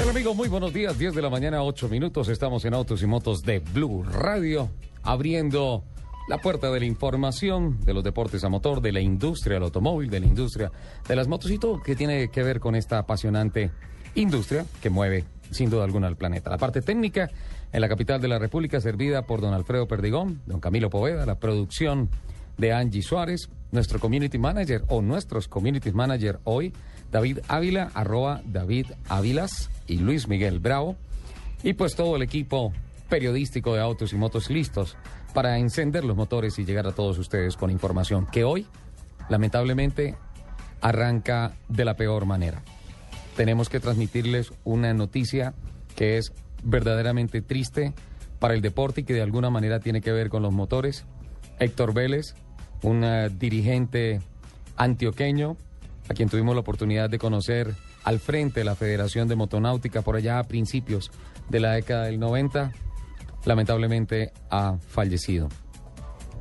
¿Qué tal amigos? Muy buenos días, 10 de la mañana, 8 minutos. Estamos en Autos y Motos de Blue Radio, abriendo la puerta de la información de los deportes a motor, de la industria del automóvil, de la industria de las motos y todo que tiene que ver con esta apasionante industria que mueve sin duda alguna al planeta. La parte técnica en la capital de la República servida por don Alfredo Perdigón, don Camilo Poveda, la producción de Angie Suárez, nuestro community manager o nuestros community manager hoy, David Ávila, arroba David Ávilas y Luis Miguel Bravo, y pues todo el equipo periodístico de autos y motos listos para encender los motores y llegar a todos ustedes con información que hoy, lamentablemente, arranca de la peor manera. Tenemos que transmitirles una noticia que es verdaderamente triste para el deporte y que de alguna manera tiene que ver con los motores. Héctor Vélez, un dirigente antioqueño, a quien tuvimos la oportunidad de conocer al frente de la Federación de Motonáutica por allá a principios de la década del 90, lamentablemente ha fallecido.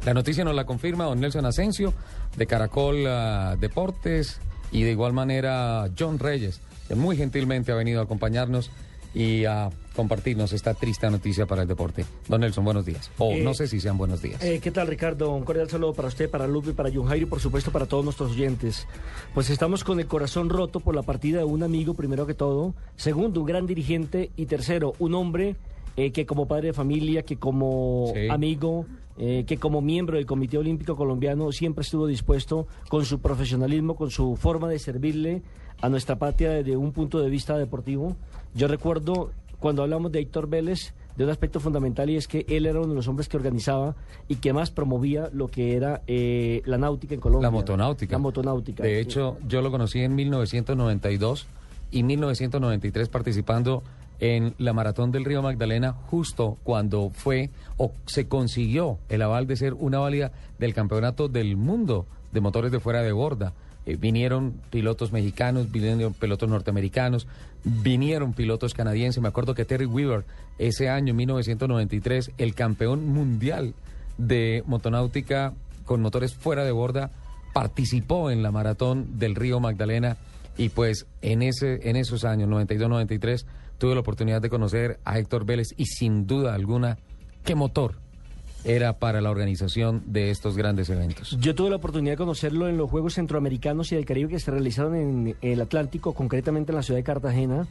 La noticia nos la confirma don Nelson Asensio de Caracol ah, Deportes y de igual manera John Reyes, que muy gentilmente ha venido a acompañarnos y a compartirnos esta triste noticia para el deporte. Don Nelson, buenos días. O Eh, no sé si sean buenos días. Eh, ¿Qué tal, Ricardo? Un cordial saludo para usted, para Lupe, para John Jairo y por supuesto para todos nuestros oyentes. Pues estamos con el corazón roto por la partida de un amigo, primero que todo. Segundo, un gran dirigente. Y tercero, un hombre eh, que como padre de familia, que como Sí. amigo, eh, que como miembro del Comité Olímpico Colombiano siempre estuvo dispuesto con su profesionalismo, con su forma de servirle a nuestra patria desde un punto de vista deportivo. Yo recuerdo cuando hablamos de Héctor Vélez, de un aspecto fundamental y es que él era uno de los hombres que organizaba y que más promovía lo que era eh, la náutica en Colombia. La motonáutica. La motonáutica. De hecho, yo lo conocí en 1992 y 1993 participando en la Maratón del Río Magdalena justo cuando fue o se consiguió el aval de ser una válida del Campeonato del Mundo de motores de fuera de borda. Eh, vinieron pilotos mexicanos, vinieron pilotos norteamericanos, vinieron pilotos canadienses. Me acuerdo que Terry Weaver, ese año, 1993, el campeón mundial de motonáutica con motores fuera de borda, participó en la maratón del Río Magdalena y pues en ese en esos años 92-93 tuve la oportunidad de conocer a Héctor Vélez y sin duda alguna qué motor era para la organización de estos grandes eventos. Yo tuve la oportunidad de conocerlo en los Juegos Centroamericanos y del Caribe que se realizaron en el Atlántico, concretamente en la ciudad de Cartagena,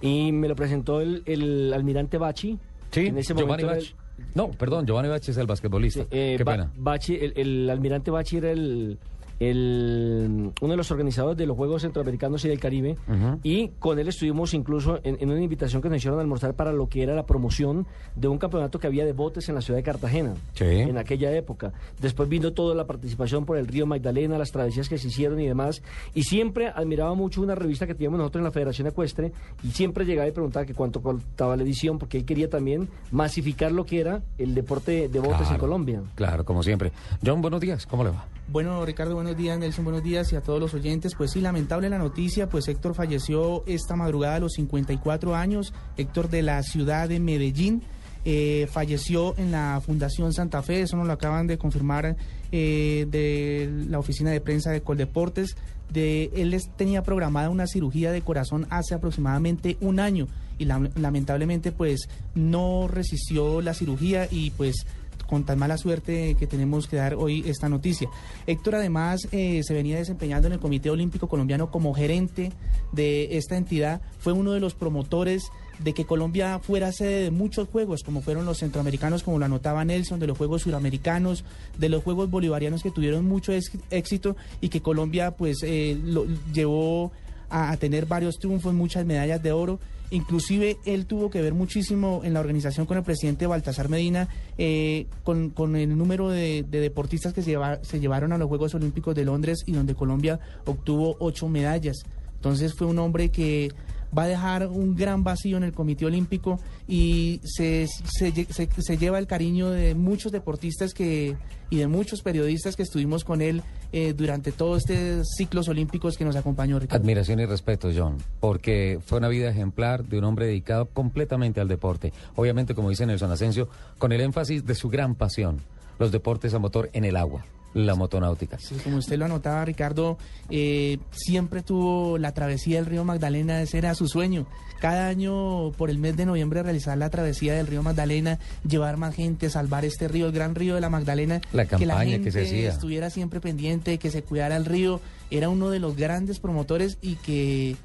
y me lo presentó el, el almirante Bachi. Sí, en ese Giovanni momento era Bach. No, perdón, Giovanni Bach es el basquetbolista. Sí, eh, qué Ba- pena. Bachi, el, el almirante Bachi era el, el- uno de los organizadores de los Juegos Centroamericanos y del Caribe. Ujú. Y con él estuvimos incluso en, en una invitación que nos hicieron a almorzar para lo que era la promoción de un campeonato que había de botes en la ciudad de Cartagena. Sí. En aquella época. Después vino toda la participación por el río Magdalena, las travesías que se hicieron y demás. Y siempre admiraba mucho una revista que teníamos nosotros en la Federación Ecuestre. Y siempre llegaba y preguntaba que cuánto costaba la edición, porque él quería también masificar lo que era el deporte de botes en Claro, Colombia. Claro, como siempre. John, buenos días, ¿cómo le va? Bueno, Ricardo, buenos días, Nelson, buenos días y a todos los oyentes. Pues sí, lamentable la noticia, pues Héctor falleció esta madrugada a los 54 años, Héctor de la ciudad de Medellín. eh, falleció en la Fundación Santa Fe, eso nos lo acaban de confirmar eh, de la oficina de prensa de Coldeportes. De, él les tenía programada una cirugía de corazón hace aproximadamente un año y lam- lamentablemente pues no resistió la cirugía y pues con tan mala suerte que tenemos que dar hoy esta noticia. Héctor además eh, se venía desempeñando en el Comité Olímpico Colombiano como gerente de esta entidad, fue uno de los promotores de que Colombia fuera sede de muchos juegos, como fueron los centroamericanos, como lo anotaba Nelson, de los Juegos Suramericanos, de los Juegos Bolivarianos que tuvieron mucho éxito y que Colombia pues eh, lo llevó a, a tener varios triunfos, muchas medallas de oro. Inclusive él tuvo que ver muchísimo en la organización con el presidente Baltasar Medina, eh, con, con el número de, de deportistas que se, lleva- se llevaron a los Juegos Olímpicos de Londres y donde Colombia obtuvo ocho medallas. Entonces fue un hombre que va a dejar un gran vacío en el Comité Olímpico y se, se, se lleva el cariño de muchos deportistas que, y de muchos periodistas que estuvimos con él eh, durante todos estos ciclos olímpicos que nos acompañó. Ricardo. Admiración y respeto, John, porque fue una vida ejemplar de un hombre dedicado completamente al deporte. Obviamente, como dice Nelson Asensio, con el énfasis de su gran pasión, los deportes a motor en el agua, la motonáutica. Sí, como usted lo anotaba, Ricardo, eh, siempre tuvo la travesía del río Magdalena, ese era su sueño. Cada año, por el mes de noviembre, realizar la travesía del río Magdalena, llevar más gente, salvar este río, el gran río de la Magdalena. La que la campaña gente que se hacía. estuviera siempre pendiente, que se cuidara el río. Era uno de los grandes promotores y que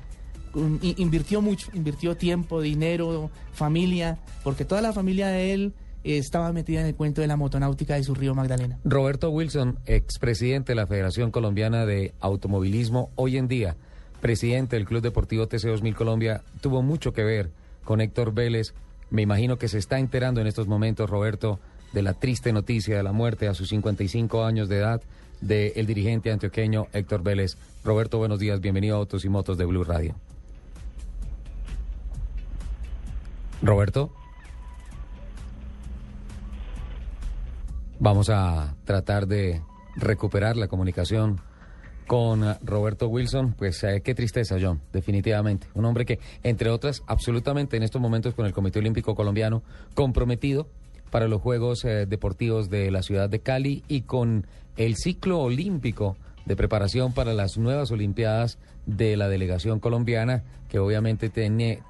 um, invirtió mucho, invirtió tiempo, dinero, familia, porque toda la familia de él estaba metida en el cuento de la motonáutica de su río Magdalena. Roberto Wilson, expresidente de la Federación Colombiana de Automovilismo, hoy en día presidente del Club Deportivo TC2000 Colombia, tuvo mucho que ver con Héctor Vélez. Me imagino que se está enterando en estos momentos, Roberto, de la triste noticia de la muerte a sus 55 años de edad del dirigente antioqueño Héctor Vélez. Roberto, buenos días, bienvenido a Autos y Motos de Blue Radio. Roberto. Vamos a tratar de recuperar la comunicación con Roberto Wilson. Pues eh, qué tristeza, John, definitivamente. Un hombre que, entre otras, absolutamente en estos momentos con el Comité Olímpico Colombiano, comprometido para los Juegos eh, Deportivos de la ciudad de Cali y con el ciclo olímpico de preparación para las nuevas Olimpiadas de la delegación colombiana, que obviamente tiene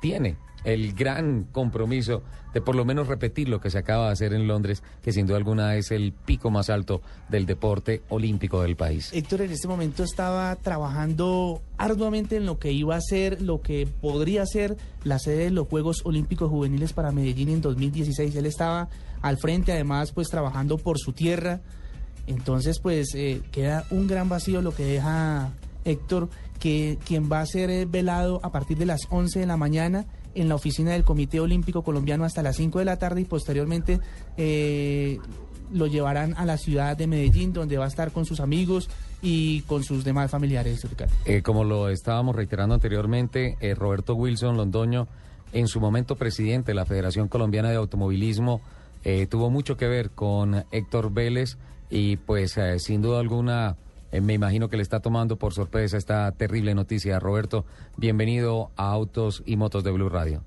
el gran compromiso de por lo menos repetir lo que se acaba de hacer en Londres, que sin duda alguna es el pico más alto del deporte olímpico del país. Héctor en este momento estaba trabajando arduamente en lo que iba a ser, lo que podría ser la sede de los Juegos Olímpicos Juveniles para Medellín en 2016. Él estaba al frente, además, pues trabajando por su tierra. Entonces, pues eh, queda un gran vacío lo que deja Héctor, que quien va a ser eh, velado a partir de las 11 de la mañana en la oficina del Comité Olímpico Colombiano hasta las 5 de la tarde y posteriormente eh, lo llevarán a la ciudad de Medellín, donde va a estar con sus amigos y con sus demás familiares. Eh, como lo estábamos reiterando anteriormente, eh, Roberto Wilson Londoño, en su momento presidente de la Federación Colombiana de Automovilismo, eh, tuvo mucho que ver con Héctor Vélez y pues sin duda alguna eh, me imagino que le está tomando por sorpresa esta terrible noticia. Roberto, bienvenido a Autos y Motos de Blue Radio.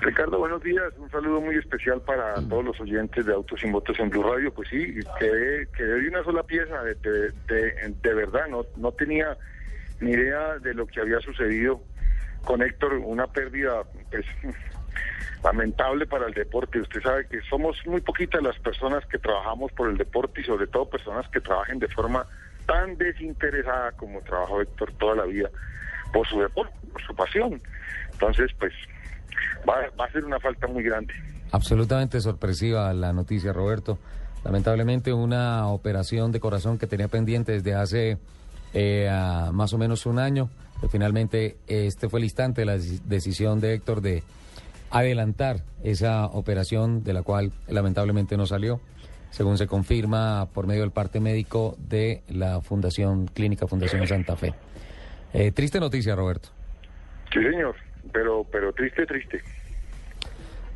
Ricardo, buenos días. Un saludo muy especial para todos los oyentes de Autos y Motos en Blue Radio. Pues sí, quedé, quedé de una sola pieza, de, de, de- de verdad. No, no tenía ni idea de lo que había sucedido con Héctor. Una pérdida, pues, lamentable para el deporte. Usted sabe que somos muy poquitas las personas que trabajamos por el deporte y sobre todo personas que trabajen de forma tan desinteresada como trabajó Héctor toda la vida por su deporte, por su pasión. Entonces, pues, va, a ser una falta muy grande. Absolutamente sorpresiva la noticia, Roberto. Lamentablemente una operación de corazón que tenía pendiente desde hace eh, más o menos un año. que finalmente este fue el instante de la deci- decisión de Héctor de adelantar esa operación de la cual lamentablemente no salió, según se confirma por medio del parte médico de la Fundación Clínica Fundación Santa Fe. Eh, triste noticia, Roberto. Sí, señor, pero, pero triste, triste.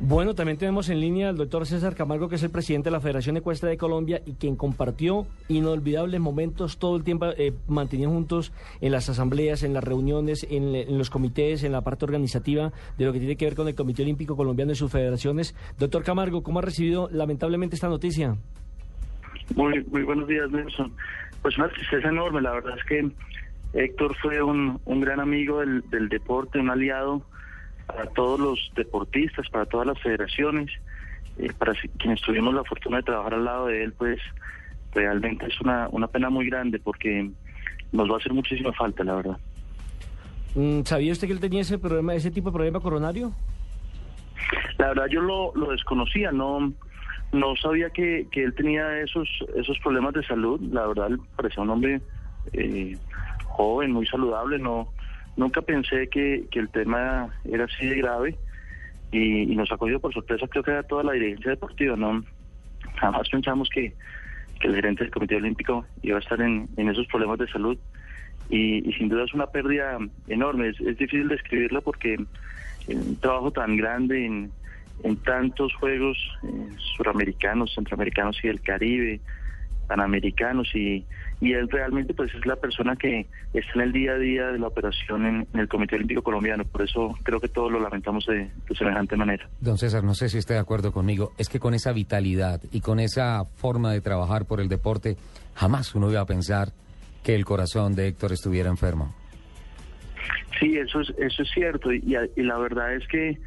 Bueno, también tenemos en línea al doctor César Camargo, que es el presidente de la Federación Ecuestre de Colombia y quien compartió inolvidables momentos todo el tiempo, eh, mantenían juntos en las asambleas, en las reuniones, en, los comités, en la parte organizativa de lo que tiene que ver con el Comité Olímpico Colombiano y sus federaciones. Doctor Camargo, ¿cómo ha recibido lamentablemente esta noticia? Muy, muy buenos días, Nelson. Pues una tristeza enorme. La verdad es que Héctor fue un, gran amigo del deporte, un aliado para todos los deportistas, para todas las federaciones. Eh, para quienes tuvimos la fortuna de trabajar al lado de él, pues realmente es una, una pena muy grande porque nos va a hacer muchísima falta, la verdad. Mm, ¿Sabía usted que él tenía ese problema, ese tipo de problema coronario? La verdad yo lo, lo desconocía, no no sabía que, que él tenía esos esos problemas de salud. La verdad él parecía un hombre eh, joven, muy saludable. No nunca pensé que, que el tema era así de grave y, nos ha cogido por sorpresa. Creo que era toda la dirigencia deportiva. No jamás pensamos que, que el gerente del Comité Olímpico iba a estar en, en esos problemas de salud. Y, y sin duda es una pérdida enorme. Es, es difícil describirlo porque un trabajo tan grande en, en tantos juegos eh, suramericanos, centroamericanos y del Caribe, panamericanos y, y él realmente pues es la persona que está en el día a día de la operación en, en el Comité Olímpico Colombiano, por eso creo que todos lo lamentamos de, de semejante manera. Don César, no sé si esté de acuerdo conmigo, es que con esa vitalidad y con esa forma de trabajar por el deporte, jamás uno iba a pensar que el corazón de Héctor estuviera enfermo. Sí, eso es, eso es cierto y, y la verdad es que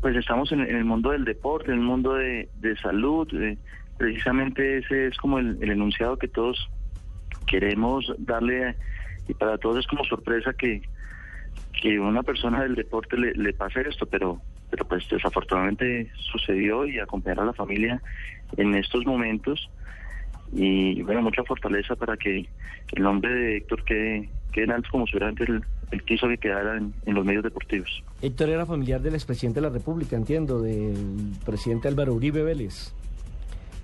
pues estamos en, en, el mundo del deporte, en el mundo de, de salud, eh, precisamente ese es como el, el, enunciado que todos queremos darle y para todos es como sorpresa que, que una persona del deporte le, le pase esto, pero pero pues desafortunadamente sucedió y acompañar a la familia en estos momentos y bueno, mucha fortaleza para que el nombre de Héctor quede, quede en alto como antes el, el quiso que quedara en, en, los medios deportivos. Héctor era familiar del expresidente de la República, entiendo, del presidente Álvaro Uribe Vélez.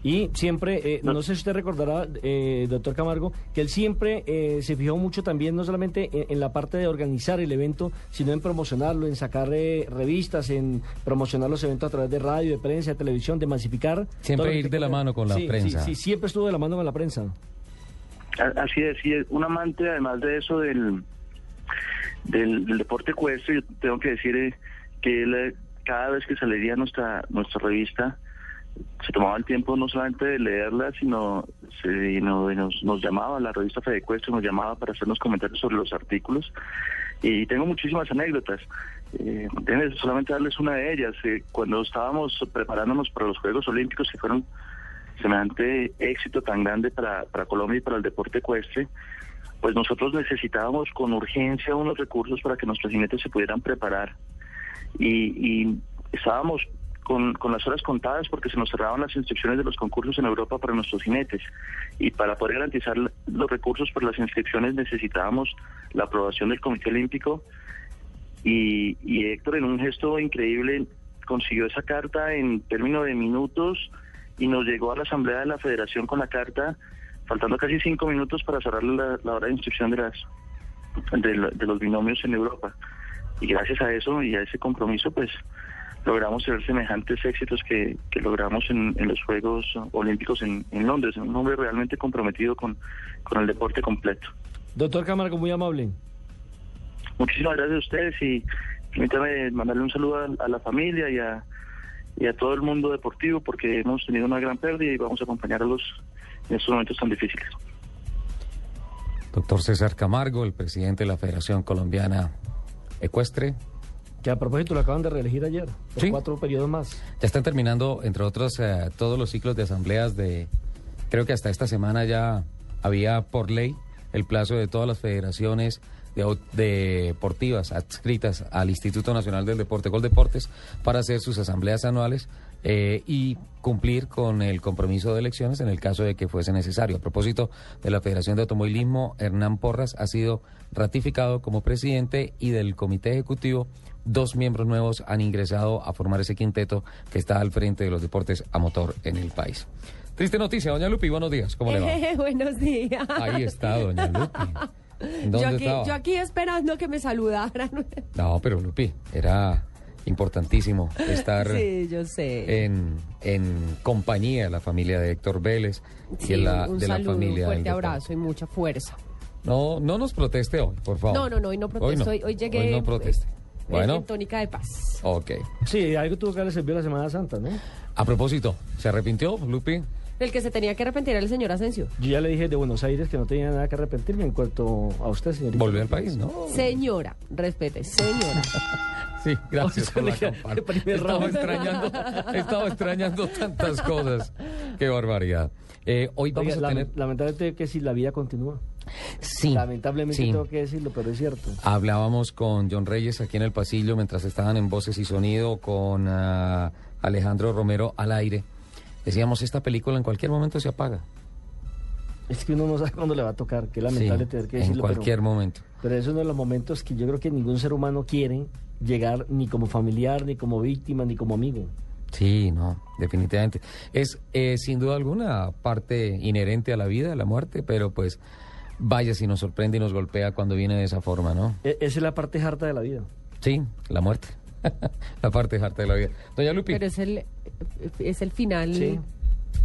Y siempre, eh, no. no. sé si usted recordará, eh, doctor Camargo, que él siempre eh, se fijó mucho también, no solamente en, en, la parte de organizar el evento, sino en promocionarlo, en sacar eh, revistas, en promocionar los eventos a través de radio, de prensa, de televisión, de masificar. Siempre ir de la mano con la sí, prensa. Sí, sí, siempre estuvo de la mano con la prensa. Así es, sí, un amante además de eso del, del, del deporte ecuestre, yo tengo que decir eh, que él, cada vez que saliría nuestra, nuestra revista, se tomaba el tiempo no solamente de leerla, sino se, no, nos, nos, llamaba, la revista Fede Ecuestre nos llamaba para hacernos comentarios sobre los artículos. Y tengo muchísimas anécdotas. Eh, solamente darles una de ellas. Eh, cuando estábamos preparándonos para los Juegos Olímpicos, que fueron semejante éxito tan grande para, para Colombia y para el deporte ecuestre, pues nosotros necesitábamos con urgencia unos recursos para que nuestros jinetes se pudieran preparar. Y, y estábamos con, con, las horas contadas porque se nos cerraban las inscripciones de los concursos en Europa para nuestros jinetes. Y para poder garantizar los recursos para las inscripciones necesitábamos la aprobación del Comité Olímpico. Y, y Héctor, en un gesto increíble, consiguió esa carta en términos de minutos y nos llegó a la Asamblea de la Federación con la carta, faltando casi cinco minutos para cerrar la, la hora de inscripción de, las, de, de los binomios en Europa. Y gracias a eso y a ese compromiso, pues logramos ser semejantes éxitos que, que logramos en, en, los Juegos Olímpicos en, en, Londres. Un hombre realmente comprometido con, con el deporte completo. Doctor Camargo, muy amable. Muchísimas gracias a ustedes y permítame mandarle un saludo a, a la familia y a, y a todo el mundo deportivo porque hemos tenido una gran pérdida y vamos a acompañarlos en estos momentos tan difíciles. Doctor César Camargo, el presidente de la Federación Colombiana Ecuestre, que a propósito lo acaban de reelegir ayer, por ¿Sí? cuatro periodos más. Ya están terminando, entre otros, eh, todos los ciclos de asambleas de, creo que hasta esta semana ya había por ley el plazo de todas las federaciones de, deportivas adscritas al Instituto Nacional del Deporte, Gol Deportes, para hacer sus asambleas anuales eh, y cumplir con el compromiso de elecciones en el caso de que fuese necesario. A propósito de la Federación de Automovilismo, Hernán Porras ha sido ratificado como presidente y del Comité Ejecutivo dos miembros nuevos han ingresado a formar ese quinteto que está al frente de los deportes a motor en el país. Triste noticia, doña Lupi, buenos días, ¿cómo le va? Eh, buenos días. Ahí está, doña Lupi. ¿Dónde yo, aquí, estaba? yo aquí esperando que me saludaran. No, pero Lupi, era importantísimo estar sí, yo sé. En, en compañía de la familia de Héctor Vélez sí, y la, un de saludo, la familia. Un fuerte abrazo y mucha fuerza. No, no nos proteste hoy, por favor. No, no, no, hoy no protesto. Hoy, no. hoy llegué. Hoy no proteste. Bueno. En tónica de paz. Ok. Sí, algo tuvo que haberle servido la Semana Santa, ¿no? A propósito, ¿se arrepintió, Lupi? El que se tenía que arrepentir era el señor Asensio. Yo ya le dije de Buenos Aires que no tenía nada que arrepentirme en cuanto a usted, señorita. Volvió al país, ¿no? Señora, respete, señora. sí, gracias por la campana. Estaba extrañando, estaba extrañando tantas cosas. Qué barbaridad. Eh, hoy vamos Oiga, a tener... Lamentablemente que si la vida continúa. Sí. Lamentablemente sí. tengo que decirlo, pero es cierto. Hablábamos con John Reyes aquí en el pasillo mientras estaban en Voces y Sonido con ah, Alejandro Romero al aire. Decíamos, esta película en cualquier momento se apaga. Es que uno no sabe cuándo le va a tocar, que lamentable Sí, tener que en decirlo. pero- cualquier momento. Pero es uno de los momentos que yo creo que ningún ser humano quiere llegar ni como familiar, ni como víctima, ni como amigo. Sí, no, definitivamente. Es eh, sin duda alguna parte inherente a la vida, la muerte, pero pues vaya si nos sorprende y nos golpea cuando viene de esa forma, ¿no? E- esa es la parte harta de la vida. Sí, la muerte. la parte harta de la vida. Doña Lupi, Pero es el, es el final Sí.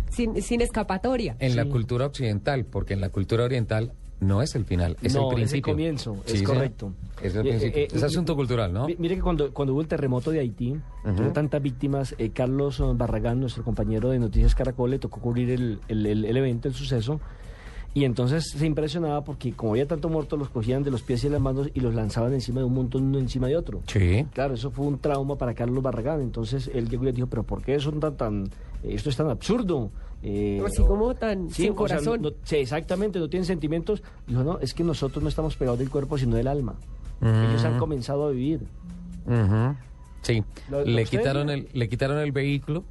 sin, sin escapatoria. en la cultura occidental, porque en la cultura oriental no es el final, es no, el principio. es el comienzo, Sí, es correcto. Es el Eh, principio. eh, es eh, asunto cultural, ¿no? Mi- Mire que cuando, cuando hubo el terremoto de Haití, que hubo tantas víctimas, eh, Carlos eh, Barragán, nuestro compañero de Noticias Caracol, le tocó cubrir el, el- el- el evento, el suceso, y entonces se impresionaba porque como había tanto muerto, los cogían de los pies y de las manos y los lanzaban encima de un montón, uno encima de otro. Sí. Claro, eso fue un trauma para Carlos Barragán. Entonces él llegó y le dijo, pero ¿por qué son tan, tan, esto es tan absurdo? Eh, Así como tan sí, sin sea, corazón. no- sí, exactamente, no tienen sentimientos. Dijo, no, es que nosotros no estamos pegados del cuerpo, sino del alma. Ellos han comenzado a vivir. Sí, Lo- lo le usted quitaron el le quitaron el vehículo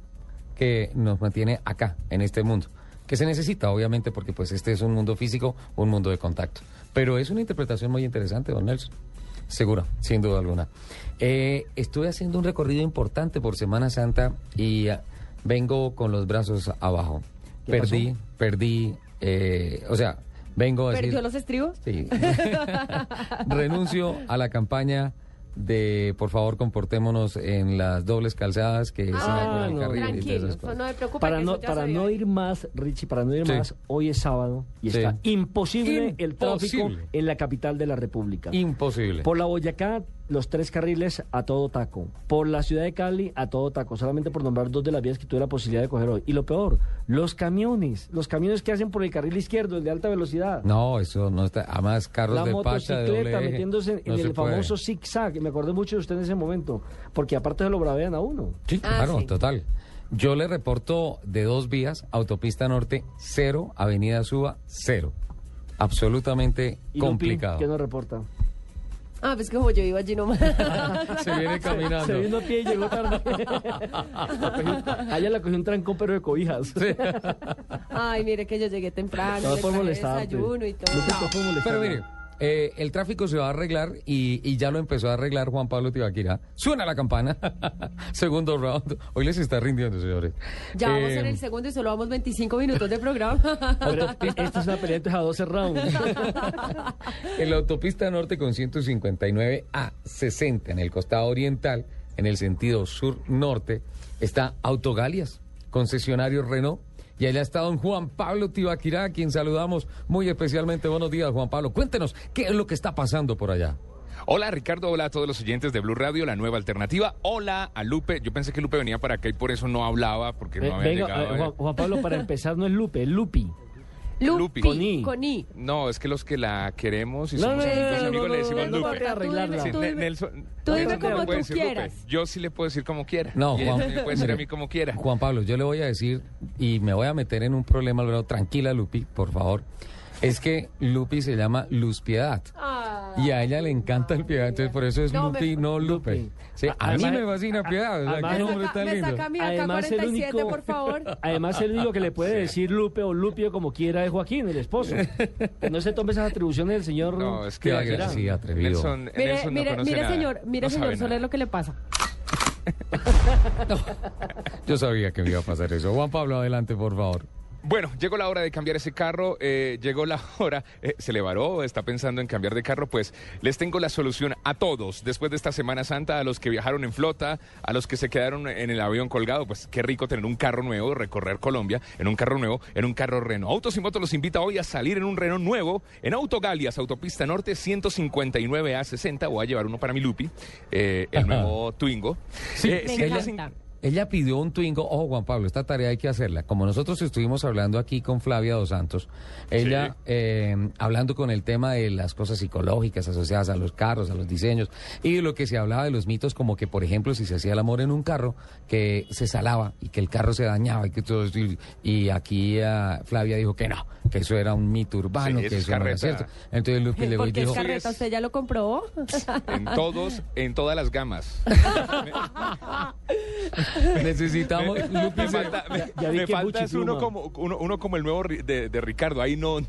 que nos mantiene acá en este mundo, que se necesita obviamente porque pues este es un mundo físico, un mundo de contacto. Pero es una interpretación muy interesante, don Nelson. Seguro, sin duda alguna. Eh, estuve haciendo un recorrido importante por Semana Santa y ah, vengo con los brazos abajo. ¿Qué Perdí, pasó? perdí, eh, o sea, vengo a decir... ¿Perdió los estribos? Sí. Renuncio a la campaña de por favor comportémonos en las dobles calzadas que Ah, no, todas tranquilo, no me preocupa Para no, para no ir más, Richie, para no ir Sí. más, hoy es sábado y Sí. está imposible, el tráfico en la capital de la República. Imposible. Por la Boyacá, los tres carriles a todo taco. Por la ciudad de Cali, a todo taco. Solamente por nombrar dos de las vías que tuve la posibilidad de coger hoy. Y lo peor, los camiones. Los camiones que hacen por el carril izquierdo, el de alta velocidad. No, eso no está. Además, carros la de pacha de motocicleta doble eje, metiéndose en, no en el famoso zigzag. Me acordé mucho de usted en ese momento. Porque aparte se lo bravean a uno. Sí, Ah, claro, sí. total. Yo le reporto de dos vías, autopista norte, cero, avenida Suba, cero. Absolutamente Y complicado. ¿Qué nos reporta? Ah, pues como yo iba allí nomás. Se viene caminando. Se vino a pie y llegó tarde. Allá la cogió un trancón, pero de cobijas. Ay, mire que yo llegué temprano, No le por desayuno y todo. No molestar. Pero mire, eh, el tráfico se va a arreglar y, y ya lo empezó a arreglar Juan Pablo Tibaquira. Suena la campana. Segundo round. Hoy les está rindiendo, señores. Ya vamos Eh, en el segundo y solo vamos 25 minutos de programa. Esta es una pelea a 12 rounds. En la autopista norte con 159 a 60 en el costado oriental, en el sentido sur-norte, está Autogalias, concesionario Renault. Y allá está don Juan Pablo Tibaquirá, a quien saludamos muy especialmente. Buenos días, Juan Pablo. Cuéntenos, ¿qué es lo que está pasando por allá? Hola Ricardo, hola a todos los oyentes de Blue Radio, la nueva alternativa. Hola a Lupe. Yo pensé que Lupe venía para acá y por eso no hablaba, porque Eh, no había venga, llegado. eh, a Juan, ver. Juan Pablo, para empezar, no es Lupe, es Lupi. Lupi. Con I. Con I. No, es que los que la queremos y No, somos no, no, amigos, no, no, amigos no, le decimos no, no, Lupe. de arreglarla. Sí, Tú Nelson, tú dime Nelson como tú decir Lupe. quieras. Yo sí le puedo decir como quiera. No, Juan- me puede decir a mí como quiera. Juan Pablo, yo le voy a decir, y me voy a meter en un problema, Alvarado. Tranquila, Lupi, por favor. Es que Lupi se llama Luz Piedad. Ah. Y a ella le encanta el Piedad, entonces por eso es No, Lupi, me- no Lupe. Sí, a Además- mí me fascina Piedad, además- Además, el AK-47, único- por favor. Además, el único que le puede decir Lupe o Lupio como quiera es Joaquín, el esposo. Que no se tome esas atribuciones del señor. No, es que sí, atrevido. Nelson, Mire, Nelson no mire, conoce mire, nada. señor, mire, No señor Soler, lo que le pasa. Yo sabía que me iba a pasar eso. Juan Pablo, adelante, por favor. Bueno, llegó la hora de cambiar ese carro, eh, llegó la hora, eh, se le varó, está pensando en cambiar de carro, pues les tengo la solución a todos. Después de esta Semana Santa, a los que viajaron en flota, a los que se quedaron en el avión colgado, pues qué rico tener un carro nuevo, recorrer Colombia en un carro nuevo, en un carro Renault. Autos y Motos los invita hoy a salir en un Renault nuevo en Autogalias, Autopista Norte 159 a 60. Voy a llevar uno para mi Lupi, eh, el nuevo Twingo. Sí, Eh, Me encanta. Ella pidió un Twingo. Ojo, Juan Pablo, esta tarea hay que hacerla. Como nosotros estuvimos hablando aquí con Flavia Dos Santos, ella eh, hablando con el tema de las cosas psicológicas asociadas a los carros, a los diseños, y de lo que se hablaba de los mitos, como que, por ejemplo, si se hacía el amor en un carro, que se salaba y que el carro se dañaba y que todo eso. Y, y aquí ah, Flavia dijo que no, que eso era un mito urbano, Sí, que eso es eso no era cierto. Entonces Lupi le Porque es dijo... carreta, ¿usted ya lo comprobó? En todos, en todas las gamas. Necesitamos. Me, Lupi me se- falta, me, ya vi me que falta es uno como, uno, uno como el nuevo de, de Ricardo. Ahí no, no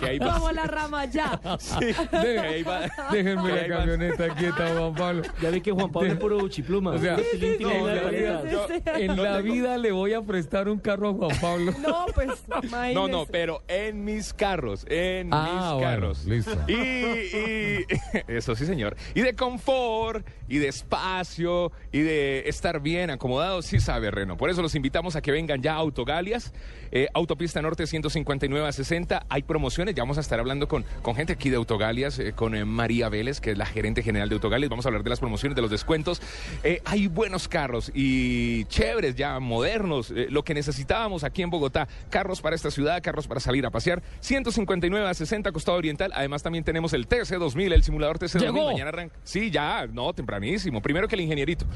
que ahí. Como la rama ya. Sí, que ahí va. Déjenme la camioneta quieta, Juan Pablo. Ya vi que Juan Pablo es puro buchipluma. O sea, tilín, no, de la vida- yo- en no la tengo- vida le voy a prestar un carro a Juan Pablo. No, pues, imagínese. No, no, pero en mis carros, en Ah, mis bueno, carros. listo. Y, y- eso sí, señor. Y de confort, y de espacio, y de estar bien acomodado, sí sabe Reno. Por eso los invitamos a que vengan ya a Autogalias, eh, Autopista Norte 159 a 60. Hay promociones, ya vamos a estar hablando con, con gente aquí de Autogalias, eh, con eh, María Vélez, que es la gerente general de Autogalias. Vamos a hablar de las promociones, de los descuentos. Eh, hay buenos carros y chéveres ya, modernos, eh, lo que necesitábamos aquí en Bogotá. Carros para esta ciudad, carros para salir a pasear. 159 a 60 costado oriental. Además también tenemos el TC2000, el simulador TC2000. Llegó. Mañana arranca. Sí, ya, no, tempranísimo. Primero que el ingenierito.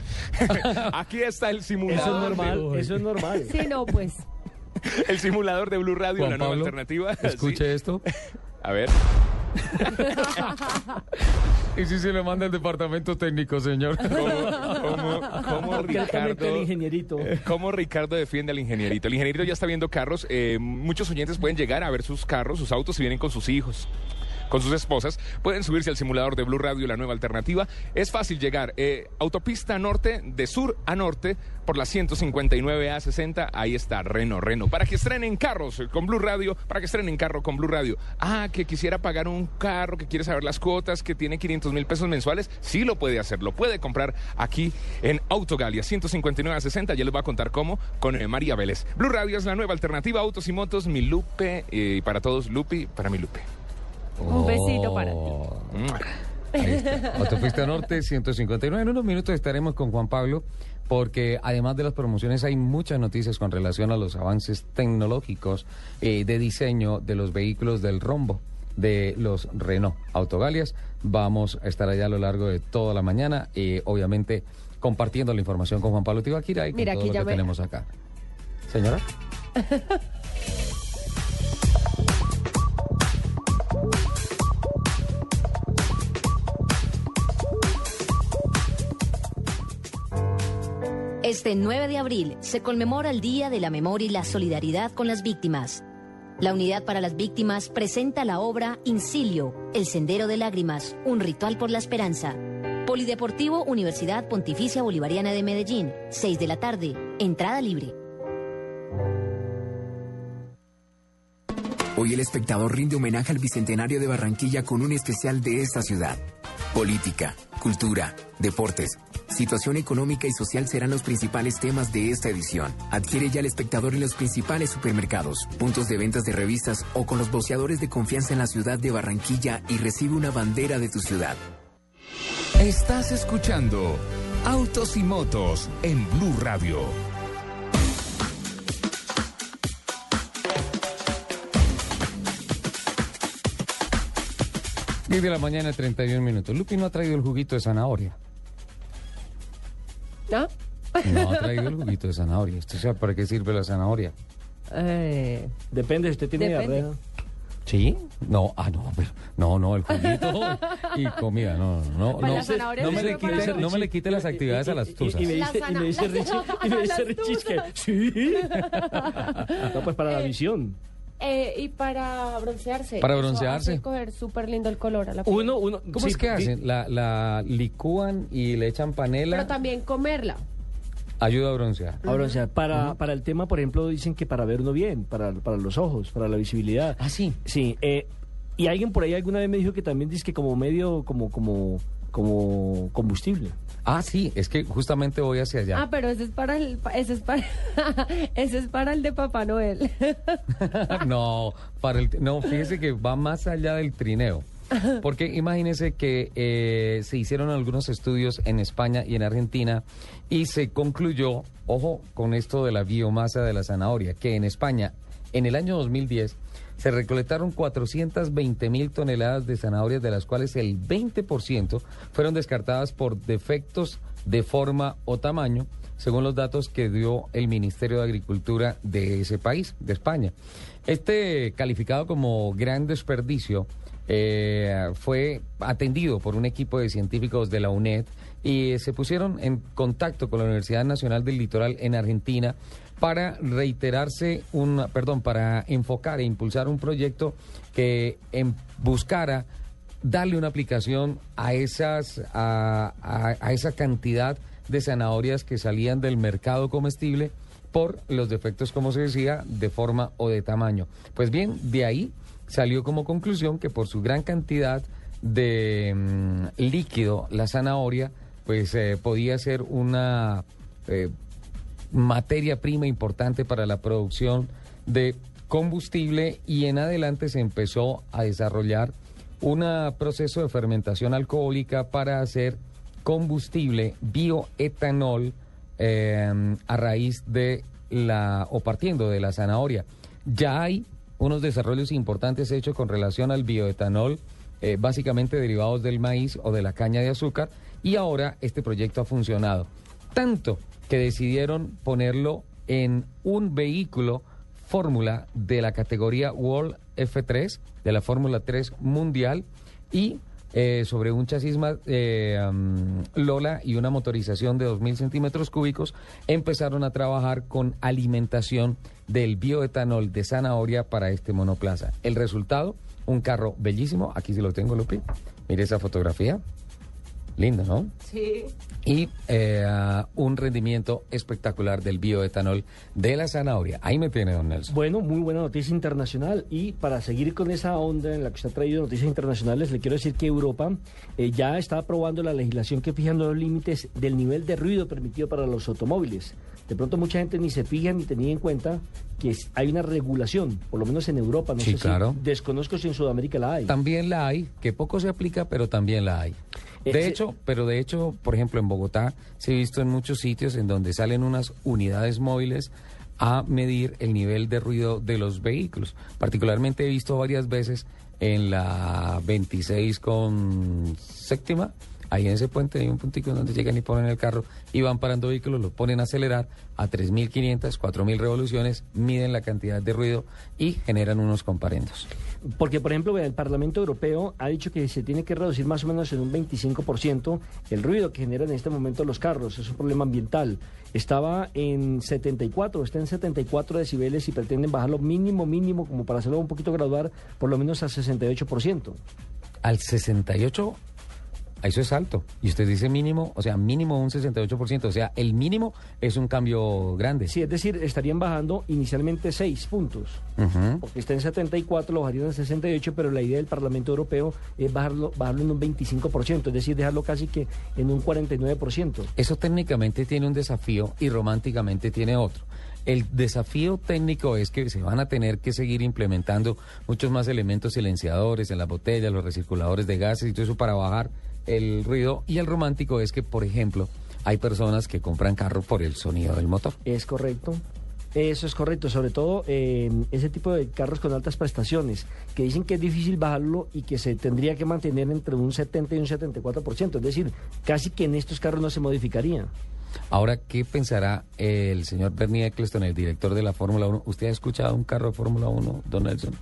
aquí está el simulador. Eso es normal, eso es normal. Sí, no, pues. El simulador de Blue Radio, Juan la nueva Pablo, alternativa. Escuche Sí. esto. A ver. ¿Y si se le manda el departamento técnico, señor? ¿Cómo, Ricardo... ingenierito. ¿Cómo Ricardo defiende al ingenierito? El ingenierito ya está viendo carros. eh, muchos oyentes pueden llegar a ver sus carros, sus autos, si vienen con sus hijos. Con sus esposas, pueden subirse al simulador de Blue Radio, la nueva alternativa. Es fácil llegar. eh, autopista norte, de sur a norte, por la 159 a 60. Ahí está, Reno, Reno. Para que estrenen carros eh, con Blue Radio, para que estrenen carro con Blue Radio. Ah, que quisiera pagar un carro, que quiere saber las cuotas, que tiene 500 mil pesos mensuales. Sí lo puede hacer, lo puede comprar aquí en Autogalia, 159 a 60. Ya les voy a contar cómo con eh, María Vélez. Blue Radio es la nueva alternativa, autos y motos. Mi Lupe, y para todos, Lupi, para mi Lupe. Un besito para ti. Está. Autopista Norte 159. En unos minutos estaremos con Juan Pablo porque además de las promociones hay muchas noticias con relación a los avances tecnológicos eh, de diseño de los vehículos del rombo de los Renault Autogalias. Vamos a estar allá a lo largo de toda la mañana y obviamente compartiendo la información con Juan Pablo Tibaquira y con Mira, todo lo que me- tenemos acá. Señora. Este 9 de abril se conmemora el Día de la Memoria y la Solidaridad con las Víctimas. La Unidad para las Víctimas presenta la obra Incilio, El Sendero de Lágrimas, un ritual por la esperanza. Polideportivo Universidad Pontificia Bolivariana de Medellín, 6 de la tarde, entrada libre. Hoy el espectador rinde homenaje al Bicentenario de Barranquilla con un especial de esta ciudad. Política, cultura, deportes, situación económica y social serán los principales temas de esta edición. Adquiere ya el espectador en los principales supermercados, puntos de ventas de revistas o con los boceadores de confianza en la ciudad de Barranquilla y recibe una bandera de tu ciudad. Estás escuchando Autos y Motos en Blue Radio. Diez de la mañana, 31 minutos. Lupi no ha traído el juguito de zanahoria. ¿No? No ha traído el juguito de zanahoria. ¿Esto sabe para qué sirve la zanahoria? Eh, Depende, si usted tiene diarrea. ¿Sí? No, ah, no, pero, no, no, el juguito y comida, no, no, no. No me, le quite, no me le quite las actividades a las tuzas. Y, me dice, y me dice. Richie, y me dice Las Richie que tuzas. sí. No, pues para la Eh, visión. Eh, y para broncearse. Para broncearse. hace coger súper lindo el color a la piel. Uno, uno. ¿Cómo sí, es que hacen? La, la licúan y le echan panela, Pero también comerla. ayuda a broncear. O sea, para, para el tema, por ejemplo, dicen que para ver uno bien, para, para los ojos, para la visibilidad. Ah, sí. Sí, eh, y alguien por ahí alguna vez me dijo que también dice que como medio, como, como, como combustible. Ah, sí, es que justamente voy hacia allá. Ah, pero ese es para el, ese es para, ese es para el de Papá Noel. no, para el, no, fíjese que va más allá del trineo. Porque imagínense que eh, se hicieron algunos estudios en España y en Argentina y se concluyó, ojo, con esto de la biomasa de la zanahoria, que en España, en el año 2010, se recolectaron 420 mil toneladas de zanahorias, de las cuales el 20% fueron descartadas por defectos de forma o tamaño, según los datos que dio el Ministerio de Agricultura de ese país, de España. Este calificado como gran desperdicio eh, fue atendido por un equipo de científicos de la UNED y se pusieron en contacto con la Universidad Nacional del Litoral en Argentina para reiterarse un, perdón, para enfocar e impulsar un proyecto que en, buscara darle una aplicación a esas a, a esa cantidad de zanahorias que salían del mercado comestible por los defectos, como se decía, de forma o de tamaño. Pues bien, de ahí salió como conclusión que por su gran cantidad de mm, líquido, la zanahoria, pues eh, podía ser una eh, materia prima importante para la producción de combustible y en adelante se empezó a desarrollar un proceso de fermentación alcohólica para hacer combustible bioetanol eh, a raíz de la o partiendo de la zanahoria. Ya hay unos desarrollos importantes hechos con relación al bioetanol, eh, básicamente derivados del maíz o de la caña de azúcar, y ahora este proyecto ha funcionado. Tanto que decidieron ponerlo en un vehículo fórmula de la categoría World F3, de la Fórmula 3 mundial, y eh, sobre un chasis eh, Lola y una motorización de 2.000 centímetros cúbicos, empezaron a trabajar con alimentación del bioetanol de zanahoria para este monoplaza. El resultado, un carro bellísimo, aquí sí lo tengo, Lupi. Mire esa fotografía. Linda, ¿no? Sí. Y eh, un rendimiento espectacular del bioetanol de la zanahoria. Ahí me tiene, don Nelson. Bueno, muy buena noticia internacional. Y para seguir con esa onda en la que usted ha traído noticias internacionales, le quiero decir que Europa eh, ya está aprobando la legislación que fija los límites del nivel de ruido permitido para los automóviles. De pronto mucha gente ni se fija ni tenía en cuenta que hay una regulación, por lo menos en Europa. No sí, claro. desconozco si en Sudamérica la hay. También la hay, que poco se aplica, pero también la hay. De hecho, pero de hecho, por ejemplo, en Bogotá se ha visto en muchos sitios en donde salen unas unidades móviles a medir el nivel de ruido de los vehículos. Particularmente he visto varias veces en la 26 con séptima Ahí en ese puente hay un puntico donde llegan y ponen el carro y van parando vehículos, lo ponen a acelerar a 3.500, 4.000 revoluciones, miden la cantidad de ruido y generan unos comparendos. Porque, por ejemplo, el Parlamento Europeo ha dicho que se tiene que reducir más o menos en un 25% el ruido que generan en este momento los carros. Es un problema ambiental. Estaba en 74, está en 74 decibeles y pretenden bajarlo mínimo, mínimo, como para hacerlo un poquito graduar, por lo menos al 68%. ¿Al 68%? Eso es alto. Y usted dice mínimo, o sea, mínimo un 68%. O sea, el mínimo es un cambio grande. Sí, es decir, estarían bajando inicialmente 6 puntos. Porque está en 74, lo bajarían en 68, pero la idea del Parlamento Europeo es bajarlo, bajarlo en un 25%, es decir, dejarlo casi que en un 49%. Eso técnicamente tiene un desafío y románticamente tiene otro. El desafío técnico es que se van a tener que seguir implementando muchos más elementos silenciadores en las botellas, los recirculadores de gases y todo eso para bajar el ruido. Y el romántico es que, por ejemplo, hay personas que compran carro por el sonido del motor. Es correcto. Eso es correcto, sobre todo ese tipo de carros con altas prestaciones, que dicen que es difícil bajarlo y que se tendría que mantener entre un 70 y un 74%, es decir, casi que en estos carros no se modificaría. Ahora, ¿qué pensará el señor Bernie Eccleston, el director de la Fórmula 1? ¿Usted ha escuchado un carro de Fórmula 1, Don Nelson?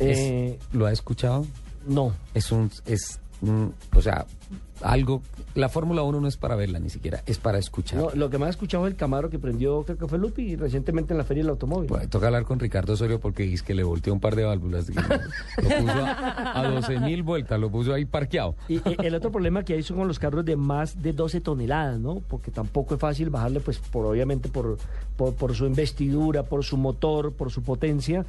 Eh, ¿Lo ha escuchado? No. Es un, es o sea, algo, la Fórmula 1 no es para verla ni siquiera, es para escuchar. No, lo que más he escuchado es el Camaro que prendió, creo que fue Lupi, recientemente en la Feria del Automóvil. Pues, toca hablar con Ricardo Osorio porque que le volteó un par de válvulas. lo puso a, 12 mil vueltas, lo puso ahí parqueado. Y, el otro problema que hay son con los carros de más de 12 toneladas, ¿no? Porque tampoco es fácil bajarle, pues, por obviamente por, por, por su investidura, por su motor, por su potencia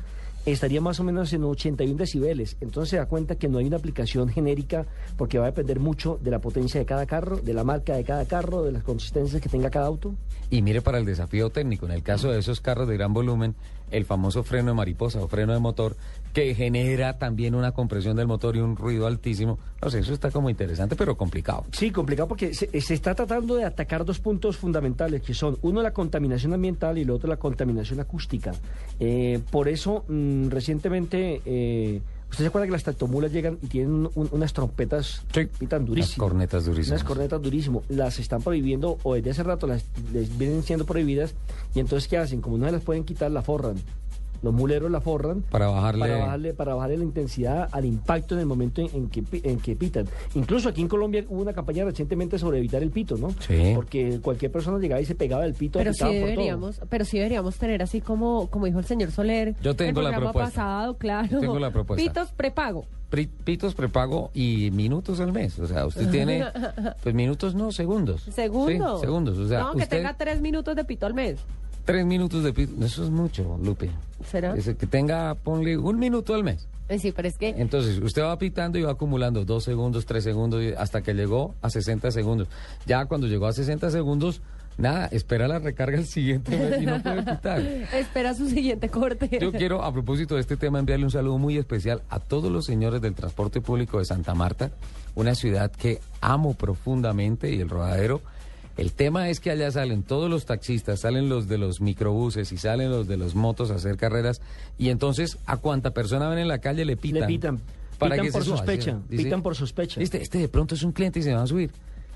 estaría más o menos en 81 decibeles. Entonces se da cuenta que no hay una aplicación genérica porque va a depender mucho de la potencia de cada carro, de la marca de cada carro, de las consistencias que tenga cada auto. Y mire para el desafío técnico, en el caso de esos carros de gran volumen, el famoso freno de mariposa o freno de motor, que genera también una compresión del motor y un ruido altísimo. No sé, eso está como interesante, pero complicado. Sí, complicado porque se, está tratando de atacar dos puntos fundamentales, que son uno la contaminación ambiental y el otro la contaminación acústica. Eh, por eso, mm, recientemente... Eh, ¿Usted se acuerda que las tractomulas llegan y tienen unas trompetas sí, pitan durísimas? Unas cornetas durísimas. Unas cornetas durísimas. Las están prohibiendo, o desde hace rato las les vienen siendo prohibidas, y entonces ¿qué hacen? Como no se las pueden quitar, la forran. Los muleros la forran para bajarle para bajarle para bajarle la intensidad al impacto en el momento en, que en que pitan. Incluso aquí en Colombia hubo una campaña recientemente sobre evitar el pito, ¿no? Sí. Porque cualquier persona llegaba y se pegaba el pito. Pero sí deberíamos, pero sí deberíamos tener así como como dijo el señor Soler. Yo tengo la propuesta. pasado, claro. Tengo la propuesta. Pitos prepago pitos prepago y minutos al mes. O sea, usted tiene, pues minutos no, segundos. Segundos. segundos. O sea, no, que tenga tres minutos de pito al mes. Tres minutos de pito, eso es mucho, Lupe. ¿Será? Es que tenga, ponle un minuto al mes. Eh, sí, pero es que... Entonces, usted va pitando y va acumulando dos segundos, tres segundos, hasta que llegó a 60 segundos. Ya cuando llegó a 60 segundos, nada, espera la recarga el siguiente mes y no puede pitar. espera su siguiente corte. Yo quiero, a propósito de este tema, enviarle un saludo muy especial a todos los señores del transporte público de Santa Marta, una ciudad que amo profundamente y el rodadero el tema es que allá salen todos los taxistas, salen los de los microbuses y salen los de los motos a hacer carreras y entonces a cuánta persona ven en la calle le pitan. Le pitan. Para pitan por sospecha. pitan por sospecha. Este, este de pronto es un cliente y se va a subir.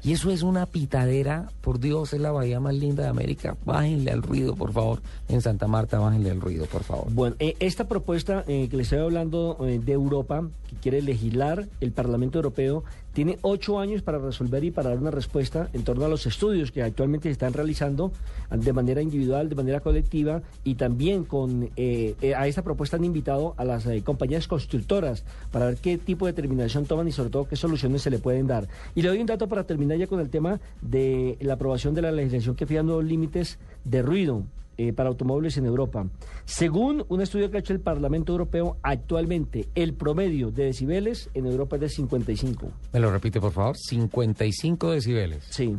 Y eso es una pitadera, por Dios, es la bahía más linda de América. Bájenle al ruido, por favor. En Santa Marta, bájenle al ruido, por favor. Bueno, eh, esta propuesta eh, que le estoy hablando eh, de Europa, que quiere legislar el Parlamento Europeo, tiene ocho años para resolver y para dar una respuesta en torno a los estudios que actualmente se están realizando de manera individual, de manera colectiva y también con a esta propuesta han invitado a las compañías constructoras para ver qué tipo de determinación toman y sobre todo qué soluciones se le pueden dar. Y le doy un dato para terminar ya con el tema de la aprobación de la legislación que fija nuevos límites de ruido. Eh, para automóviles en Europa. Según un estudio que ha hecho el Parlamento Europeo, actualmente el promedio de decibeles en Europa es de 55. ¿Me lo repite, por favor? 55 decibeles. Sí.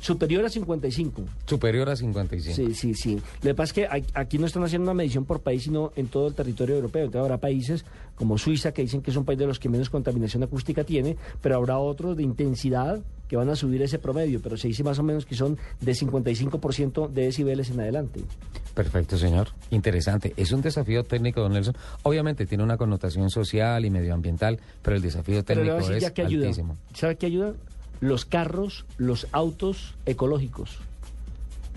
Superior a 55. Superior a 55. Sí, sí, sí. Lo que pasa es que aquí no están haciendo una medición por país, sino en todo el territorio europeo. Entonces habrá países como Suiza que dicen que es un país de los que menos contaminación acústica tiene, pero habrá otros de intensidad que van a subir ese promedio, pero se dice más o menos que son de 55% de decibeles en adelante. Perfecto, señor. Interesante. Es un desafío técnico, don Nelson. Obviamente tiene una connotación social y medioambiental, pero el desafío técnico es altísimo. ¿Sabe qué ayuda? Los carros, los autos ecológicos.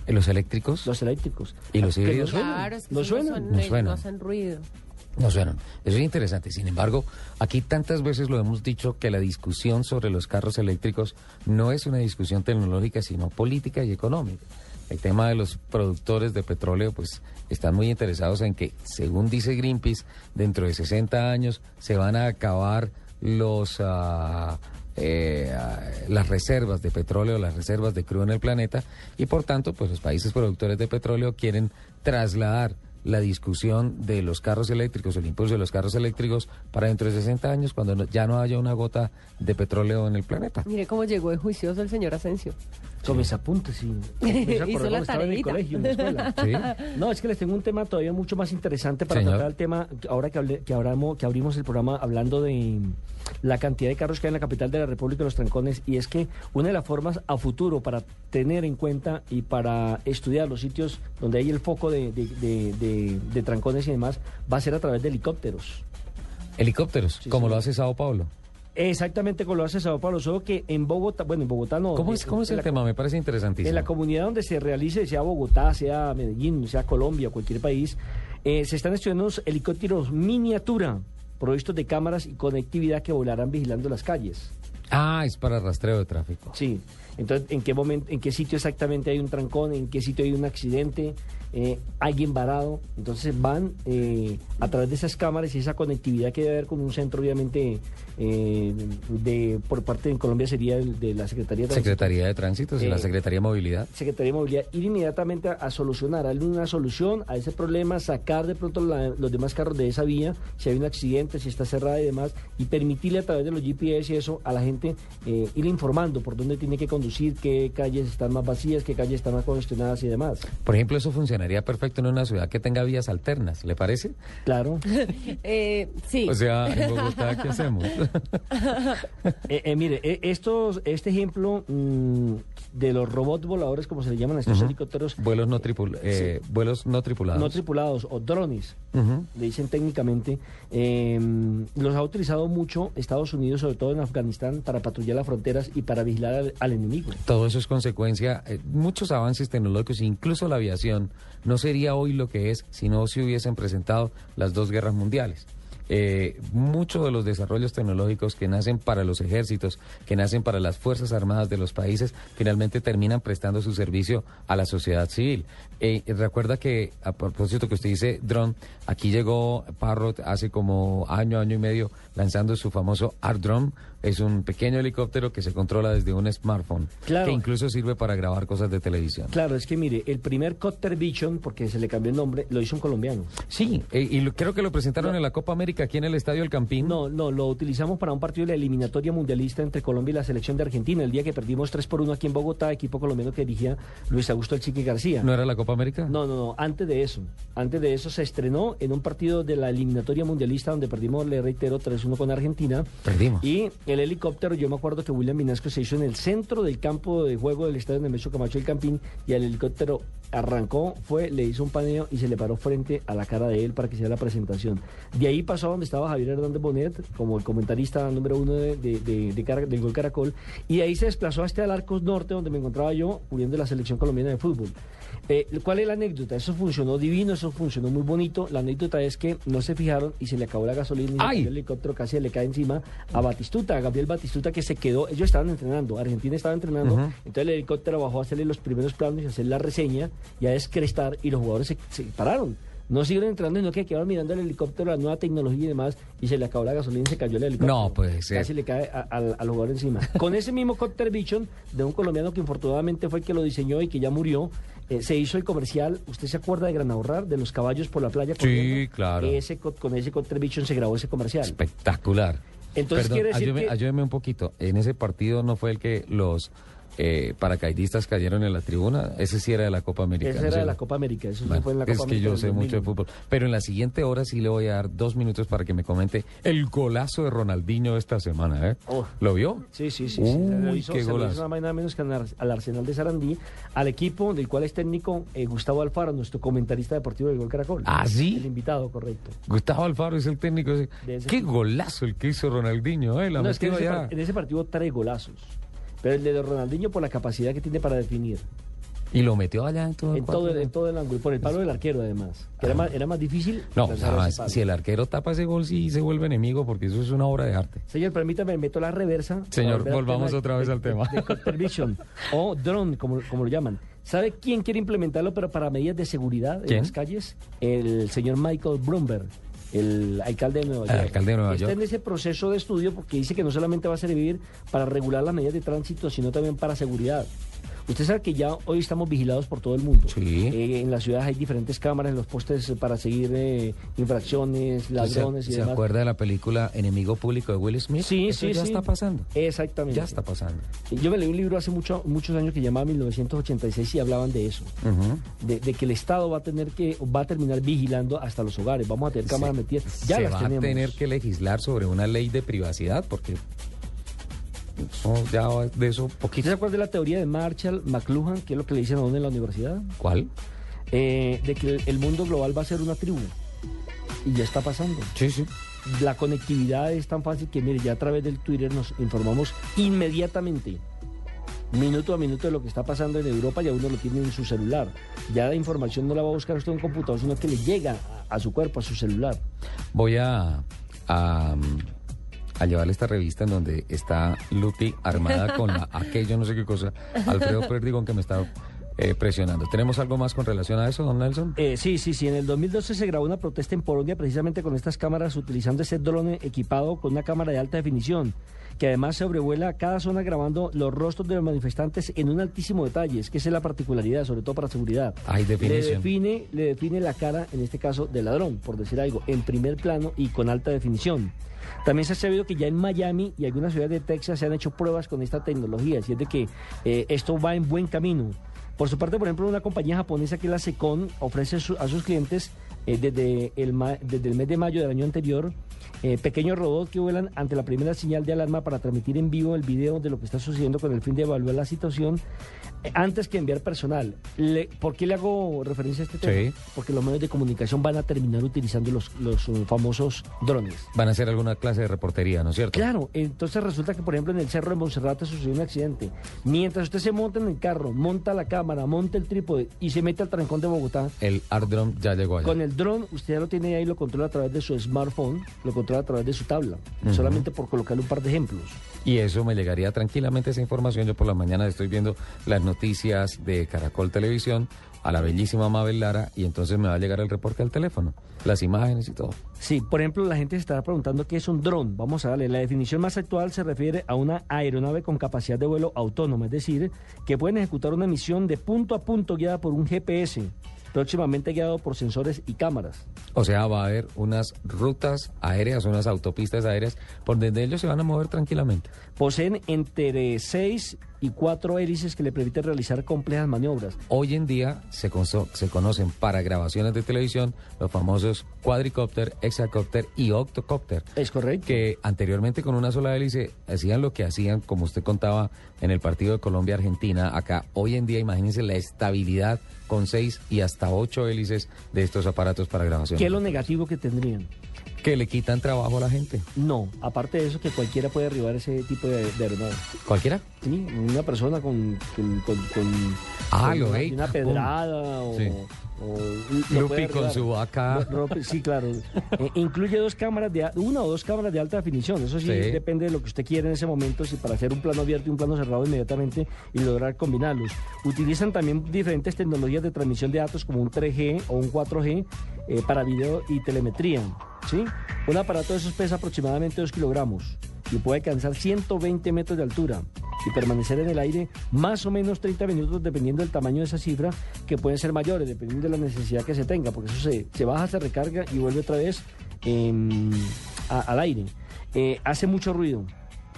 ¿Y los eléctricos? Los eléctricos. ¿Y los híbridos? Claro, no, suenan. no, suenan. no hacen ruido. No suenan. Eso es interesante. Sin embargo, aquí tantas veces lo hemos dicho que la discusión sobre los carros eléctricos no es una discusión tecnológica, sino política y económica. El tema de los productores de petróleo, pues están muy interesados en que, según dice Greenpeace, dentro de 60 años se van a acabar los uh, eh, las reservas de petróleo, las reservas de crudo en el planeta y por tanto, pues los países productores de petróleo quieren trasladar la discusión de los carros eléctricos, el impulso de los carros eléctricos para dentro de 60 años, cuando ya no haya una gota de petróleo en el planeta. Mire cómo llegó de juicioso el señor Asensio. Con mis apuntes, sí. Hizo la No, es que les tengo un tema todavía mucho más interesante para tratar el tema, ahora que, que, hablamos, que abrimos el programa hablando de la cantidad de carros que hay en la capital de la República, los trancones, y es que una de las formas a futuro para tener en cuenta y para estudiar los sitios donde hay el foco de, de, trancones y demás va a ser a través de helicópteros. ¿Helicópteros? como lo hace Sao Paulo. Exactamente como lo hace Sao Paulo, solo que en Bogotá, bueno, en Bogotá no. ¿Cómo es, cómo es el tema? Me parece interesantísimo. En la comunidad donde se realice, sea Bogotá, sea Medellín, sea Colombia, cualquier país, eh, se están estudiando helicópteros miniatura, provistos de cámaras y conectividad que volarán vigilando las calles. Ah, es para rastreo de tráfico. Sí. Entonces, ¿en qué momento, en qué sitio exactamente hay un trancón, en qué sitio hay un accidente, eh, alguien varado? Entonces van eh, a través de esas cámaras y esa conectividad que debe haber con un centro, obviamente, eh, de por parte de Colombia sería el de la Secretaría de Tránsito. Secretaría de Tránsito, la Secretaría de Movilidad. Secretaría de Movilidad, ir inmediatamente a, solucionar, darle una solución a ese problema, sacar de pronto los demás carros de esa vía, si hay un accidente, si está cerrada y demás, y permitirle a través de los GPS y eso a la gente eh, ir informando por dónde tiene que conducir, qué calles están más vacías, qué calles están más congestionadas y demás. Por ejemplo, eso funcionaría perfecto en una ciudad que tenga vías alternas, ¿le parece? Claro. Eh, sí. O sea, en Bogotá, ¿qué hacemos? Eh, eh, mire, eh, estos, este ejemplo mm, de los robots voladores, como se le llaman a estos helicópteros, Vuelos no, tripul eh, vuelos no tripulados. no tripulados o drones, le dicen técnicamente, eh, los ha utilizado mucho Estados Unidos, sobre todo en Afganistán, para patrullar las fronteras y para vigilar al, al enemigo. Todo eso es consecuencia, eh, muchos avances tecnológicos, incluso la aviación, no sería hoy lo que es si no se hubiesen presentado las dos guerras mundiales. Eh, muchos de los desarrollos tecnológicos que nacen para los ejércitos, que nacen para las Fuerzas Armadas de los países, finalmente terminan prestando su servicio a la sociedad civil. Eh, recuerda que, a propósito que usted dice, drone, aquí llegó Parrot hace como año, año y medio, lanzando su famoso Art Drone. Es un pequeño helicóptero que se controla desde un smartphone, Claro. que incluso sirve para grabar cosas de televisión. Claro, es que mire, el primer Cotter Vision, porque se le cambió el nombre, lo hizo un colombiano. Sí, eh, y lo- creo que lo presentaron en la Copa América aquí en el Estadio El Campín. No, no, lo utilizamos para un partido de la eliminatoria mundialista entre Colombia y la selección de Argentina. El día que perdimos 3 por 1 aquí en Bogotá, equipo colombiano que dirigía Luis Augusto El Chiqui García. ¿No era la Copa América? No, no, no, antes de eso. Antes de eso se estrenó en un partido de la eliminatoria mundialista donde perdimos, le reitero, 3-1 con Argentina. Perdimos. Y el helicóptero, yo me acuerdo que William Vinasco se hizo en el centro del campo de juego del estadio Nemesio Camacho del Campín y el helicóptero arrancó, fue, le hizo un paneo y se le paró frente a la cara de él para que hiciera la presentación. De ahí pasó a donde estaba Javier Hernández Bonet, como el comentarista número uno de, de- de- de del Gol Caracol, y de ahí se desplazó hasta el Arcos Norte, donde me encontraba yo cubriendo la selección colombiana de fútbol. Eh, ¿Cuál es la anécdota? Eso funcionó divino, eso funcionó muy bonito. La anécdota es que no se fijaron y se le acabó la gasolina y el helicóptero casi le cae encima a Batistuta, a Gabriel Batistuta que se quedó, ellos estaban entrenando, Argentina estaba entrenando, entonces el helicóptero bajó a hacerle los primeros planos y hacer la reseña y a descrestar y los jugadores se, se pararon. No siguieron entrando, sino que quedaron mirando el helicóptero, la nueva tecnología y demás, y se le acabó la gasolina y se cayó el helicóptero. No puede ser. Casi le cae a- al al jugador encima. Con ese mismo Cotter Vision de un colombiano que infortunadamente fue el que lo diseñó y que ya murió, eh, se hizo el comercial. ¿Usted se acuerda de Gran Ahorrar, de los caballos por la playa? Sí, claro. Ese, co- con ese Cotter Vision se grabó ese comercial. Espectacular. Entonces Perdón, quiere decir ayúdeme, que- ayúdeme un poquito. En ese partido no fue el que los eh, paracaidistas cayeron en la tribuna. Ese sí era de la Copa América. Esa ¿no es era de la? Copa América, eso sí Bueno, fue en la es Copa que América yo sé mucho de 2001. fútbol. Pero en la siguiente hora sí le voy a dar dos minutos para que me comente el golazo de Ronaldinho esta semana. ¿eh? Oh. ¿Lo vio? Sí, sí, sí. sí. Se Uy, hizo, qué se lo hizo golazo. nada menos que al Ar- al Arsenal de Sarandí, al equipo del cual es técnico eh, Gustavo Alfaro, nuestro comentarista deportivo del Gol Caracol. ¿Ah, sí? El invitado, correcto. Gustavo Alfaro es el técnico. ese. Ese Qué equipo. golazo el que hizo Ronaldinho. ¿eh? La No, es que en ese, en ese partido tres golazos. Pero el de Ronaldinho por la capacidad que tiene para definir. Y lo metió allá en todo el En todo, el, en todo el ángulo. Y por el palo del arquero, además. Que era, más, era más difícil. No, además, si el arquero tapa ese gol, sí se vuelve enemigo, porque eso es una obra de arte. Señor, permítame, meto la reversa. Señor, volvamos otra vez de- al tema. De, de o drone, como, como lo llaman. ¿Sabe quién quiere implementarlo, pero para medidas de seguridad en ¿Quién? las calles? El señor Michael Bloomberg, el alcalde de Nueva El York. alcalde de Nueva Está York. en ese proceso de estudio porque dice que no solamente va a servir para regular las medidas de tránsito, sino también para seguridad. Usted sabe que ya hoy estamos vigilados por todo el mundo. Sí. Eh, en las ciudades hay diferentes cámaras en los postes eh, para seguir eh, infracciones, ladrones ¿Se, y se demás. acuerda de la película Enemigo Público de Will Smith? Sí, Eso sí, ya sí. está pasando. Exactamente. Ya está pasando. Yo me leí un libro hace mucho, muchos años que llamaba 1986 y hablaban de eso. De, de que el Estado va a tener que, va a terminar vigilando hasta los hogares. Vamos a tener cámaras metidas. Ya se las va tenemos. a tener que legislar sobre una ley de privacidad, porque eso ya de eso ¿Usted poquito. se acuerda de la teoría de Marshall McLuhan, que es lo que le dicen a uno en la universidad? ¿Cuál? Eh, de que el, mundo global va a ser una tribu. Y ya está pasando. Sí, sí. La conectividad es tan fácil que, mire, ya a través del Twitter nos informamos inmediatamente, minuto a minuto, de lo que está pasando en Europa y a uno lo tiene en su celular. Ya la información no la va a buscar usted en un computador, sino que le llega a, a su cuerpo, a su celular. Voy a, a, a llevarle esta revista en donde está Lupi armada con la, aquello, no sé qué cosa. Alfredo Perdigón que me está eh, presionando. ¿Tenemos algo más con relación a eso, don Nelson? Eh, sí, sí, sí. En el 2012 se grabó una protesta en Polonia precisamente con estas cámaras utilizando ese drone equipado con una cámara de alta definición que además sobrevuela cada zona grabando los rostros de los manifestantes en un altísimo detalle. Es que esa es la particularidad, sobre todo para seguridad. Hay definición. Le define, le define la cara, en este caso, del ladrón, por decir algo, en primer plano y con alta definición. También se ha sabido que ya en Miami y algunas ciudades de Texas se han hecho pruebas con esta tecnología, así es de que eh, esto va en buen camino. Por su parte, por ejemplo, una compañía japonesa que es la Secon ofrece a sus clientes eh, desde, el desde el mes de mayo del año anterior eh, pequeños robots que vuelan ante la primera señal de alarma para transmitir en vivo el video de lo que está sucediendo con el fin de evaluar la situación eh, antes que enviar personal. ¿Por qué le hago referencia a este tema? Porque los medios de comunicación van a terminar utilizando los, los uh, famosos drones. Van a hacer alguna clase de reportería, ¿no es cierto? Claro, entonces resulta que, por ejemplo, en el Cerro de Monserrate sucedió un accidente. Mientras usted se monta en el carro, monta la cámara, monta el trípode y se mete al trancón de Bogotá. El Art Drone ya llegó allá. Con el drone, usted ya lo tiene ahí, lo controla a través de su smartphone, lo controla a través de su tabla, solamente por colocarle un par de ejemplos. Y eso me llegaría tranquilamente esa información. Yo por la mañana estoy viendo las noticias de Caracol Televisión a la bellísima Mabel Lara y entonces me va a llegar el reporte al teléfono, las imágenes y todo. Sí, por ejemplo, la gente se está preguntando qué es un dron. Vamos a darle. La definición más actual se refiere a una aeronave con capacidad de vuelo autónoma, es decir, que pueden ejecutar una misión de punto a punto guiada por un GPS próximamente guiado por sensores y cámaras. O sea, va a haber unas rutas aéreas, unas autopistas aéreas por donde ellos se van a mover tranquilamente. Poseen entre seis y cuatro hélices que le permiten realizar complejas maniobras. Hoy en día se, se conocen para grabaciones de televisión los famosos cuadricópter, hexacópter y octocópter. Es correcto. Que anteriormente con una sola hélice hacían lo que hacían, como usted contaba, en el partido de Colombia-Argentina. Acá, hoy en día, imagínense la estabilidad con seis y hasta ocho hélices de estos aparatos para grabación. ¿Qué es lo negativo que tendrían? que le quitan trabajo a la gente. No, aparte de eso, que cualquiera puede arribar ese tipo de, de ¿Cualquiera? Sí, una persona con, con, ah, una, pedrada o, Lupi con su vaca. sí, claro. Eh, incluye dos cámaras de una o dos cámaras de alta definición. Eso sí, depende de lo que usted quiera en ese momento, si para hacer un plano abierto y un plano cerrado inmediatamente y lograr combinarlos. Utilizan también diferentes tecnologías de transmisión de datos como un 3G o un 4G eh, para video y telemetría. ¿sí? Un aparato de esos pesa aproximadamente 2 kilogramos y puede alcanzar 120 metros de altura y permanecer en el aire más o menos 30 minutos dependiendo del tamaño de esa cifra, que pueden ser mayores dependiendo de la necesidad que se tenga, porque eso se, baja, se recarga y vuelve otra vez em, al aire. Eh, hace mucho ruido,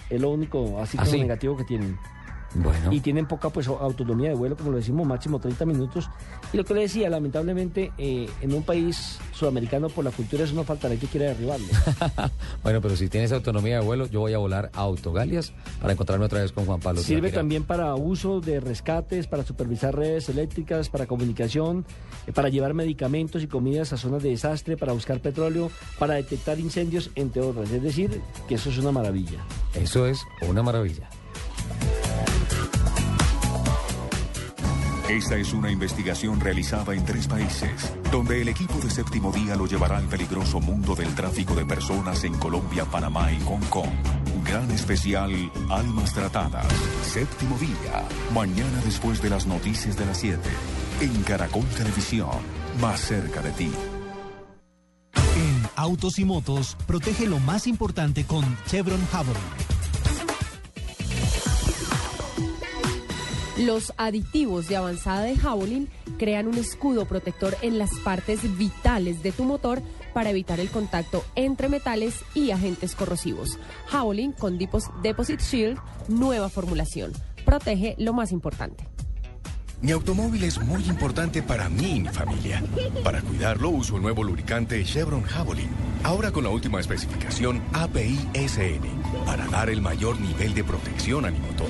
es lo único así como negativo que tienen. Y tienen poca pues autonomía de vuelo, como lo decimos, máximo 30 minutos. Y lo que le decía, lamentablemente, eh, en un país sudamericano por la cultura eso no faltará que quiera derribarlo. bueno, pero si tienes autonomía de vuelo, yo voy a volar a Autogalias para encontrarme otra vez con Juan Pablo. Sirve también para uso de rescates, para supervisar redes eléctricas, para comunicación, eh, para llevar medicamentos y comidas a zonas de desastre, para buscar petróleo, para detectar incendios, entre otras. Es decir, que eso es una maravilla. Eso es una maravilla. Esta es una investigación realizada en tres países, donde el equipo de séptimo día lo llevará al peligroso mundo del tráfico de personas en Colombia, Panamá y Hong Kong. Gran especial Almas Tratadas. Séptimo día, mañana después de las noticias de las 7, en Caracol Televisión, más cerca de ti. En Autos y Motos, protege lo más importante con Chevron Javelin. Los aditivos de avanzada de Javelin crean un escudo protector en las partes vitales de tu motor para evitar el contacto entre metales y agentes corrosivos. Javelin con Deposit Shield, nueva formulación. Protege lo más importante. Mi automóvil es muy importante para mí y mi familia. Para cuidarlo uso el nuevo lubricante Chevron Javelin. Ahora con la última especificación API-SN para dar el mayor nivel de protección a mi motor.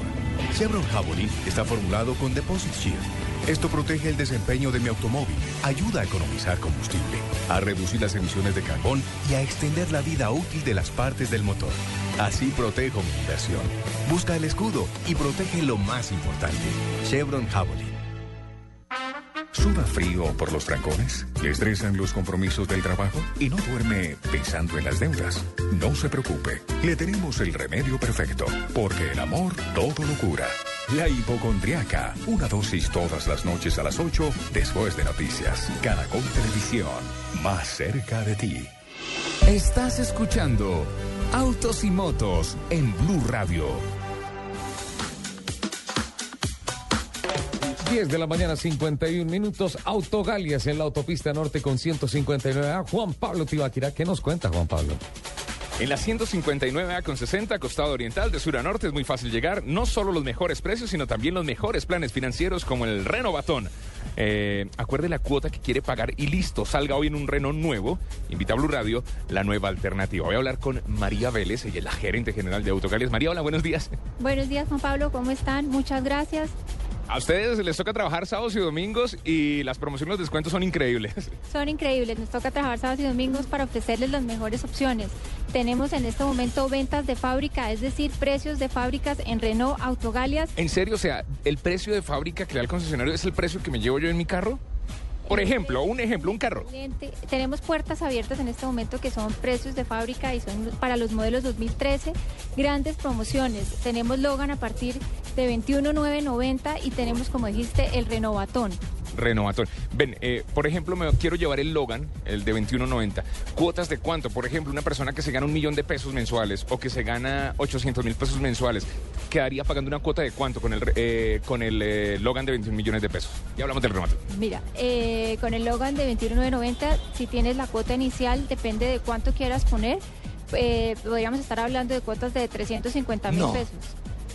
Chevron Javelin está formulado con Deposit Shield. Esto protege el desempeño de mi automóvil, ayuda a economizar combustible, a reducir las emisiones de carbón y a extender la vida útil de las partes del motor. Así protejo mi inversión. Busca el escudo y protege lo más importante. Chevron Javelin. ¿Suda frío por los trancones? ¿Le estresan los compromisos del trabajo? ¿Y no duerme pensando en las deudas? No se preocupe, le tenemos el remedio perfecto, porque el amor todo lo cura. La hipocondriaca. Una dosis todas las noches a las 8 después de noticias. Caracol Televisión. Más cerca de ti. Estás escuchando Autos y Motos en Blue Radio. 10 de la mañana, 51 minutos. Autogalias en la autopista norte con 159. a Juan Pablo Tibaquira, ¿qué nos cuenta Juan Pablo? En la 159A con 60, costado oriental de sur a norte, es muy fácil llegar. No solo los mejores precios, sino también los mejores planes financieros como el Renovatón. Eh, acuerde la cuota que quiere pagar y listo, salga hoy en un Renault nuevo. Invita a Blue Radio, la nueva alternativa. Voy a hablar con María Vélez, ella es la gerente general de Autogalias. María, hola, buenos días. Buenos días, Juan Pablo, ¿cómo están? Muchas gracias. A ustedes les toca trabajar sábados y domingos y las promociones, los descuentos son increíbles. Son increíbles, nos toca trabajar sábados y domingos para ofrecerles las mejores opciones. Tenemos en este momento ventas de fábrica, es decir, precios de fábricas en Renault Autogalias. ¿En serio? O sea, ¿el precio de fábrica que da el concesionario es el precio que me llevo yo en mi carro? Por ejemplo, un ejemplo, un carro. Tenemos puertas abiertas en este momento que son precios de fábrica y son para los modelos 2013. Grandes promociones. Tenemos Logan a partir de 21,990 y tenemos, como dijiste, el Renovatón. Renovatón. Ven, eh, por ejemplo, me quiero llevar el Logan, el de 21.90. ¿Cuotas de cuánto? Por ejemplo, una persona que se gana un millón de pesos mensuales o que se gana 800 mil pesos mensuales, ¿quedaría pagando una cuota de cuánto con el, eh, con el eh, Logan de 21 millones de pesos? Ya hablamos del Renovatón. Mira, eh, con el Logan de 21,990, si tienes la cuota inicial, depende de cuánto quieras poner, eh, podríamos estar hablando de cuotas de 350 mil No. pesos.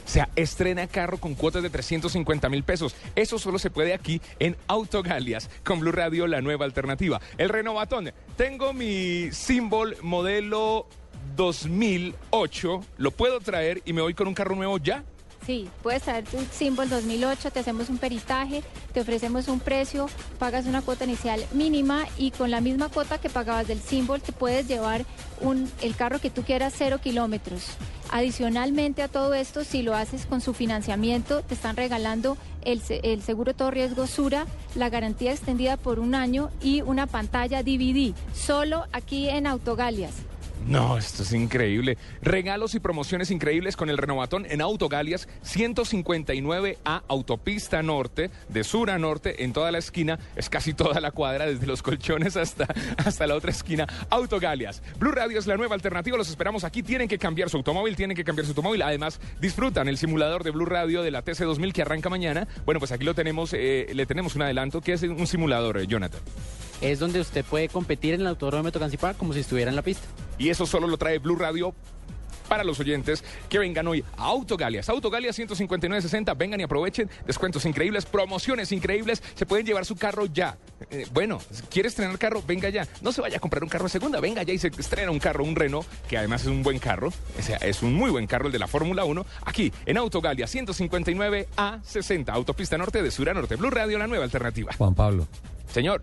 O sea, estrena carro con cuotas de 350 mil pesos. Eso solo se puede aquí en Autogalias, con Blue Radio, la nueva alternativa. El renovatón. Tengo mi símbolo modelo 2008. Lo puedo traer y me voy con un carro nuevo ya. Sí, puedes traer tu Symbol 2008, te hacemos un peritaje, te ofrecemos un precio, pagas una cuota inicial mínima y con la misma cuota que pagabas del Symbol te puedes llevar el carro que tú quieras cero kilómetros. Adicionalmente a todo esto, si lo haces con su financiamiento, te están regalando el, el seguro todo riesgo Sura, la garantía extendida por un año y una pantalla DVD, solo aquí en Autogalias. No, esto es increíble. Regalos y promociones increíbles con el renovatón en Autogalias 159 a Autopista Norte, de sur a norte, en toda la esquina. Es casi toda la cuadra, desde los colchones hasta, hasta la otra esquina. Autogalias. Blue Radio es la nueva alternativa. Los esperamos aquí. Tienen que cambiar su automóvil, tienen que cambiar su automóvil. Además, disfrutan el simulador de Blue Radio de la TC2000 que arranca mañana. Bueno, pues aquí lo tenemos, eh, le tenemos un adelanto que es un simulador, eh, Jonathan. Es donde usted puede competir en el autódromo de Tocancipá como si estuviera en la pista. Y eso solo lo trae Blue Radio para los oyentes que vengan hoy a Autogalias. Autogalias 159.60, vengan y aprovechen descuentos increíbles, promociones increíbles, se pueden llevar su carro ya. Eh, bueno, ¿quiere estrenar carro? Venga ya. No se vaya a comprar un carro de segunda, venga ya y se estrena un carro, un Renault, que además es un buen carro, o sea, es un muy buen carro el de la Fórmula 1, aquí en Autogalias 159 a 60, Autopista Norte de Sur a Norte. Blue Radio, la nueva alternativa. Juan Pablo. Señor.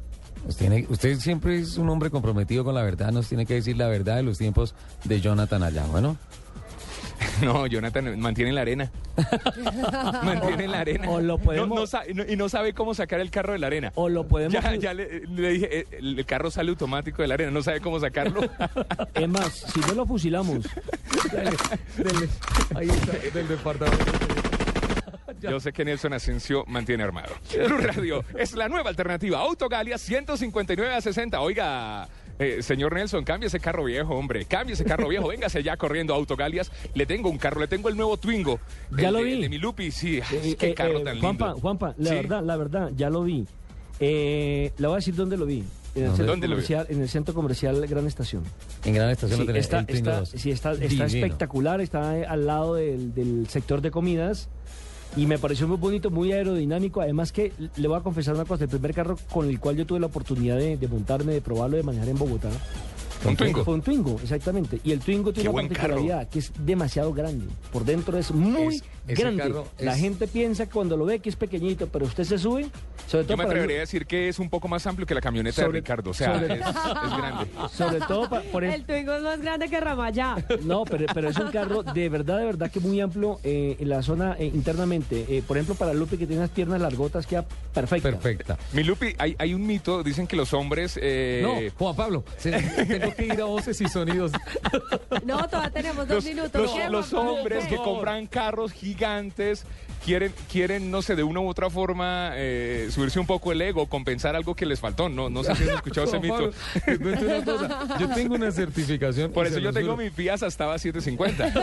Tiene- usted siempre es un hombre comprometido con la verdad, nos tiene que decir la verdad de los tiempos de Jonathan allá, bueno. No, Jonathan mantiene la arena. mantiene la arena. O lo podemos- No- no sa- y no- y no sabe cómo sacar el carro de la arena. O lo podemos... Ya, ya le, le dije, eh, el carro sale automático de la arena, no sabe cómo sacarlo. Es más, si no lo fusilamos. Ahí está, del departamento. Yo sé que Nelson Asensio mantiene armado. Blue Radio es la nueva alternativa. Autogalia 159 a 60. Oiga. eh, señor Nelson, cambie ese carro viejo, hombre. Cambie ese carro viejo. Véngase ya corriendo a Autogalias. Le tengo un carro, le tengo el nuevo Twingo. Ya el lo de- vi. el de mi Lupi, sí. Ay, Eh, qué eh, carro eh, tan Juanpa, lindo. Juanpa, la Sí. verdad, la verdad, ya lo vi. Eh, le voy a decir dónde lo vi. En el, ¿Dónde? centro ¿Dónde lo vi? comercial, en el centro comercial Gran Estación. En Gran Estación Sí, lo tenés, está, el Twingo está- 2. sí, está, espectacular, está al lado del, del sector de comidas y me pareció muy bonito, muy aerodinámico. Además que le voy a confesar una cosa, el primer carro con el cual yo tuve la oportunidad de, de montarme, de probarlo, de manejar en Bogotá. Un Twingo. Fue un Twingo, exactamente. Y el Twingo tiene Qué una particularidad que es demasiado grande. Por dentro es muy Es- grande. carro La es- gente piensa cuando lo ve que es pequeñito, pero usted se sube, sobre Yo me para atrevería a decir que es un poco más amplio que la camioneta Sobre- de Ricardo. O sea, sobre- es, es grande. sobre todo pa- por el, El Twingo es más grande que Ramayá. No, pero, pero es un carro de verdad, de verdad que muy amplio eh, en la zona eh, internamente. Eh, por ejemplo, para Lupe que tiene unas piernas largotas queda perfecta. Perfecta. Mi Lupi, hay, hay un mito, dicen que los hombres... eh, No, Juan Pablo, se- tengo que ir a voces y sonidos. No, todavía tenemos dos los, minutos. los- ¿Qué, los hombres que compran carros gigantes quieren, quieren, no sé, de una u otra forma eh, subirse un poco el ego, compensar algo que les faltó. No, no sé si han escuchado ese mito. Una cosa. Yo tengo una certificación. Por eso yo tengo juro. mi Fiat estaba a 750.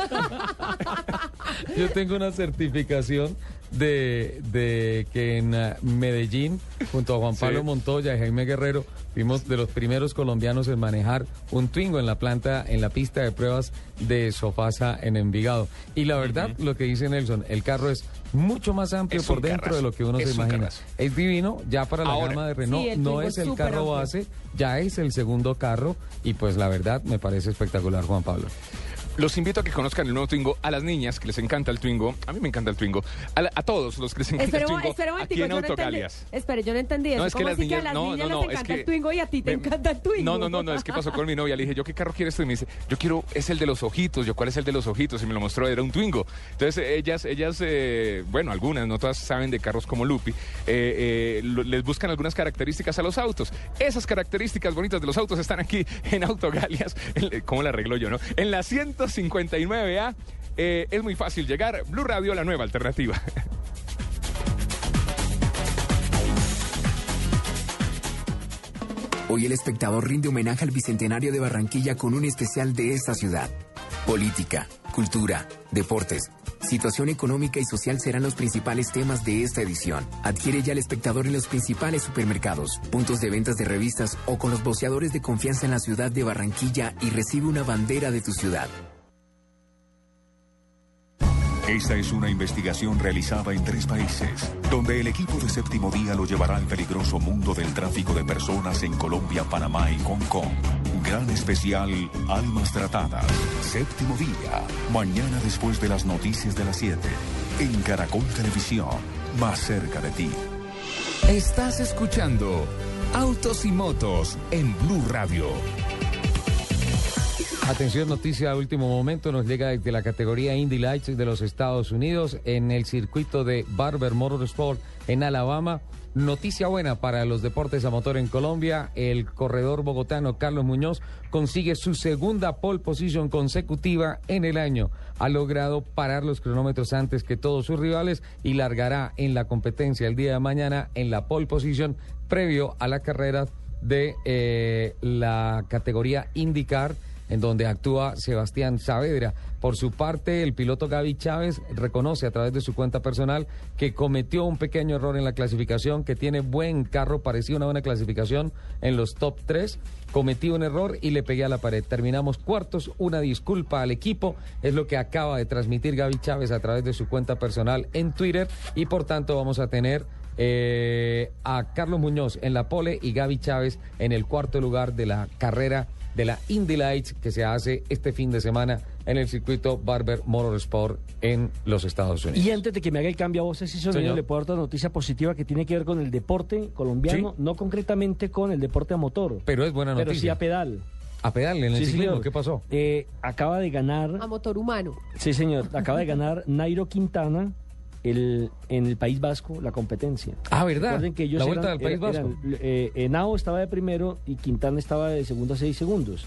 Yo tengo una certificación de, de que en ah, Medellín, junto a Juan Pablo Sí. Montoya y Jaime Guerrero, fuimos de los primeros colombianos en manejar un Twingo en la planta, en la pista de pruebas de Sofasa en Envigado. Y la verdad, lo que dice Nelson, el carro es mucho más amplio Es por dentro carrazo, de lo que uno se imagina. Es divino, ya para la gama de Renault Sí, no es el carro amplio. base, ya es el segundo carro y pues la verdad me parece espectacular, Juan Pablo. Los invito a que conozcan el nuevo Twingo, a las niñas que les encanta el Twingo, a mí me encanta el Twingo, a, la- a todos los que les encanta el Twingo, espera un aquí momentico, en yo no. Autogalias. Espere, yo no entendí No, eso. es que ¿Cómo las que a niñas- las no, niñas no, les no, es encanta el que- Twingo y a ti te me- encanta el Twingo? No, no, no, no, es que pasó con mi novia. Le dije, ¿yo qué carro quieres tú? Y me dice, yo quiero, es el de los ojitos. Yo, ¿cuál es el de los ojitos? Y me lo mostró, era un Twingo. Entonces, ellas, ellas eh, bueno, algunas, no todas saben de carros como Lupi, eh, eh, lo- les buscan algunas características a los autos. Esas características bonitas de los autos están aquí en Autogalias. En- ¿Cómo la arreglo yo, no? En la 159A. eh, es muy fácil llegar. Blue Radio, la nueva alternativa. Hoy el espectador rinde homenaje al Bicentenario de Barranquilla con un especial de esta ciudad. Política, cultura, deportes, situación económica y social serán los principales temas de esta edición. Adquiere ya el espectador en los principales supermercados, puntos de ventas de revistas o con los boceadores de confianza en la ciudad de Barranquilla y recibe una bandera de tu ciudad. Esta es una investigación realizada en tres países, donde el equipo de séptimo día lo llevará al peligroso mundo del tráfico de personas en Colombia, Panamá y Hong Kong. Gran especial Almas Tratadas. Séptimo día, mañana después de las noticias de las 7, en Caracol Televisión, más cerca de ti. Estás escuchando Autos y Motos en Blue Radio. Atención, noticia de último momento, nos llega desde la categoría Indy Lights de los Estados Unidos en el circuito de Barber Motorsport en Alabama. Noticia buena para los deportes a motor en Colombia. El corredor bogotano Carlos Muñoz consigue su segunda pole position consecutiva en el año. Ha logrado parar los cronómetros antes que todos sus rivales y largará en la competencia el día de mañana en la pole position previo a la carrera de eh, la categoría IndyCar en donde actúa Sebastián Saavedra. Por su parte, el piloto Gaby Chávez reconoce a través de su cuenta personal que cometió un pequeño error en la clasificación, que tiene buen carro, parecía una buena clasificación en los top 3. Cometí un error y le pegué a la pared. Terminamos cuartos, una disculpa al equipo, es lo que acaba de transmitir Gaby Chávez a través de su cuenta personal en Twitter y por tanto vamos a tener eh, a Carlos Muñoz en la pole y Gaby Chávez en el cuarto lugar de la carrera de la Indy Lights que se hace este fin de semana en el circuito Barber Motorsport en los Estados Unidos. Y antes de que me haga el cambio a voces y sonido, Señor. le puedo dar otra noticia positiva que tiene que ver con el deporte colombiano, no concretamente con el deporte a motor. Pero es buena Pero sí noticia. a pedal. A pedal en el Sí, ciclismo, señor. ¿qué pasó? Eh, acaba de ganar, A motor humano. sí señor, acaba de ganar Nairo Quintana el, en el País Vasco la competencia. Ah, ¿verdad? Recuerden que ellos La Vuelta eran- del País Vasco. eran, eh, Henao estaba de primero y Quintana estaba de segundo a seis segundos.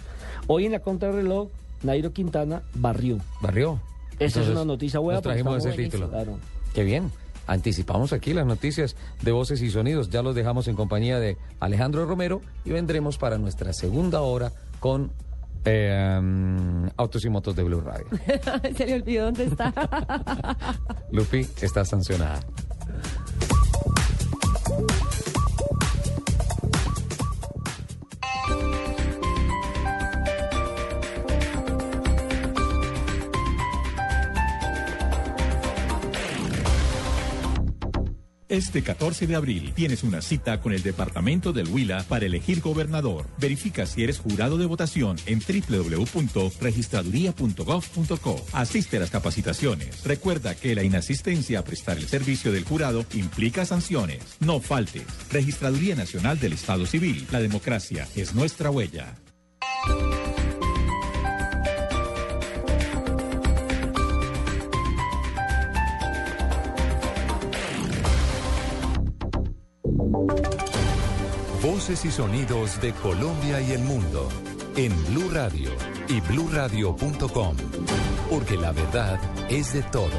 Hoy en la contrarreloj, Nairo Quintana barrió. Barrió. Esa es una noticia buena. Nos trajimos ese título. Claro. Qué bien. Anticipamos aquí las noticias de voces y sonidos. Ya los dejamos en compañía de Alejandro Romero y vendremos para nuestra segunda hora con eh, um, Autos y Motos de Blue Radio. Se le olvidó dónde está. Lupi está sancionada. Este 14 de abril tienes una cita con el Departamento del Huila para elegir gobernador. Verifica si eres jurado de votación en www.registraduría.gov.co. Asiste a las capacitaciones. Recuerda que la inasistencia a prestar el servicio del jurado implica sanciones. No faltes. Registraduría Nacional del Estado Civil. La democracia es nuestra huella. Voces y sonidos de Colombia y el mundo en Blue Radio y bluradio.com. Porque la verdad es de todos.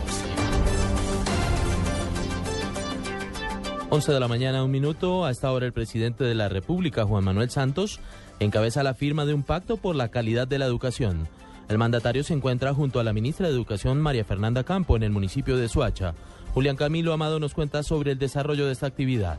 11 de la mañana, un minuto. A esta hora el presidente de la República, Juan Manuel Santos, encabeza la firma de un pacto por la calidad de la educación. El mandatario se encuentra junto a la ministra de Educación, María Fernanda Campo, en el municipio de Suacha. Julián Camilo Amado nos cuenta sobre el desarrollo de esta actividad.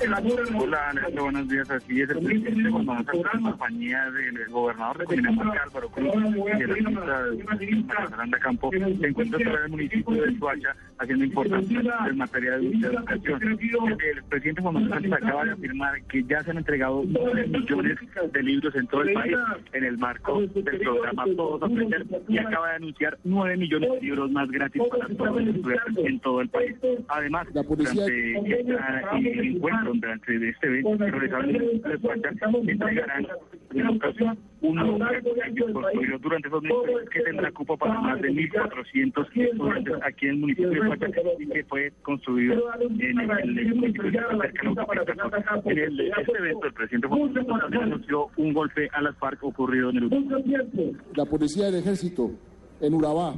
Hola, Néstor, buenos días. Así es, el presidente Juan Manuel Santos, en compañía del gobernador de Cundinamarca, Álvaro Cruz, y de la ministra María Fernanda Campo, se encuentra sobre el municipio de Suacha haciendo importancia en materia de educación. El presidente Juan Manuel Santos acaba de afirmar que ya se han entregado 9 millones de libros en todo el país en el marco del programa Todos Aprender y acaba de anunciar 9 millones de libros más gratis para todos los estudiantes en todo el país. Además, durante este encuentro, durante este evento realizado en el de Suacha, entregarán en ocasión un construido durante esos meses que tendrá cupo para más de 1.400 estudiantes aquí en el municipio de Suacha y que fue construido en el, el municipio de En el, este evento, el presidente también anunció un golpe a las FARC ocurrido en el La policía del ejército en Urabá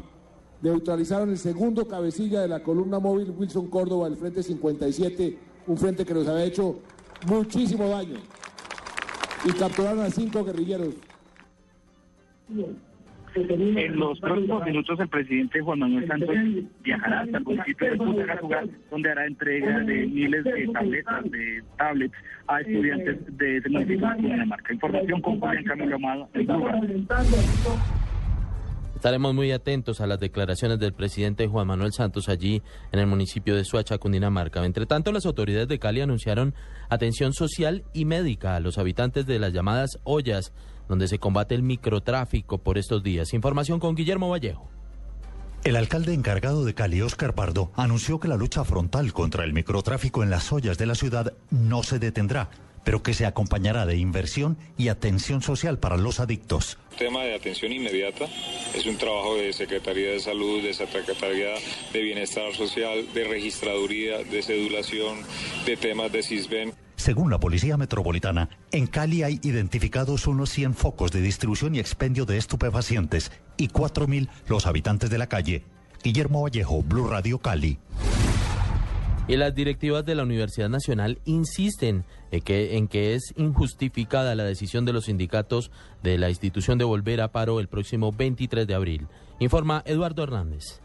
neutralizaron el segundo cabecilla de la columna móvil Wilson Córdoba del Frente 57, un frente que nos había hecho muchísimo daño. Y capturaron a cinco guerrilleros. En los próximos minutos el presidente Juan Manuel Santos viajará hasta el municipio de Fusagasugá, donde hará entrega de miles de tabletas, de tablets a estudiantes de ese municipio de Dinamarca. Información con Julián Camilo Amado. Estaremos muy atentos a las declaraciones del presidente Juan Manuel Santos allí en el municipio de Suacha, Cundinamarca. Entre tanto, las autoridades de Cali anunciaron atención social y médica a los habitantes de las llamadas ollas, donde se combate el microtráfico por estos días. Información con Guillermo Vallejo. El alcalde encargado de Cali, Oscar Pardo, anunció que la lucha frontal contra el microtráfico en las ollas de la ciudad no se detendrá, pero que se acompañará de inversión y atención social para los adictos. tema de atención inmediata es un trabajo de Secretaría de Salud, de Secretaría de Bienestar Social, de Registraduría, de Cedulación, de temas de CISBEN. Según la Policía Metropolitana, en Cali hay identificados unos 100 focos de distribución y expendio de estupefacientes y 4.000 los habitantes de la calle. Guillermo Vallejo, Blue Radio Cali. Y las directivas de la Universidad Nacional insisten en que, es injustificada la decisión de los sindicatos de la institución de volver a paro el próximo 23 de abril. Informa Eduardo Hernández.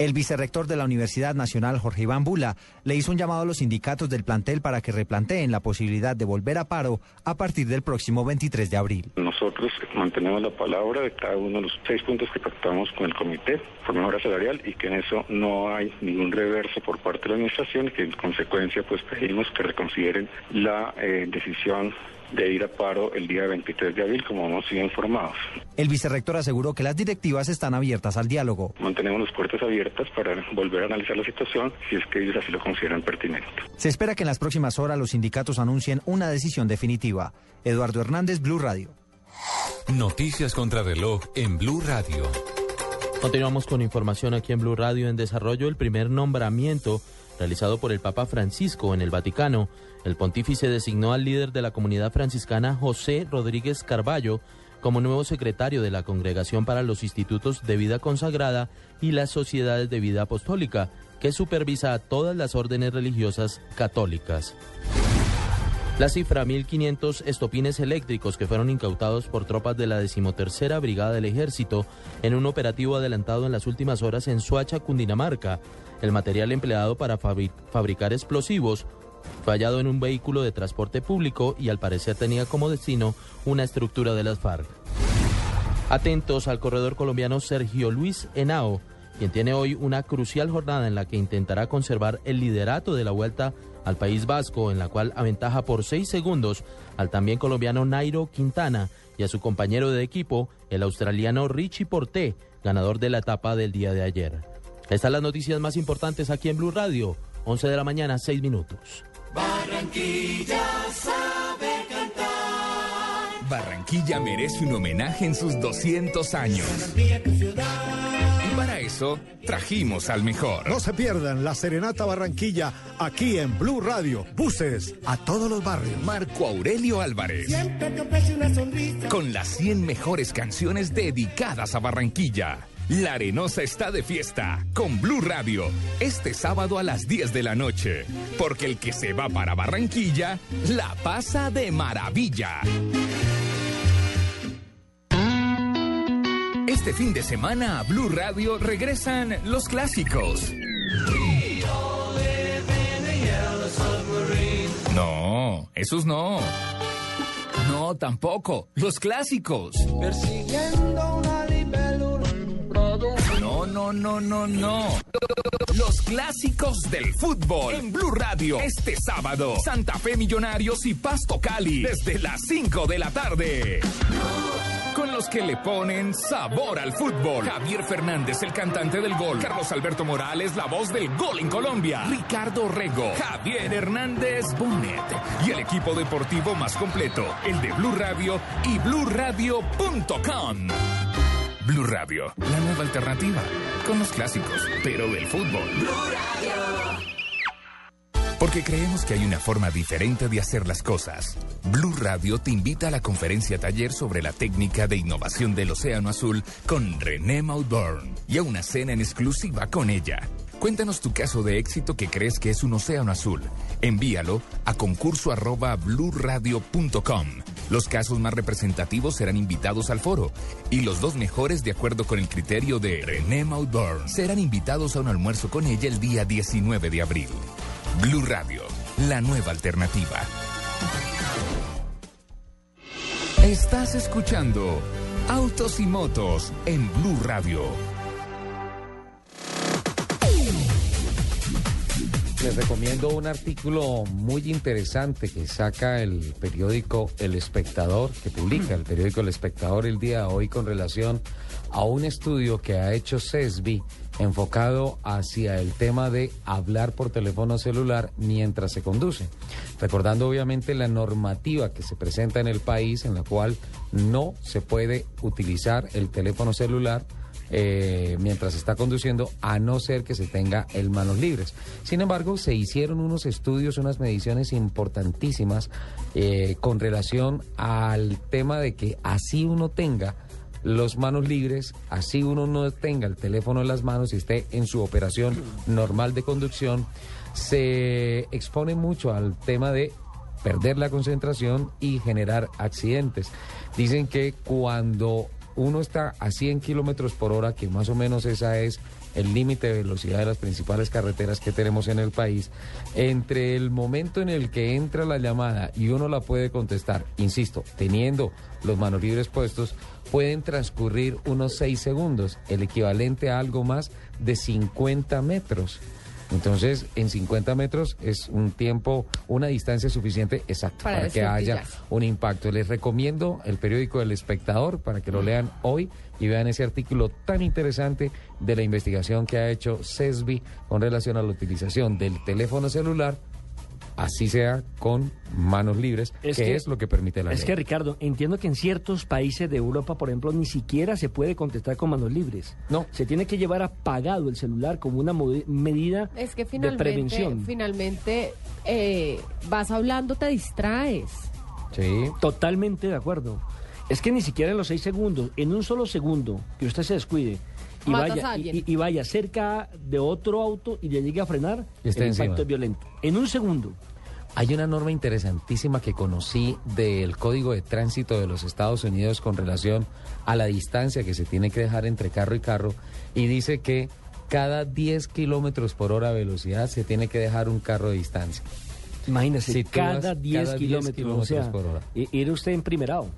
El vicerrector de la Universidad Nacional, Jorge Iván Bula, le hizo un llamado a los sindicatos del plantel para que replanteen la posibilidad de volver a paro a partir del próximo 23 de abril. Nosotros mantenemos la palabra de cada uno de los seis puntos que pactamos con el comité por mejora salarial y que en eso no hay ningún reverso por parte de la administración y que en consecuencia pues pedimos que reconsideren la eh, decisión de ir a paro el día 23 de abril, como hemos sido informados. El vicerrector aseguró que las directivas están abiertas al diálogo. Mantenemos las puertas abiertas para volver a analizar la situación si es que ellos así lo consideran pertinente. Se espera que en las próximas horas los sindicatos anuncien una decisión definitiva. Eduardo Hernández, Blue Radio. Noticias contra reloj en Blue Radio. Continuamos con información aquí en Blue Radio. En desarrollo, el primer nombramiento realizado por el Papa Francisco en el Vaticano. El pontífice designó al líder de la comunidad franciscana, José Rodríguez Carballo, como nuevo secretario de la Congregación para los Institutos de Vida Consagrada y las Sociedades de Vida Apostólica, que supervisa a todas las órdenes religiosas católicas. La cifra 1.500 estopines eléctricos que fueron incautados por tropas de la decimotercera Brigada del Ejército en un operativo adelantado en las últimas horas en Suacha, Cundinamarca. El material empleado para fabri- fabricar explosivos fue hallado en un vehículo de transporte público y al parecer tenía como destino una estructura de las FARC. Atentos al corredor colombiano Sergio Luis Henao, quien tiene hoy una crucial jornada en la que intentará conservar el liderato de la vuelta al País Vasco, en la cual aventaja por seis segundos al también colombiano Nairo Quintana y a su compañero de equipo, el australiano Richie Porté, ganador de la etapa del día de ayer. Estas son las noticias más importantes aquí en Blue Radio, 11 de la mañana, 6 minutos. Barranquilla sabe cantar. Barranquilla merece un homenaje en sus 200 años. Eso trajimos al mejor. No se pierdan la Serenata Barranquilla aquí en Blue Radio. Buses a todos los barrios. Marco Aurelio Álvarez. Siempre te ofrece una sonrisa. Con las 100 mejores canciones dedicadas a Barranquilla. La Arenosa está de fiesta con Blue Radio este sábado a las 10 de la noche, porque el que se va para Barranquilla la pasa de maravilla. Este fin de semana a Blue Radio regresan los clásicos. No, esos no. No, tampoco. Los clásicos. Persiguiendo una. No, no, no, no, no. Los clásicos del fútbol en Blue Radio. Este sábado, Santa Fe Millonarios y Pasto Cali. Desde las 5 de la tarde. Con los que le ponen sabor al fútbol. Javier Fernández, el cantante del gol. Carlos Alberto Morales, la voz del gol en Colombia. Ricardo Rego. Javier Hernández Bonet. Y el equipo deportivo más completo, el de Blue Radio y BlueRadio.com. Blue Radio, la nueva alternativa. Con los clásicos, pero del fútbol. Porque creemos que hay una forma diferente de hacer las cosas. Blue Radio te invita a la conferencia taller sobre la técnica de innovación del Océano Azul con René Maudorn y a una cena en exclusiva con ella. Cuéntanos tu caso de éxito que crees que es un océano azul. Envíalo a concurso arroba. Los casos más representativos serán invitados al foro y los dos mejores, de acuerdo con el criterio de René Maudorn, serán invitados a un almuerzo con ella el día 19 de abril. Blue Radio, la nueva alternativa. Estás escuchando Autos y Motos en Blue Radio. Les recomiendo un artículo muy interesante que saca el periódico El Espectador, que publica el periódico El Espectador el día de hoy con relación a un estudio que ha hecho CESBI enfocado hacia el tema de hablar por teléfono celular mientras se conduce. Recordando obviamente la normativa que se presenta en el país en la cual no se puede utilizar el teléfono celular eh, mientras está conduciendo, a no ser que se tenga el manos libres. Sin embargo, se hicieron unos estudios, unas mediciones importantísimas eh, con relación al tema de que así uno tenga los manos libres, así uno no tenga el teléfono en las manos y esté en su operación normal de conducción, se expone mucho al tema de perder la concentración y generar accidentes. Dicen que cuando uno está a 100 kilómetros por hora, que más o menos esa es el límite de velocidad de las principales carreteras que tenemos en el país, entre el momento en el que entra la llamada y uno la puede contestar, insisto, teniendo los manos libres puestos, pueden transcurrir unos 6 segundos, el equivalente a algo más de 50 metros. Entonces, en 50 metros es un tiempo, una distancia suficiente exacta Para para, que haya un impacto. Les recomiendo el periódico El Espectador para que lo lean hoy y vean ese artículo tan interesante de la investigación que ha hecho CESBI con relación a la utilización del teléfono celular, así sea con manos libres, que, es lo que permite la Es ley. que, Ricardo, entiendo que en ciertos países de Europa, por ejemplo, ni siquiera se puede contestar con manos libres. No. Se tiene que llevar apagado el celular como una medida Es que de finalmente, prevención. finalmente eh, vas hablando, te distraes. Sí. Totalmente de acuerdo. Es que ni siquiera en los seis segundos, en un solo segundo que usted se descuide y vaya, y, vaya cerca de otro auto y le llegue a frenar, Y esté el impacto encima. es violento. En un segundo. Hay una norma interesantísima que conocí del Código de Tránsito de los Estados Unidos con relación a la distancia que se tiene que dejar entre carro y carro y dice que cada 10 kilómetros por hora de velocidad se tiene que dejar un carro de distancia. Imagínese, Si cada vas 10 cada 10 kilómetros, o kilómetros sea, por hora. i- ir usted emprimerado.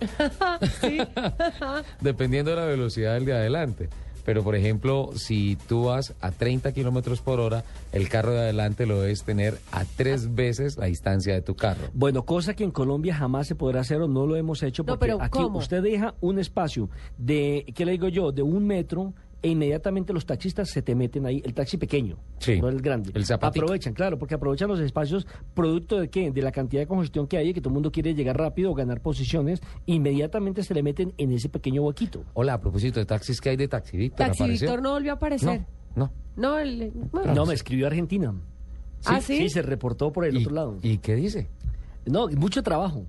Dependiendo de la velocidad del de adelante. Pero, por ejemplo, si tú vas a 30 kilómetros por hora, el carro de adelante lo debes tener a tres veces la distancia de tu carro. Bueno, cosa que en Colombia jamás se podrá hacer o no lo hemos hecho No, porque pero aquí ¿cómo? usted deja un espacio de, ¿qué le digo yo? De un metro e inmediatamente los taxistas se te meten ahí, el taxi pequeño, Sí, no el grande. el zapatico. Aprovechan, claro, porque aprovechan los espacios producto de qué? De la cantidad de congestión que hay y que todo el mundo quiere llegar rápido o ganar posiciones, inmediatamente se le meten en ese pequeño huequito. Hola, a propósito de taxis, ¿qué hay de Taxi Víctor? Taxi ¿Apareció? Víctor no volvió a aparecer. No, no. No, el- bueno. No, me escribió Argentina. ¿Ah, sí? Sí, se reportó por el ¿Y- otro lado. ¿Y qué dice? No, mucho trabajo.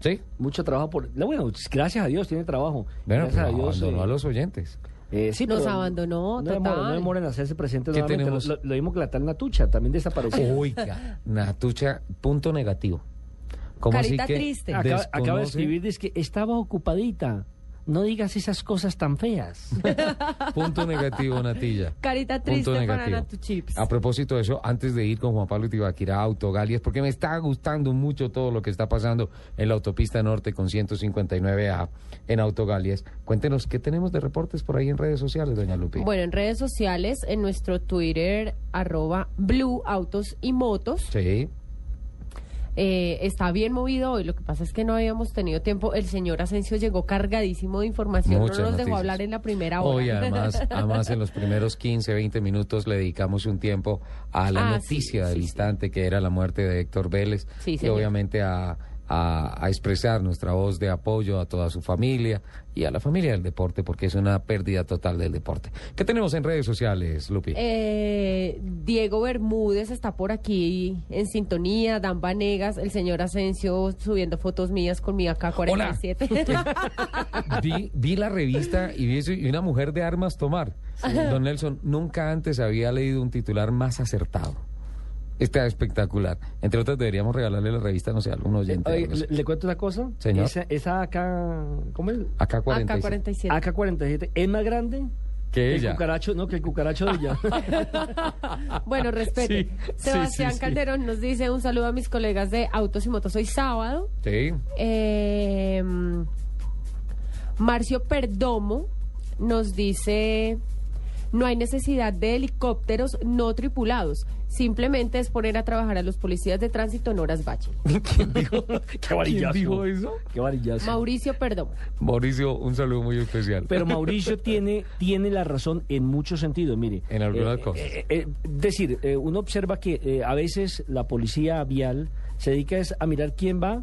Sí. Mucho trabajo por... no, Bueno, gracias a Dios tiene trabajo. Bueno, gracias pero a Dios. eh, a los oyentes. Eh, sí, Nos abandonó, no demora, no demora en hacerse presente ¿Qué nuevamente. tenemos? Lo, lo mismo que la tal Natucha, también desapareció. Oiga, Natucha, punto negativo. ¿Cómo así Carita que triste. Acaba, acaba de escribir, dice que estaba ocupadita. No digas esas cosas tan feas. Punto negativo, Natilla. Carita Punto triste para negativo. Natu Chips. A propósito de eso, antes de ir con Juan Pablo Tibaquirá a Autogalias, porque me está gustando mucho todo lo que está pasando en la autopista norte con 159A en Autogalias. Cuéntenos qué tenemos de reportes por ahí en redes sociales, doña Lupi. Bueno, en redes sociales, en nuestro Twitter, arroba Blue Autos y Motos, Sí. Eh, está bien movido hoy. Lo que pasa es que no habíamos tenido tiempo. El señor Asensio llegó cargadísimo de información. Muchas no nos noticias. dejó hablar en la primera hora. Hoy además, además en los primeros 15, 20 minutos le dedicamos un tiempo a la Ah, sí, noticia del sí, sí. instante que era la muerte de Héctor Vélez Sí, y obviamente a, a- a expresar nuestra voz de apoyo a toda su familia y a la familia del deporte porque es una pérdida total del deporte. ¿Qué tenemos en redes sociales, Lupi? Eh, Diego Bermúdez está por aquí en sintonía, Dan Vanegas, el señor Asensio subiendo fotos mías con mi AK-47. vi, vi la revista y vi eso y una mujer de armas tomar. Don Nelson, nunca antes había leído un titular más acertado. Está espectacular. Entre otras, deberíamos regalarle la revista, no sé, a algún oyente. Oye, algo así. le, le cuento una cosa. Señor. Esa, esa acá, ¿cómo es? AK-47. AK-47. AK-47 es más grande Que el ella. cucaracho, no, que el cucaracho de ella. Bueno, respete. Sí, Sebastián sí, sí, sí. Calderón nos dice un saludo a mis colegas de Autos y Motos hoy sábado. Sí. Eh, Marcio Perdomo nos dice, no hay necesidad de helicópteros no tripulados, simplemente es poner a trabajar a los policías de tránsito en horas bache. Qué varillazo. ¿Quién dijo eso? Qué varillazo. Mauricio Perdomo. Mauricio, un saludo muy especial. Pero Mauricio tiene, tiene la razón en muchos sentidos, mire. En algunas Eh, cosas. eh, eh, es decir, eh, uno observa que eh, a veces la policía vial se dedica es a mirar quién va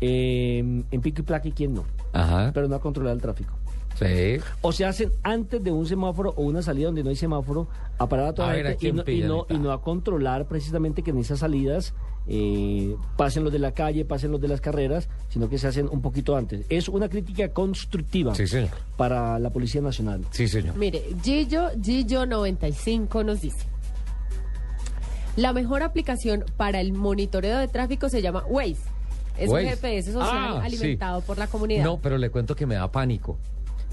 eh, en pico y placa y quién no, Ajá. pero no a controlar el tráfico. Sí. O se hacen antes de un semáforo o una salida donde no hay semáforo a parar a toda A la ver, ¿a gente y no, y, pillan no, y tal? y no a controlar precisamente que en esas salidas eh, pasen los de la calle, pasen los de las carreras, sino que se hacen un poquito antes. Es una crítica constructiva Sí, señor. para la Policía Nacional. Sí, señor. Mire, Gillo, Gillo95 nos dice, la mejor aplicación para el monitoreo de tráfico se llama Waze. Es Waze. un GPS social Ah, alimentado por la comunidad. No, pero le cuento que me da pánico.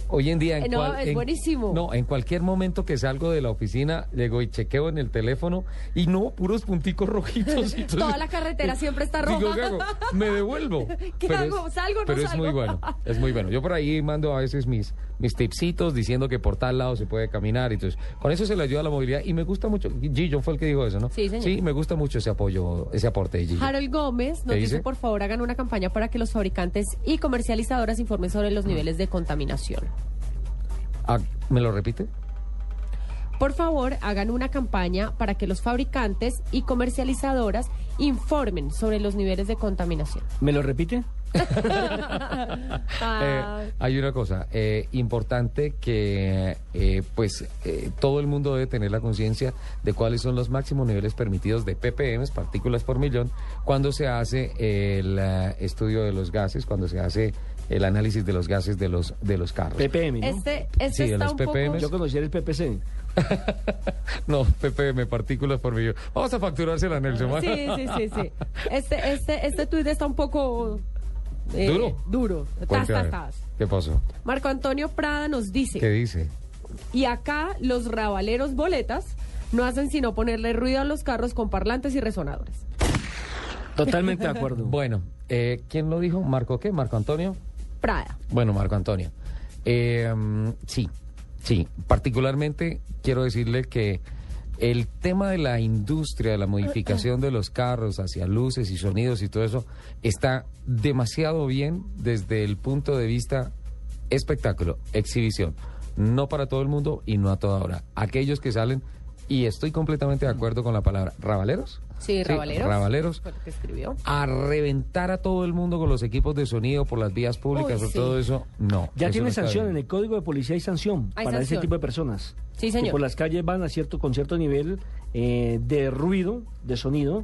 Hoy en día, en Eh, no, cual- es en- buenísimo. No, en cualquier momento que salgo de la oficina, llego y chequeo en el teléfono y no, puros punticos rojitos. Entonces, Toda la carretera siempre está roja. Digo, ¿qué hago? Me devuelvo. ¿Qué Pero hago? es- ¿Salgo o no Pero es salgo? muy bueno, es muy bueno. Yo por ahí mando a veces mis, mis tipsitos diciendo que por tal lado se puede caminar. y Entonces, con eso se le ayuda a la movilidad y me gusta mucho. Gillo fue el que dijo eso, ¿no? Sí, señor. Sí, me gusta mucho ese apoyo, ese aporte de Gillo. Harold Gómez nos ¿Qué dice, dice? por favor, hagan una campaña para que los fabricantes y comercializadoras informen sobre los niveles de contaminación. Ah, ¿Me lo repite? Por favor, hagan una campaña para que los fabricantes y comercializadoras informen sobre los niveles de contaminación. ¿Me lo repite? Eh, hay una cosa eh, importante que eh, pues eh, todo el mundo debe tener la conciencia de cuáles son los máximos niveles permitidos de ppm, partículas por millón, cuando se hace el estudio de los gases, cuando se hace el análisis de los gases de los de los carros. PPM, ¿no? este este Sí, de está los un poco... PPMs. Yo conocía el PPC. No, ppm, partículas por millón. Vamos a facturársela, Nelson. Sí, sí, sí, sí. Este, este, este tuit está un poco... eh, ¿Duro? Duro. Tas, tas, tas. ¿Qué pasó? Marco Antonio Prada nos dice... ¿Qué dice? Y acá los rabaleros boletas no hacen sino ponerle ruido a los carros con parlantes y resonadores. Totalmente de acuerdo. Bueno, eh, ¿quién lo dijo? ¿Marco qué? ¿Marco Antonio? Prada. Bueno, Marco Antonio. eh, mm, sí, sí. Particularmente quiero decirle que el tema de la industria, la modificación de los carros hacia luces y sonidos y todo eso, está demasiado bien desde el punto de vista espectáculo, exhibición. No para todo el mundo y no a toda hora. Aquellos que salen, y estoy completamente de acuerdo con la palabra, rabaleros. Sí, rabaleros. Rabaleros que escribió. a reventar a todo el mundo con los equipos de sonido por las vías públicas Uy, o sí. todo eso, no. Ya eso tiene no sanción, bien. en el Código de Policía hay sanción Hay para sanción. ese tipo de personas. Sí, Que señor. por las calles van a cierto, con cierto nivel eh, de ruido, de sonido,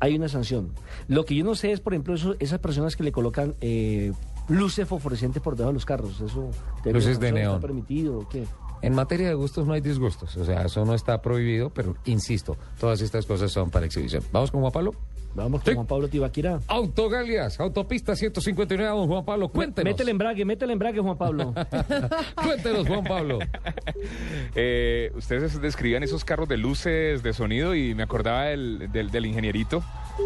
hay una sanción. Lo que yo no sé es, por ejemplo, eso- esas personas que le colocan eh, luces fosforescentes por debajo de los carros. Eso ¿tiene Luces de neón. ¿Está permitido o qué? En materia de gustos no hay disgustos, o sea, eso no está prohibido, pero insisto, todas estas cosas son para exhibición. ¿Vamos con Juan Pablo? Vamos con Juan Pablo Tibaquira. Autogalias, autopista 159, don Juan Pablo, cuéntenos. Métele embrague, métele embrague, Juan Pablo. Cuéntenos, Juan Pablo. Eh, ustedes describían esos carros de luces, de sonido y me acordaba del, del, del ingenierito.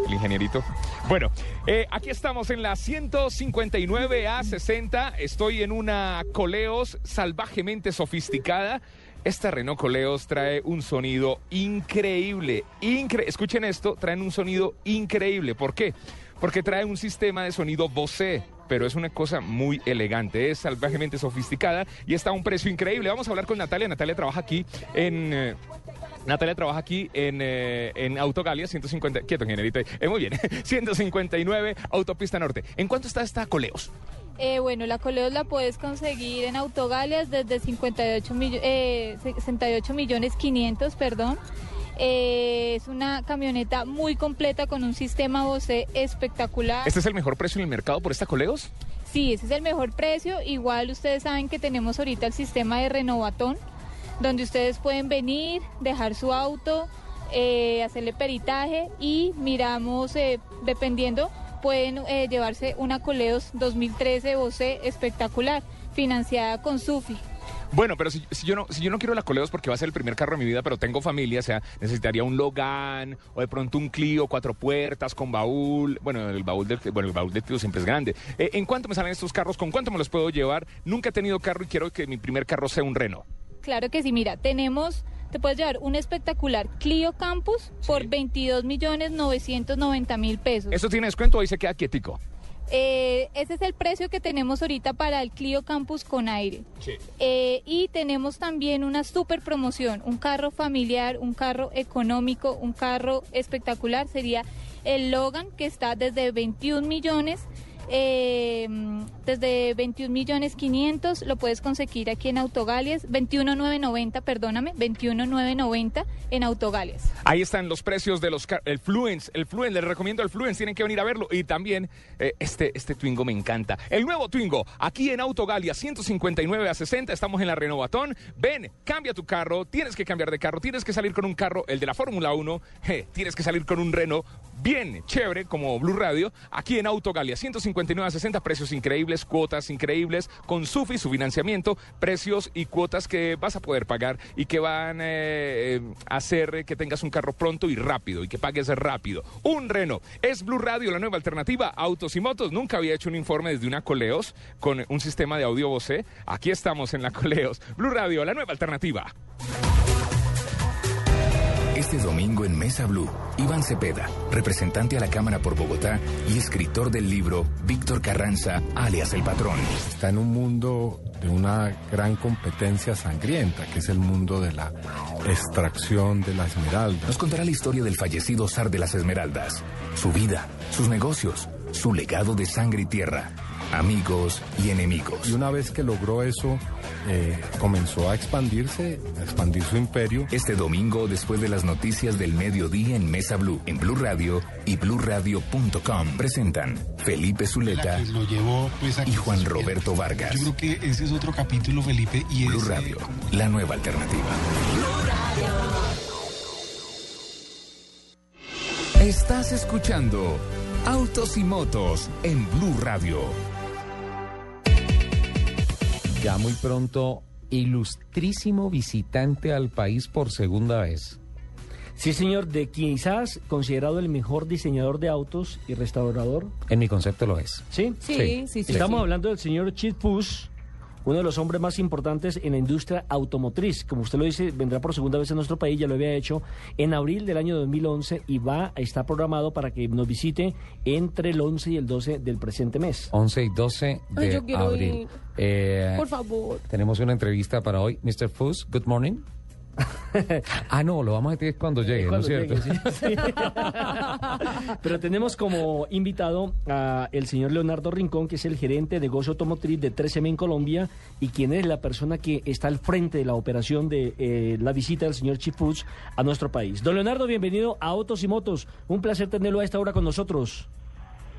El ingenierito. Bueno, eh, aquí estamos en la 159 a 60. Estoy en una Coleos salvajemente sofisticada. Esta Renault Coleos trae un sonido increíble. Incre Escuchen esto, traen un sonido increíble. ¿Por qué? Porque trae un sistema de sonido Bose pero es una cosa muy elegante, es salvajemente sofisticada y está a un precio increíble. Vamos a hablar con Natalia. Natalia trabaja aquí en... eh, Natalia trabaja aquí en, eh, en Autogalia 150... Quieto, ingenierito. Eh, muy bien. 159 Autopista Norte. ¿En cuánto está esta Coleos? Eh, bueno, la Coleos la puedes conseguir en Autogalias desde 58, millo- eh, 68 millones 500, perdón. Eh, es una camioneta muy completa con un sistema Bose espectacular. ¿Este es el mejor precio en el mercado por esta Coleos? Sí, ese es el mejor precio. Igual ustedes saben que tenemos ahorita el sistema de renovatón, donde ustedes pueden venir, dejar su auto, eh, hacerle peritaje y miramos, eh, dependiendo, pueden eh, llevarse una Coleos 2013 Bose espectacular, financiada con Sufi. Bueno, pero si, yo no, si yo no quiero la Coleos porque va a ser el primer carro de mi vida, pero tengo familia, o sea, necesitaría un Logan o de pronto un Clio cuatro puertas con baúl. Bueno, el baúl del, bueno, el baúl del Clio siempre es grande. ¿En cuánto me salen estos carros? ¿Con cuánto me los puedo llevar? Nunca he tenido carro y quiero que mi primer carro sea un Renault. Claro que sí, mira, tenemos, te puedes llevar un espectacular Clio Campus por 22 millones 990 mil pesos. ¿Eso tiene descuento o ahí se queda quietico? Eh, ese es el precio que tenemos ahorita para el Clio Campus con aire. Sí. Eh, y tenemos también una super promoción, un carro familiar, un carro económico, un carro espectacular. Sería el Logan que está desde 21 millones. Eh, desde 21 millones 500 lo puedes conseguir aquí en Autogalias 21990 perdóname 21990 en Autogalias Ahí están los precios de los el Fluence, el Fluence, les recomiendo el Fluence, tienen que venir a verlo y también eh, este este Twingo me encanta. El nuevo Twingo, aquí en Autogalia 159 a 60, estamos en la Renovatón. Ven, cambia tu carro, tienes que cambiar de carro, tienes que salir con un carro, el de la Fórmula 1, je, tienes que salir con un Renault bien chévere como Blue Radio, aquí en Autogalia 159 a 60, precios increíbles, cuotas increíbles con Sufi, su financiamiento, precios y cuotas que vas a poder pagar y que van eh, eh, a hacer que tengas un carro pronto y rápido y que pagues rápido. Un Renault. Es Blue Radio, la nueva alternativa, autos y motos. Nunca había hecho un informe desde una Coleos con un sistema de audio Bose. Aquí estamos en la Coleos. Blue Radio, la nueva alternativa. Este domingo en Mesa Blue, Iván Cepeda, representante a la Cámara por Bogotá y escritor del libro Víctor Carranza, alias El Patrón. Está en un mundo de una gran competencia sangrienta, que es el mundo de la extracción de la esmeralda. Nos contará la historia del fallecido zar de las Esmeraldas, su vida, sus negocios, su legado de sangre y tierra, amigos y enemigos. Y una vez que logró eso, eh, comenzó a expandirse, a expandir su imperio. Este domingo, después de las noticias del mediodía en Mesa Blue, en Blue Radio y BlueRadio.com, presentan Felipe Zuleta lo llevó pues a y Juan Roberto Vargas. Yo creo que ese es otro capítulo, Felipe, y Blue es eh, Radio, la nueva alternativa. Estás escuchando Autos y Motos en Blue Radio. Ya muy pronto, ilustrísimo visitante al país por segunda vez. Sí, señor, de quizás considerado el mejor diseñador de autos y restaurador. En mi concepto lo es. ¿Sí? Sí, sí, sí, sí. Estamos Sí. hablando del señor Chip Push, uno de los hombres más importantes en la industria automotriz. Como usted lo dice, vendrá por segunda vez a nuestro país, ya lo había hecho en abril del año 2011 y va a estar programado para que nos visite entre el 11 y el 12 del presente mes. 11 y 12 de Ay, yo quiero abril. ir. Eh, Por favor. Tenemos una entrevista para hoy. Mr. Fuss, good morning. ah, no, lo vamos a decir cuando llegue, ¿no es cierto? llegue, sí. Pero tenemos como invitado a el señor Leonardo Rincón, que es el gerente de negocio automotriz de 13M en Colombia y quien es la persona que está al frente de la operación de eh, la visita del señor Chief Foods a nuestro país. Don Leonardo, bienvenido a Autos y Motos. Un placer tenerlo a esta hora con nosotros.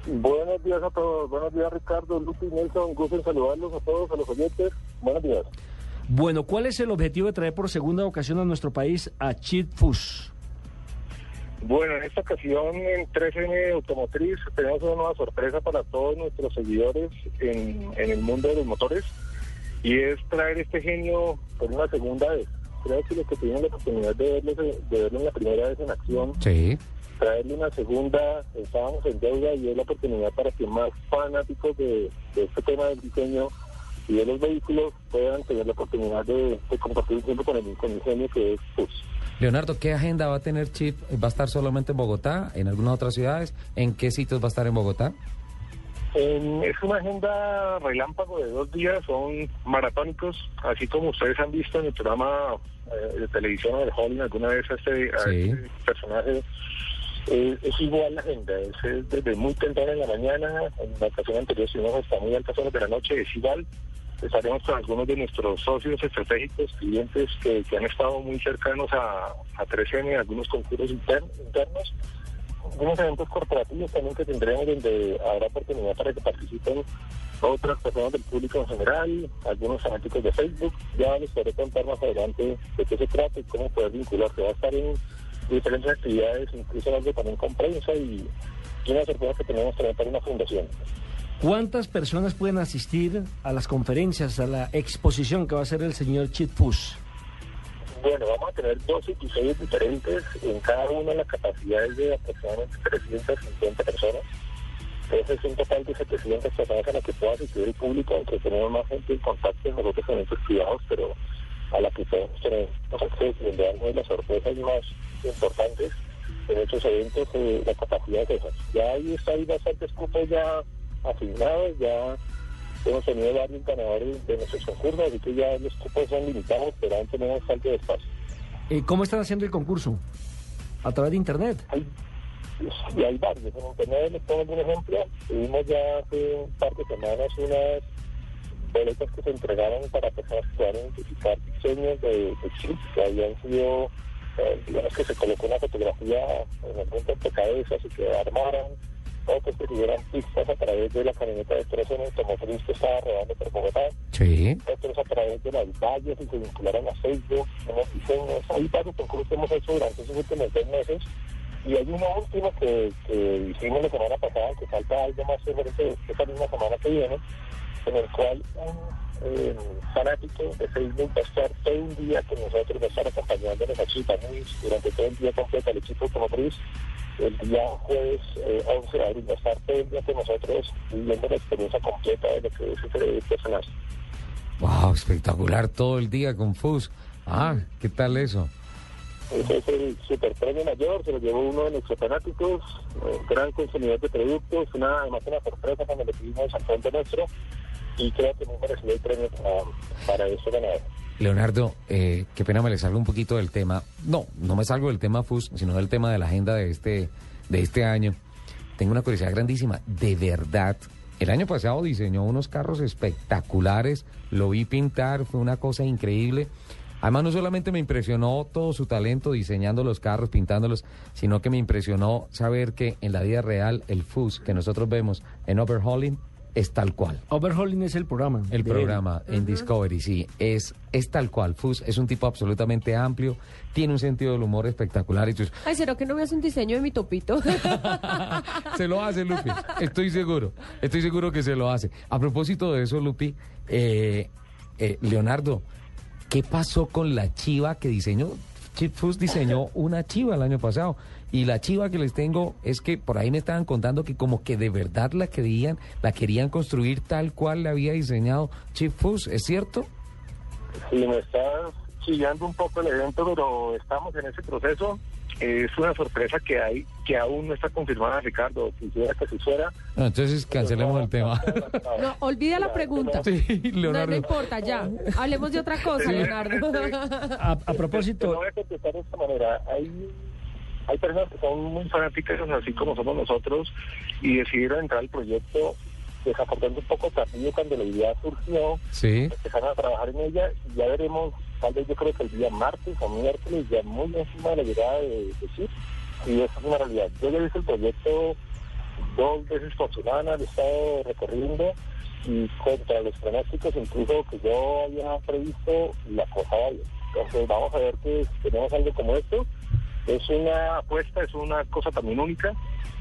Buenos días a todos. Buenos días, Ricardo, Lupi, Nelson. Gusto en saludarlos a todos, a los oyentes. Buenos días. Bueno, ¿cuál es el objetivo de traer por segunda ocasión a nuestro país a Chief Foods? Bueno, en esta ocasión en 13M Automotriz tenemos una nueva sorpresa para todos nuestros seguidores en, en el mundo de los motores y es traer este genio por una segunda vez. Creo que los que tuvieron la oportunidad de verlo, de verlo en la primera vez en acción, Sí. Traerle una segunda, estábamos en deuda y es la oportunidad para que más fanáticos de, de este tema del diseño y de los vehículos puedan tener la oportunidad de, de compartir un tiempo con el, con el genio que es pues, Leonardo, ¿qué agenda va a tener Chip? ¿Va a estar solamente en Bogotá, en algunas otras ciudades? ¿En qué sitios va a estar en Bogotá? En- es una agenda relámpago de dos días, son maratónicos, así como ustedes han visto en el programa eh, de televisión de Hollywood alguna vez a este, a Sí. este personaje. Es igual la agenda, es, es desde muy temprano en la mañana, en la ocasión anterior estuvimos hasta muy altas horas de la noche, es igual. Estaremos con algunos de nuestros socios estratégicos, clientes que, que han estado muy cercanos a, a 3M, algunos concursos inter- internos unos eventos corporativos también que tendremos donde habrá oportunidad para que participen otras personas del público en general, algunos fanáticos de Facebook. Ya les podré contar más adelante de qué se trata y cómo poder vincularse. Va a estar en diferentes actividades, incluso algo también con prensa y, y una sorpresa que tenemos también para una fundación. ¿Cuántas personas pueden asistir a las conferencias, a la exposición que va a hacer el señor Foods? Bueno, vamos a tener dos episodios diferentes, en cada uno la capacidad es de aproximadamente 350 personas. Entonces es un total de 700 personas a las que pueda asistir el público, aunque tenemos más gente en contacto nosotros con eventos privados, pero a la que podemos tener y donde damos las sorpresas más importantes en estos eventos, eh, la capacidad de esas. Ya ahí está, hay bastantes cupos ya asignados, ya hemos tenido varios ganadores de nuestros concursos, así que ya los cupos son limitados, pero aún tenemos falta de espacio. Eh, ¿Cómo están haciendo el concurso? ¿A través de Internet? Y hay varios. En Internet les pongo un ejemplo. Tuvimos ya hace un par de semanas unas boletas que se entregaron para personas que puedan identificar diseños de, de chips que habían sido, eh, digamos que se colocó una fotografía en el punto de cabeza y que armaran, otros que tuvieran pistas a través de la camioneta de tres en automotriz que estaba rodando por Bogotá Sí. otros a través de las vallas y se vincularon a Facebook, unos diseños. Hay varios concursos que hemos hecho durante esos últimos dos meses. Y hay uno último que, que hicimos la semana pasada, que falta algo más diferente esta misma semana que viene, en el cual un eh, fanático de Facebook va a estar todo un día con nosotros, va a estar acompañándonos a Chitanis durante todo el día completo al equipo automotriz. El día jueves eh, 11 de abril va a estar todo el día con nosotros viviendo la experiencia completa de lo que es ese personaje. Wow, espectacular todo el día con Fus. Ah, ¿qué tal eso? Ese es el super premio mayor, se lo llevó uno de nuestros fanáticos, eh, gran consumidor de productos, una, además una sorpresa cuando le pedimos al fondo nuestro y creo que muy merecido el premio para, para ese ganador. Leonardo, eh, qué pena me le salgo un poquito del tema. No, no me salgo del tema FUS, sino del tema de la agenda de este, de este año. Tengo una curiosidad grandísima. De verdad, el año pasado diseñó unos carros espectaculares, lo vi pintar, fue una cosa increíble. Además, no solamente me impresionó todo su talento diseñando los carros, pintándolos, sino que me impresionó saber que en la vida real el FUS que nosotros vemos en Overhauling es tal cual. Overhauling es el programa. El él. programa en Discovery, sí, es, es tal cual. Fus es un tipo absolutamente amplio, tiene un sentido del humor espectacular. Y tú- Ay, ¿será que no me hace un diseño de mi topito? se lo hace, Lupi. Estoy seguro. Estoy seguro que se lo hace. A propósito de eso, Lupi, eh, eh, Leonardo, ¿qué pasó con la chiva que diseñó? Chip diseñó una chiva el año pasado. Y la chiva que les tengo es que por ahí me estaban contando que como que de verdad la querían, la querían construir tal cual la había diseñado Chip Fus, ¿es cierto? Sí, me está chillando un poco el evento, pero estamos en ese proceso. Es una sorpresa que hay, que aún no está confirmada, Ricardo. Quisiera que se fuera. No, entonces cancelemos el tema. No, olvida la pregunta. Sí, No, no importa, ya. Hablemos de otra cosa, Sí. Leonardo. A, a Te propósito, voy a contestar de esta manera. Hay, hay personas que son muy fanáticas, así como somos nosotros, y decidieron entrar al proyecto desafortunadamente un poco tardío cuando la idea surgió. Sí. Empezaron a trabajar en ella y ya veremos, tal yo creo que el día martes o miércoles, ya muy encima de la llegada de, CIP. Y eso es una realidad. Yo ya he visto el proyecto dos veces por semana, lo he estado recorriendo y contra los pronósticos incluso que yo había previsto, la cosa va bien. Entonces vamos a ver que si tenemos algo como esto. Es una apuesta, es una cosa también única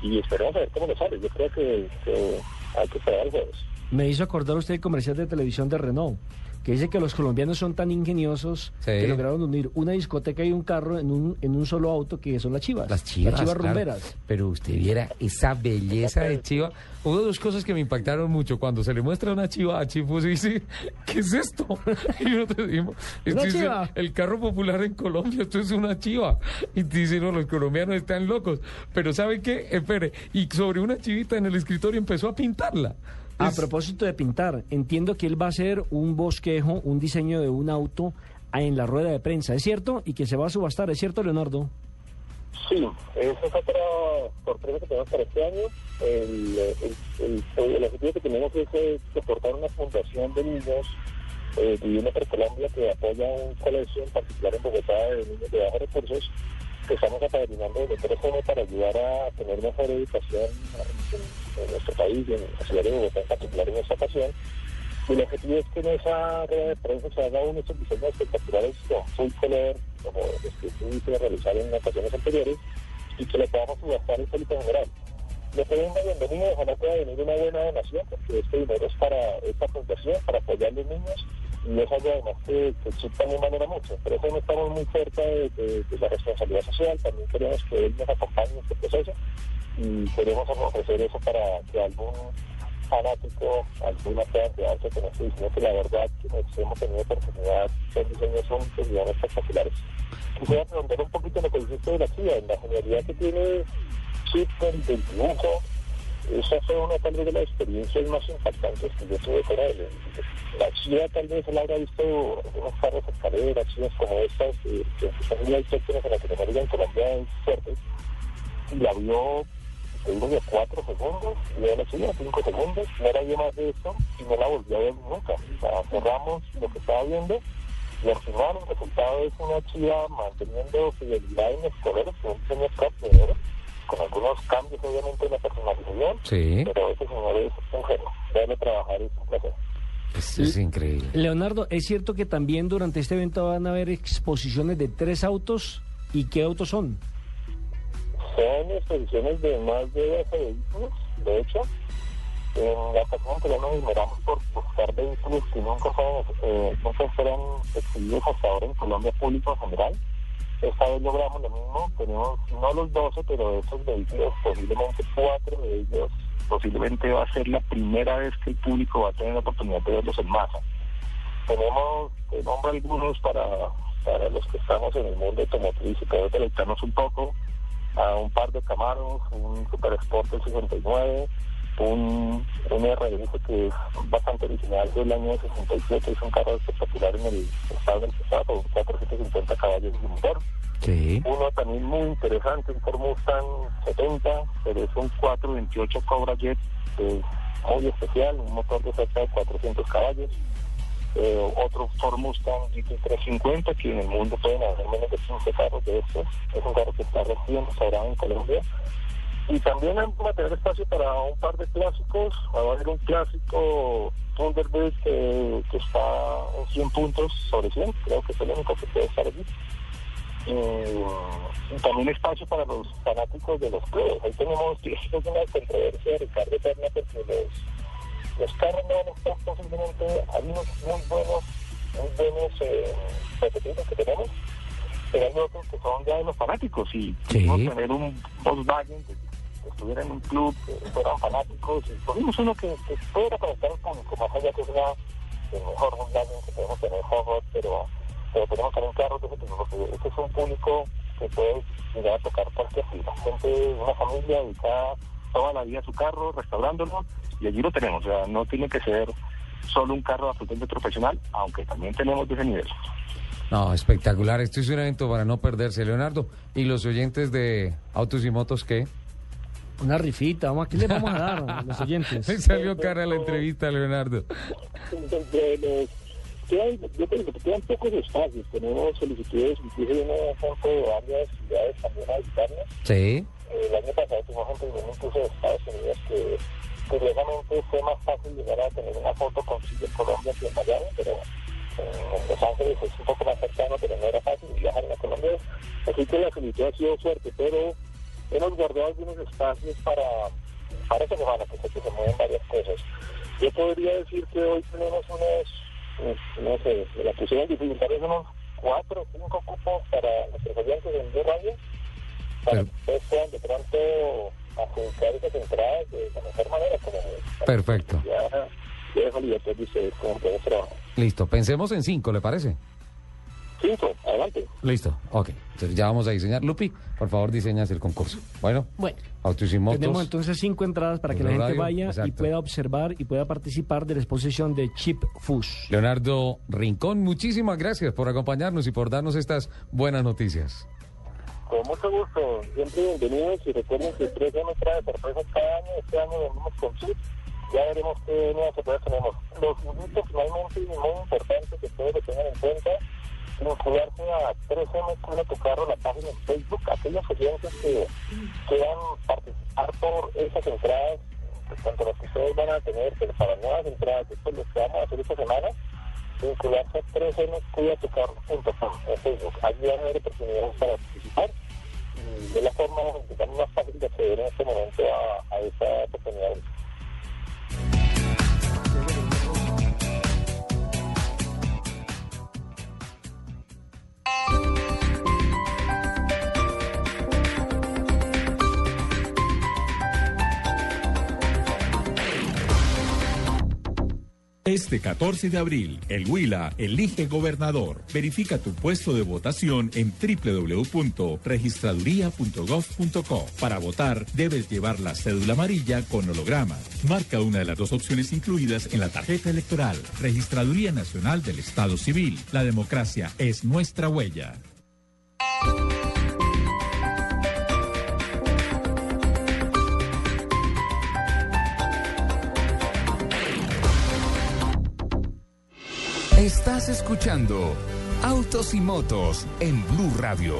y esperemos a ver cómo nos sale. Yo creo que, que hay que esperar el jueves. Me hizo acordar usted el comercial de televisión de Renault, que dice que los colombianos son tan ingeniosos Sí. que lograron unir una discoteca y un carro en un, en un solo auto que son las chivas. Las chivas. claro. rumberas. Pero usted viera esa belleza de chiva. Hubo dos cosas que me impactaron mucho. Cuando se le muestra una chiva a Chifus y dice, ¿qué es esto? Y nosotros decimos, Una "Esto es chiva". el, el carro popular en Colombia, esto es una chiva. Y dicen, no, los colombianos están locos. Pero ¿sabe qué? Espere. Y sobre una chivita en el escritorio empezó a pintarla. A Es- propósito de pintar, entiendo que él va a hacer un bosquejo, un diseño de un auto en la rueda de prensa, ¿es cierto? Y que se va a subastar, ¿es cierto, Leonardo? Sí, esa es otra sorpresa que tenemos para este año. El, el, el- el objetivo que tenemos es soportar una fundación de niños eh, viviendo por Colombia que apoya un colegio en particular en Bogotá de niños de bajos recursos estamos apadrinando tres años para ayudar a tener mejor educación en, nuestro país, en la ciudad de Bogotá en particular en esta ocasión. Y el objetivo es que en esa rueda de prensa se haga uno de esos diseños espectaculares con full color, como los que tuviste realizar en ocasiones anteriores, y que le podamos subastar el público general. Le pedimos una bienvenida, ojalá pueda venir una buena donación, porque este dinero es para esta fundación, para apoyar a los niños, y es algo además que, que también valora mucho. Por eso no estamos muy cerca de, de- de la responsabilidad social, también queremos que él nos acompañe en este proceso, y queremos ofrecer eso para que algún fanático, alguna pueda quedarse con este diseño, que la verdad que nos hemos tenido oportunidad, son diseños únicos y espectaculares. Quisiera preguntar un poquito lo que dijiste de la CIA, en la genialidad que tiene Chip del dibujo, esa fue una tal de las experiencias más impactantes que yo tuve con él. La Chía tal vez él habrá visto unos carros escaleras, chivas como estas, eh, que son muy autóctonas en en Colombia es fuerte, y la vio, te digo, de cuatro segundos, y vio la Chía, cinco segundos, no era vio más de eso, y no la volvió a ver nunca. O cerramos lo que estaba viendo, y al final el resultado es una Chía manteniendo fidelidad en los colores, con un top de oro, con algunos cambios obviamente en la personalización, Sí. pero ese señor es un genio. Verlo trabajar es un placer. Es, es increíble. Leonardo, ¿es cierto que también durante este evento van a haber exposiciones de tres autos? ¿Y qué autos son? Son exposiciones de más de 12 vehículos, de hecho. En la ocasión que nos numeramos por buscar vehículos que nunca fueron, eh, exhibidos hasta ahora en Colombia público en general. Esta vez logramos lo mismo, tenemos no los 12, pero de esos vehículos, posiblemente cuatro de ellos, posiblemente va a ser la primera vez que el público va a tener la oportunidad de verlos en masa. Tenemos, te nombro algunos para, para los que estamos en el mundo automotriz y poder deleitarnos un poco, a un par de Camaros, un Super Sport del 69, un, un RS que es bastante original del año 67, es un carro espectacular en el estado del con 450 caballos de motor. Sí. Uno también muy interesante, un Ford Mustang 70, pero es un 428 Cobra Jet, es muy especial, un motor de cerca de 400 caballos. Eh, otro Ford Mustang GT350, que en el mundo pueden haber menos de 15 carros de estos. Es un carro que está recién restaurado en Colombia. Y también vamos a tener espacio para un par de clásicos. Va a haber un clásico Thunderbird que, que está en 100 puntos sobre 100. Creo que es el único que puede estar allí. Y, y también espacio para los fanáticos de los clubes. Ahí tenemos es una controversia de Ricardo Eterna porque los, los carros no van a estar posiblemente, hay unos muy buenos, muy buenos eh, prototipos que tenemos, pero hay otros que son ya de los fanáticos y quisimos tener un Volkswagen que, que estuviera en un club, que fueran fanáticos y ponimos uno que, que pudiera conectar al público, más allá que sea el mejor Volkswagen que podemos tener Hot, pero tenemos también carros de ese tipo, porque este es un público que puede llegar a tocar cualquier fila. Gente, una familia dedicada toda la vida a su carro, restaurándolo, y allí lo tenemos. O sea, no tiene que ser solo un carro absolutamente profesional, aunque también tenemos de ese nivel. No, espectacular. Esto es un evento para no perderse, Leonardo. ¿Y los oyentes de Autos y Motos qué? Una rifita, vamos, aquí les vamos a dar a los oyentes. Me salió cara la entrevista, Leonardo. Yo creo que quedan pocos espacios. Tenemos solicitudes, incluso de una gente de varias ciudades también a visitarnos. Sí. Eh, El año pasado tuvimos vino incluso de Estados Unidos que curiosamente fue más fácil llegar a tener una foto con Chile en Colombia que en Miami, pero en Los Ángeles es un poco más cercano, pero no era fácil viajar a Colombia. Así que la solicitud ha sido fuerte, pero hemos guardado algunos espacios para, para esta semana, que sé que se mueven varias cosas. Yo podría decir que hoy tenemos unos, eh, no sé, la pusieron difícil, tal vez unos cuatro o cinco cupos para nuestros oyentes en Blue Radio, para que ustedes puedan de pronto adjudicar esas entradas de la mejor manera, como Perfecto. ya, ya libertad de ustedes como pueden trabajar. Listo. Pensemos en cinco, ¿le parece? Cinco, adelante. Listo. Ok. Entonces ya vamos a diseñar. Lupi, por favor, diseñas el concurso. Bueno. Bueno. Autos y Motos. Tenemos entonces cinco entradas para que la gente vaya y pueda observar y pueda participar de la exposición de Chip Fush. Leonardo Rincón, muchísimas gracias por acompañarnos y por darnos estas buenas noticias. Con mucho gusto, siempre bienvenidos y recuerden que tres nos trae sorpresas cada año. Este año venimos con chip. Ya veremos qué nuevas sorpresas tenemos. Los invito finalmente y muy importante que ustedes lo tengan en cuenta. Vincularse a 3M Cuida tu Carro, la página en Facebook. Aquellos oyentes que quieran participar por esas entradas, pues, tanto las que ustedes van a tener, pero para nuevas entradas, después los que vamos a hacer esta semana, vincularse a 3M Cuida tu Carro.com en Facebook. Allí van a haber oportunidades para participar y de la forma más fácil de acceder en este momento a, a esa oportunidad. Thank you. Este 14 de abril, el Huila elige gobernador. Verifica tu puesto de votación en www.registraduría.gov.co. Para votar, debes llevar la cédula amarilla con holograma. Marca una de las dos opciones incluidas en la tarjeta electoral. Registraduría Nacional del Estado Civil. La democracia es nuestra huella. Estás escuchando Autos y Motos en Blue Radio.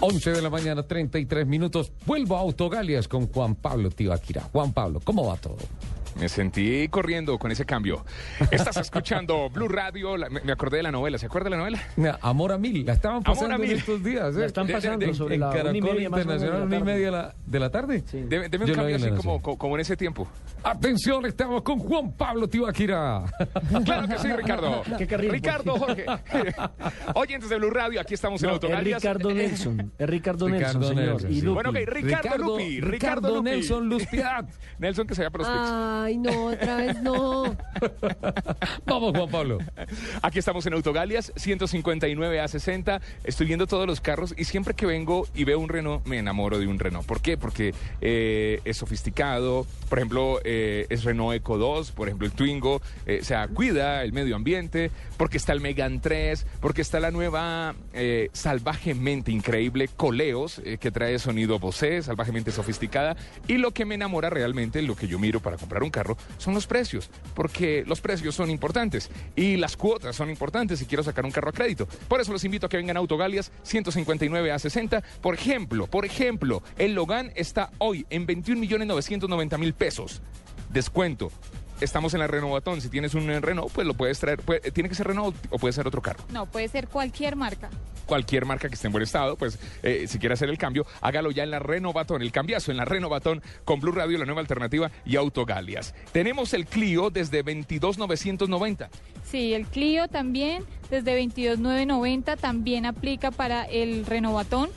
11 de la mañana, 33 minutos. Vuelvo a Autogalias con Juan Pablo Tibaquira. Juan Pablo, ¿cómo va todo? Me sentí corriendo con ese cambio. Estás escuchando Blue Radio. la- me acordé de la novela. ¿Se acuerda de la novela? Mira, Amor a mil, la estaban Amor pasando en estos días. ¿eh? La están De- de- pasando de- sobre en la Caracol media, Internacional, la una y media de la, de la tarde. Deme, deme un Yo cambio así como, en ese tiempo. Atención, estamos con Juan Pablo Tibaquira. Claro que sí, Ricardo. Qué carril, Ricardo, Jorge. Oyentes de Blue Radio, aquí estamos en No, es Autogalias. Ricardo Nelson. Es Ricardo, Nelson, Ricardo señor. Nelson, y sí. Lupi. Bueno, ok, Ricardo, Ricardo- Lupi. Ricardo Lupi. Nelson Luz Piedad. Nelson que se vaya para los. Ay, no, otra vez no. Vamos, Juan Pablo. Aquí estamos en Autogalias, 159 a 60. Estoy viendo todos los carros y siempre que vengo y veo un Renault, me enamoro de un Renault. ¿Por qué? Porque eh, es sofisticado. Por ejemplo, eh, es Renault Eco 2, por ejemplo, el Twingo. eh, o sea, cuida el medio ambiente. Porque está el Megan 3, porque está la nueva eh, salvajemente increíble Coleos, eh, que trae sonido Bose, salvajemente sofisticada. Y lo que me enamora realmente, lo que yo miro para comprar un carro, son los precios. Porque los precios son importantes y las cuotas son importantes si quiero sacar un carro a crédito. Por eso los invito a que vengan a Autogalias 159 a 60. Por ejemplo, por ejemplo, el Logan está hoy en 21 millones 990 mil pesos. Descuento. Estamos en la Renovatón. Si tienes un eh, Renault, pues lo puedes traer. Puede- tiene que ser Renault o puede ser otro carro No, puede ser cualquier marca. cualquier marca que esté en buen estado, pues eh, si quiere hacer el cambio, hágalo ya en la Renovatón, el cambiazo en la Renovatón con Blue Radio, la nueva alternativa y Autogalias. Tenemos el Clio desde 22,990. Sí, el Clio también, desde 22,990, también aplica para el Renovatón.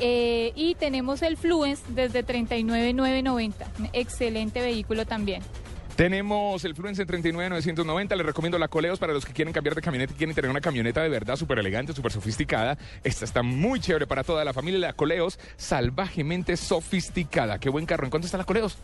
Eh, y tenemos el Fluence desde 39,990. Un Excelente vehículo también. Tenemos el Fluence 39990. Les recomiendo la Coleos para los que quieren cambiar de camioneta y quieren tener una camioneta de verdad súper elegante, súper sofisticada. Esta está muy chévere para toda la familia. La Coleos, salvajemente sofisticada. Qué buen carro. ¿En cuánto está la Coleos?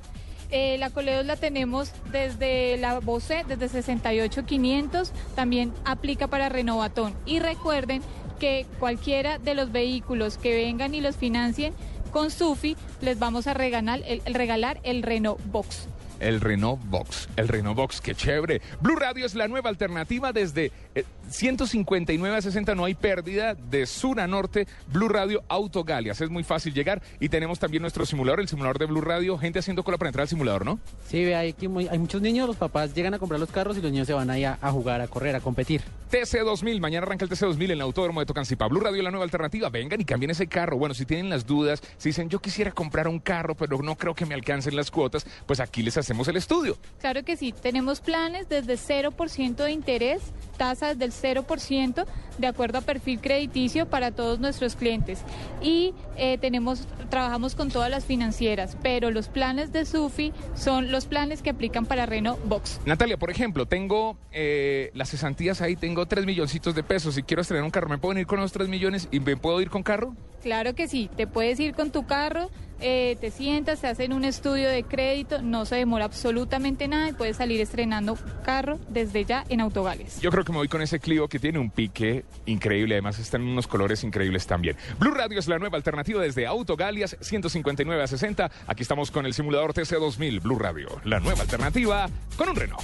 Eh, la Coleos la tenemos desde la Bose, desde 68,500. También aplica para Renovatón. Y recuerden que cualquiera de los vehículos que vengan y los financien con Sufi, les vamos a regalar el, el regalar el Renault Box. El Renault Box. El Renault Box, qué chévere. Blue Radio es la nueva alternativa desde eh, 159 a 60. No hay pérdida de sur a norte. Blue Radio Autogalias. Es muy fácil llegar. Y tenemos también nuestro simulador, el simulador de Blue Radio. Gente haciendo cola para entrar al simulador, ¿no? Sí, hay, muy- hay muchos niños, los papás llegan a comprar los carros y los niños se van ahí a, a jugar, a correr, a competir. TC2000, mañana arranca el TC2000 en el Autódromo de Tocancipá. Blue Radio, la nueva alternativa. Vengan y cambien ese carro. Bueno, si tienen las dudas, si dicen yo quisiera comprar un carro, pero no creo que me alcancen las cuotas, pues aquí les hacemos el estudio. Claro que sí, tenemos planes desde 0% de interés, tasas del 0% de acuerdo a perfil crediticio para todos nuestros clientes. Y eh, tenemos, trabajamos con todas las financieras, pero los planes de SUFI son los planes que aplican para Renault Box. Natalia, por ejemplo, tengo eh, las cesantías ahí, tengo 3 milloncitos de pesos. Si quiero estrenar un carro, ¿me pueden ir con los 3 millones y me puedo ir con carro? Claro que sí, te puedes ir con tu carro, eh, te sientas, te hacen un estudio de crédito, no se demora absolutamente nada y puedes salir estrenando carro desde ya en Autogales. Yo creo que me voy con ese Clio que tiene un pique increíble, además están en unos colores increíbles también. Blue Radio es la nueva alternativa desde Autogalias 159 a 60. Aquí estamos con el simulador TC2000 Blue Radio, la nueva alternativa con un Renault.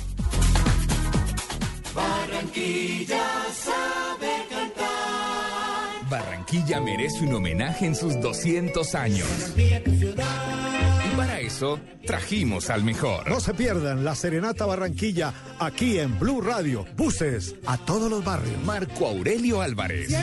Barranquilla sabe cantar. Barranquilla merece un homenaje en sus 200 años. Y para eso trajimos al mejor. No se pierdan la Serenata Barranquilla aquí en Blue Radio. Buses a todos los barrios. Marco Aurelio Álvarez.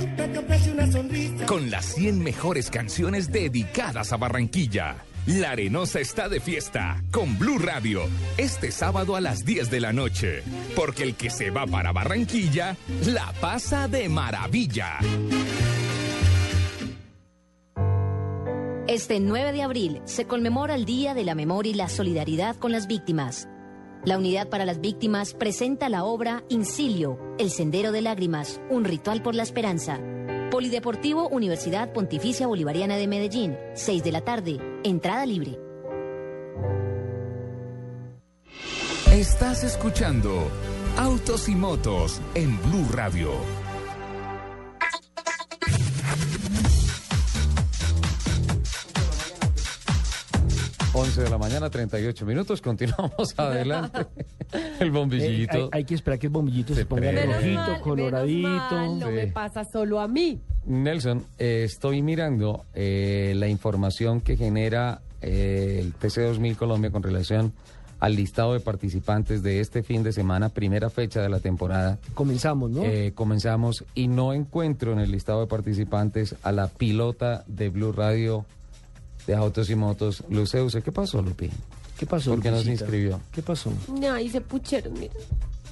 Con las 100 mejores canciones dedicadas a Barranquilla. La Arenosa está de fiesta con Blue Radio este sábado a las 10 de la noche. Porque el que se va para Barranquilla la pasa de maravilla. Este 9 de abril se conmemora el Día de la Memoria y la Solidaridad con las Víctimas. La Unidad para las Víctimas presenta la obra Incilio, El Sendero de Lágrimas, un ritual por la esperanza. Polideportivo Universidad Pontificia Bolivariana de Medellín, 6 de la tarde, entrada libre. Estás escuchando Autos y Motos en Blue Radio. 11 de la mañana, 38 minutos. Continuamos adelante. El Eh, bombillito. hay, hay que esperar que el bombillito se, ponga rojito, mal, coloradito. Menos mal, no me pasa solo a mí. Nelson, eh, estoy mirando eh, la información que genera eh, el TC2000 Colombia con relación al listado de participantes de este fin de semana, primera fecha de la temporada. Comenzamos, ¿no? Eh, comenzamos y no encuentro en el listado de participantes a la pilota de Blue Radio de Autos y Motos, Luceuse. ¿Qué pasó, Lupi? ¿Qué pasó? ¿Por qué no se inscribió? ¿Qué pasó? Ay, se pucheron, mira.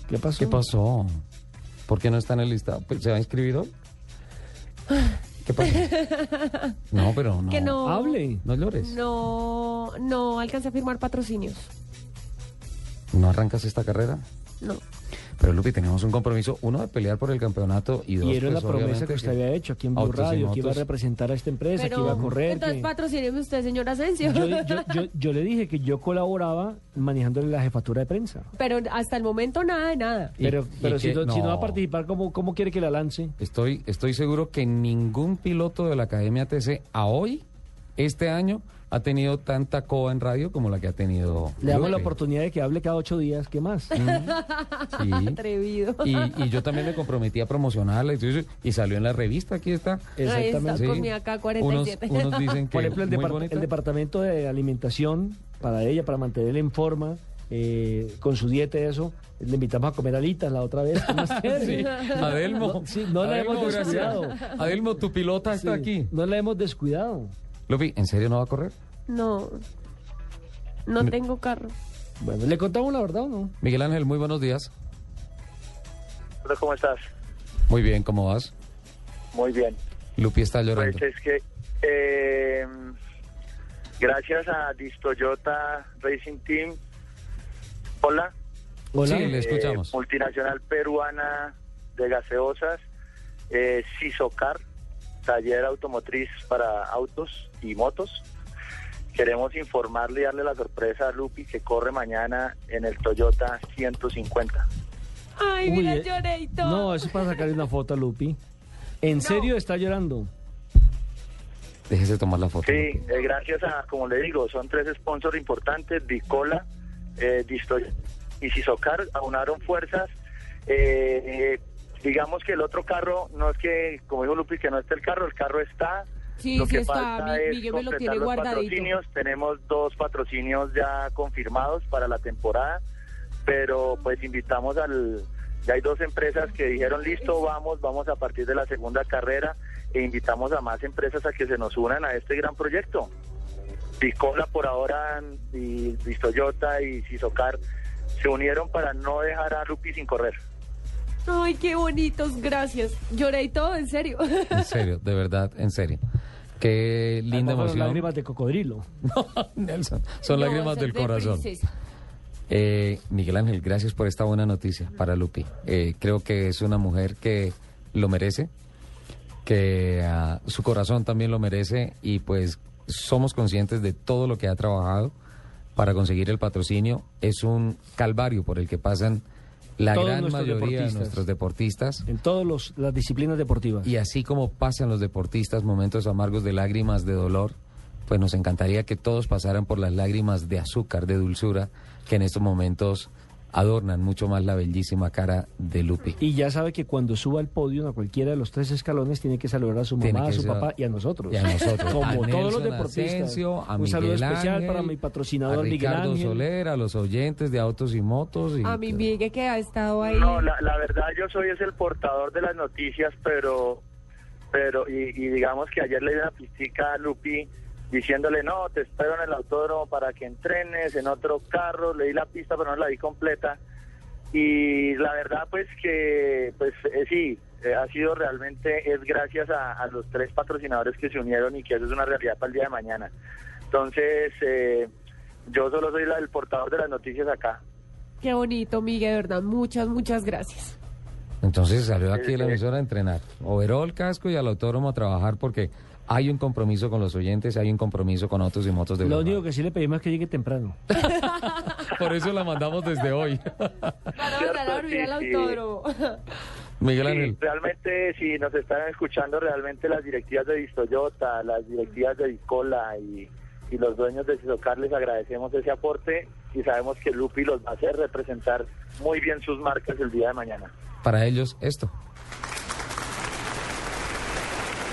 ¿Qué pasó? ¿Qué pasó? ¿Por qué no está en el listado? Pues, ¿Se va a inscribir hoy? ¿Qué pasó? No, pero no. Que no. Hable. No llores. No, no alcancé a firmar patrocinios. ¿No arrancas esta carrera? No. Pero Lupi, tenemos un compromiso, uno de pelear por el campeonato y dos, Y era la pues, promesa que usted había hecho aquí en Blue Radio, que iba a representar a esta empresa, que Pero, iba a correr. entonces que- patrocíneme usted, señor Asensio. Yo, yo- yo- yo le dije que yo colaboraba manejándole la jefatura de prensa. Pero hasta el momento nada de nada. Pero, pero si, que- no, si no va a participar, ¿cómo, ¿cómo quiere que la lance? Estoy, estoy seguro que ningún piloto de la Academia TC a hoy, este año, ha tenido tanta coa en radio como la que ha tenido. Le damos la oportunidad de que hable cada ocho días, ¿qué más? Sí. Atrevido. Y, y yo también me comprometí a promocionarla y, salió en la revista, aquí está. Ahí está, Sí. con mi AK-47. Unos, unos dicen que Por ejemplo, el, muy depart- bonita. el departamento de alimentación para ella, para mantenerla en forma, eh, con su dieta y eso, le invitamos a comer alitas la otra vez. Sí, Adelmo. No, sí, no la Adelmo, hemos gracias. descuidado. Adelmo, tu pilota está Sí, aquí. No la hemos descuidado. Lupi, ¿en serio no va a correr? No. No tengo carro. Bueno, ¿le contamos la verdad o no? Miguel Ángel, muy buenos días. Hola, ¿Cómo estás? Muy bien, ¿cómo vas? Muy bien. Lupi está llorando. Pues es que eh, gracias a Distoyota Racing Team Hola. Hola. Sí, le Eh, escuchamos. multinacional peruana de gaseosas, eh, Sisocar, taller automotriz para autos y motos. Queremos informarle y darle la sorpresa a Lupi que corre mañana en el Toyota 150. Ay, Uy, mira, eh, lloré y todo. No, eso es para sacarle una foto a Lupi. ¿En serio está llorando? Déjese tomar la foto. Sí, eh, gracias a, como le digo, son tres sponsors importantes, Bicola, eh, Distoy y Sisocar, aunaron fuerzas. Eh, eh, digamos que el otro carro, no es que, como dijo Lupi, que no esté el carro, el carro está. Sí, lo sí que está, falta Mi- es Miguel me lo completar tiene los guardadito. patrocinios. Tenemos dos patrocinios ya confirmados para la temporada, pero pues invitamos al... Ya hay dos empresas que dijeron, listo, vamos, vamos a partir de la segunda carrera e invitamos a más empresas a que se nos unan a este gran proyecto. Bicola por ahora y, y Toyota y Sisocar se unieron para no dejar a Lupi sin correr. Ay, qué bonitos, gracias. Lloré y todo, en serio. En serio, de verdad, en serio. Qué linda emoción. lágrimas de cocodrilo. Nelson, son No, lágrimas del de corazón. Eh, Miguel Ángel, gracias por esta buena noticia para Lupi. Eh, creo que es una mujer que lo merece, que ah, su corazón también lo merece y pues somos conscientes de todo lo que ha trabajado para conseguir el patrocinio. Es un calvario por el que pasan la Todos gran mayoría de nuestros deportistas. En todas las disciplinas deportivas. Y así como pasan los deportistas momentos amargos de lágrimas de dolor, pues nos encantaría que todos pasaran por las lágrimas de azúcar, de dulzura, que en estos momentos adornan mucho más la bellísima cara de Lupi. Y ya sabe que cuando suba al podio a cualquiera de los tres escalones tiene que saludar a su mamá, a su ser- papá y a nosotros. y a nosotros. Como A todos los deportistas. Asensio, a Un saludo Miguel especial Ángel, para mi patrocinador a Miguel Ricardo Ángel. Soler, a los oyentes de Autos y Motos. Y A mi Miguel que ha estado ahí. No, la, la verdad yo soy es el portador de las noticias, pero pero y, y digamos que ayer le di una pistica a Lupi diciéndole, no, te espero en el autódromo para que entrenes, en otro carro, le di la pista, pero no la di completa. Y la verdad, pues que, pues eh, sí, eh, ha sido realmente, es gracias a, a los tres patrocinadores que se unieron y que eso es una realidad para el día de mañana. Entonces, eh, yo solo soy la, el portador de las noticias acá. Qué bonito, Miguel, de verdad. Muchas, muchas gracias. Entonces salió aquí a la emisora a entrenar. Overol, casco y al autódromo a trabajar porque hay un compromiso con los oyentes, hay un compromiso con Autos y Motos de Lo único que sí le pedimos es que llegue temprano. Por eso la mandamos desde hoy. Para mandar a dormir al autódromo. Miguel Sí, Ángel. realmente, si nos están escuchando, realmente las directivas de Distoyota, las directivas de Discola y, y los dueños de Sisocar les agradecemos ese aporte y sabemos que Lupi los va a hacer representar muy bien sus marcas el día de mañana. Para ellos, esto.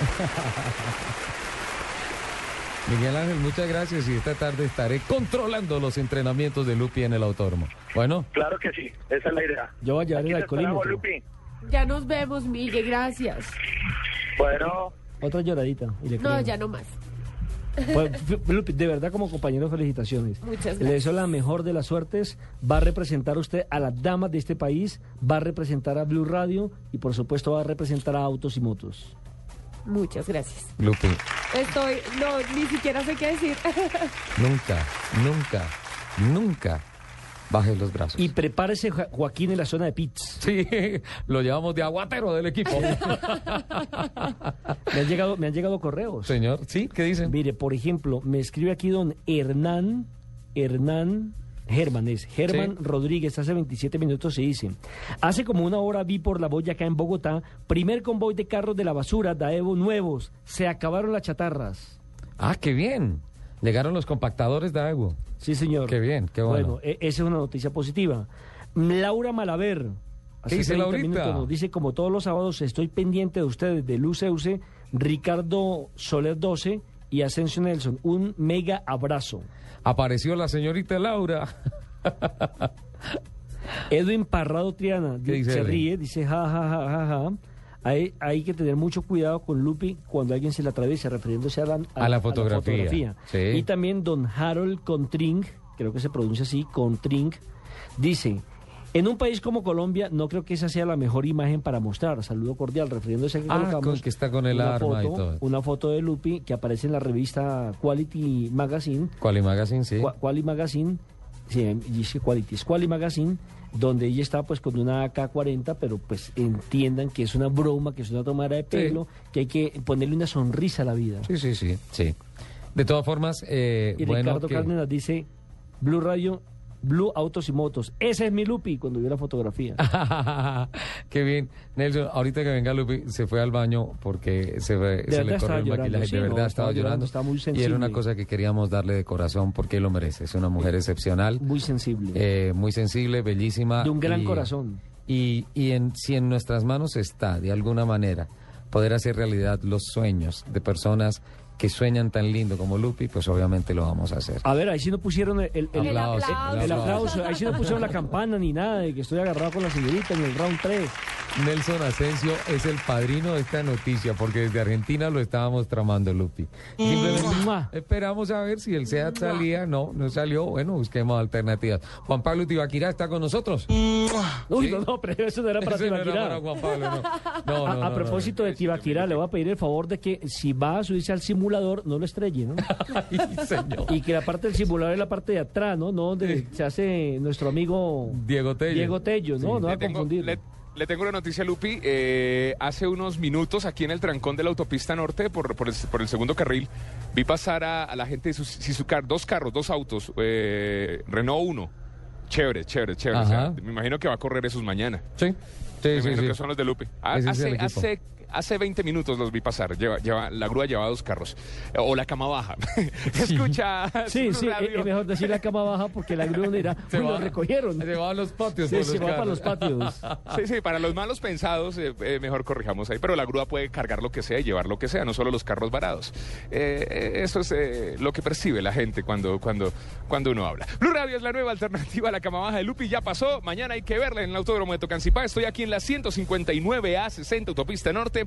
Miguel Ángel, muchas gracias y esta tarde estaré controlando los entrenamientos de Lupi en el autódromo. Bueno, Claro que sí, esa es la idea. Yo voy a llevar Aquí el alcoholímetro. Lupi. Ya nos vemos, Miguel, gracias. Bueno, Otra lloradita. Y le No, ya no más. Pues, Lupi, de verdad, como compañero, felicitaciones. Muchas Le gracias. deseo la mejor de las suertes. Va a representar usted a las damas de este país, va a representar a Blue Radio y, por supuesto, va a representar a Autos y Motos. Muchas gracias. Lupi, Estoy, no, ni siquiera sé qué decir. nunca, nunca, nunca bajes los brazos. Y prepárese, Jo- Joaquín, en la zona de pits. Sí, lo llevamos de aguatero del equipo. Me han llegado, me han llegado correos. Señor, ¿sí? ¿Qué dicen? Mire, por ejemplo, me escribe aquí don Hernán, Hernán Germán, es Germán Sí. Rodríguez, hace 27 minutos se dice. Hace como una hora vi por la boya acá en Bogotá, primer convoy de carros de la basura, Daevo nuevos, se acabaron las chatarras. Ah, qué bien. Llegaron los compactadores agua. Sí, señor. Qué bien, qué bueno. e- esa es una noticia positiva. Laura Malaver. hace dice 30 Laurita? minutos nos dice, como todos los sábados, estoy pendiente de ustedes, de Luz Euse, Ricardo Soler 12 y Asensio Nelson. Un mega abrazo. Apareció la señorita Laura. Edwin Parrado Triana ¿Qué dice se ríe, dice ja, ja, ja, ja, ja. Hay, hay que tener mucho cuidado con Lupi cuando alguien se le atraviesa, refiriéndose a la, A la fotografía, sí. Y también don Harold Contring, creo que se pronuncia así, Contring, dice, en un país como Colombia no creo que esa sea la mejor imagen para mostrar. Saludo cordial, refiriéndose a que Ah, con que está con el una arma y foto, todo. Una foto de Lupi que aparece en la revista Quality Magazine. Quali Magazine, sí. Qua- Quali Magazine sí, dice Quality, Squally Magazine, donde ella está pues con una AK-40, pero pues entiendan que es una broma, que es una tomada de pelo, que hay que ponerle una sonrisa a la vida. Sí, sí, sí, sí. De todas formas, eh, Y bueno, Ricardo que- Cárdenas dice, Blue Radio, Blue Autos y Motos. Ese es mi Lupi cuando vio la fotografía. Qué bien. Nelson, ahorita que venga Lupi, se fue al baño porque se, fue- se le corrió el llorando, maquillaje. sí, de no, verdad estaba estaba llorando, muy y era una cosa que queríamos darle de corazón porque lo merece. Es una mujer excepcional. Muy sensible. eh, muy sensible, bellísima. De un gran y- corazón. Y, y en, si en nuestras manos está, de alguna manera, poder hacer realidad los sueños de personas que sueñan tan lindo como Lupi, pues obviamente lo vamos a hacer. A ver, ahí sí no pusieron el, el, el- Aplauso, el- el aplauso. ahí sí no pusieron la campana ni nada de que estoy agarrado con la señorita en el round 3. Nelson Asensio es el padrino de esta noticia porque desde Argentina lo estábamos tramando, Lupi. Simplemente esperamos a ver si el SEAT salía. No, no salió. Bueno, busquemos alternativas. Juan Pablo Tibaquirá está con nosotros. Uy, ¿Sí? no, no, pero eso no era para Ese no era Tibaquirá. para Juan Pablo, no. No, a no, a no, propósito de Tibaquirá, le voy a pedir el favor de que si va a subirse al simulador, no lo estrelle, ¿no? Y que la parte del simulador es la parte de atrás, ¿no? No donde se hace nuestro amigo Diego Tello. Diego Tello, ¿no? no va a Le tengo- confundir. le- Le tengo una noticia, Lupi. Eh, hace unos minutos, aquí en el trancón de la autopista norte, por, por, el, por el segundo carril, vi pasar a, a la gente de Sizucar, dos carros, dos autos, eh, Renault 1. Chévere, chévere, chévere. O sea, me imagino que va a correr esos mañana. Sí, me sí, imagino sí. que son los de Lupi. Ah, hace, hace, hace 20 minutos los vi pasar. Lleva, lleva, la grúa llevaba dos carros. Eh, O la cama baja. Escucha. Sí, Blue sí, Radio. es es mejor decir la cama baja porque la grúa dirá, Se lo va- recogieron. Se va a los patios. Sí, se los va para los patios. Sí, sí, para los malos pensados, eh, eh, mejor corrijamos ahí. Pero la grúa puede cargar lo que sea y llevar lo que sea, no solo los carros varados. Eh, eh, eso es eh, lo que percibe la gente cuando, cuando, cuando uno habla. Blue Radio es la nueva alternativa a la cama baja de Lupi. Ya pasó. Mañana hay que verla en el Autódromo de Tocancipá. Estoy aquí en la 159 A60 Autopista Norte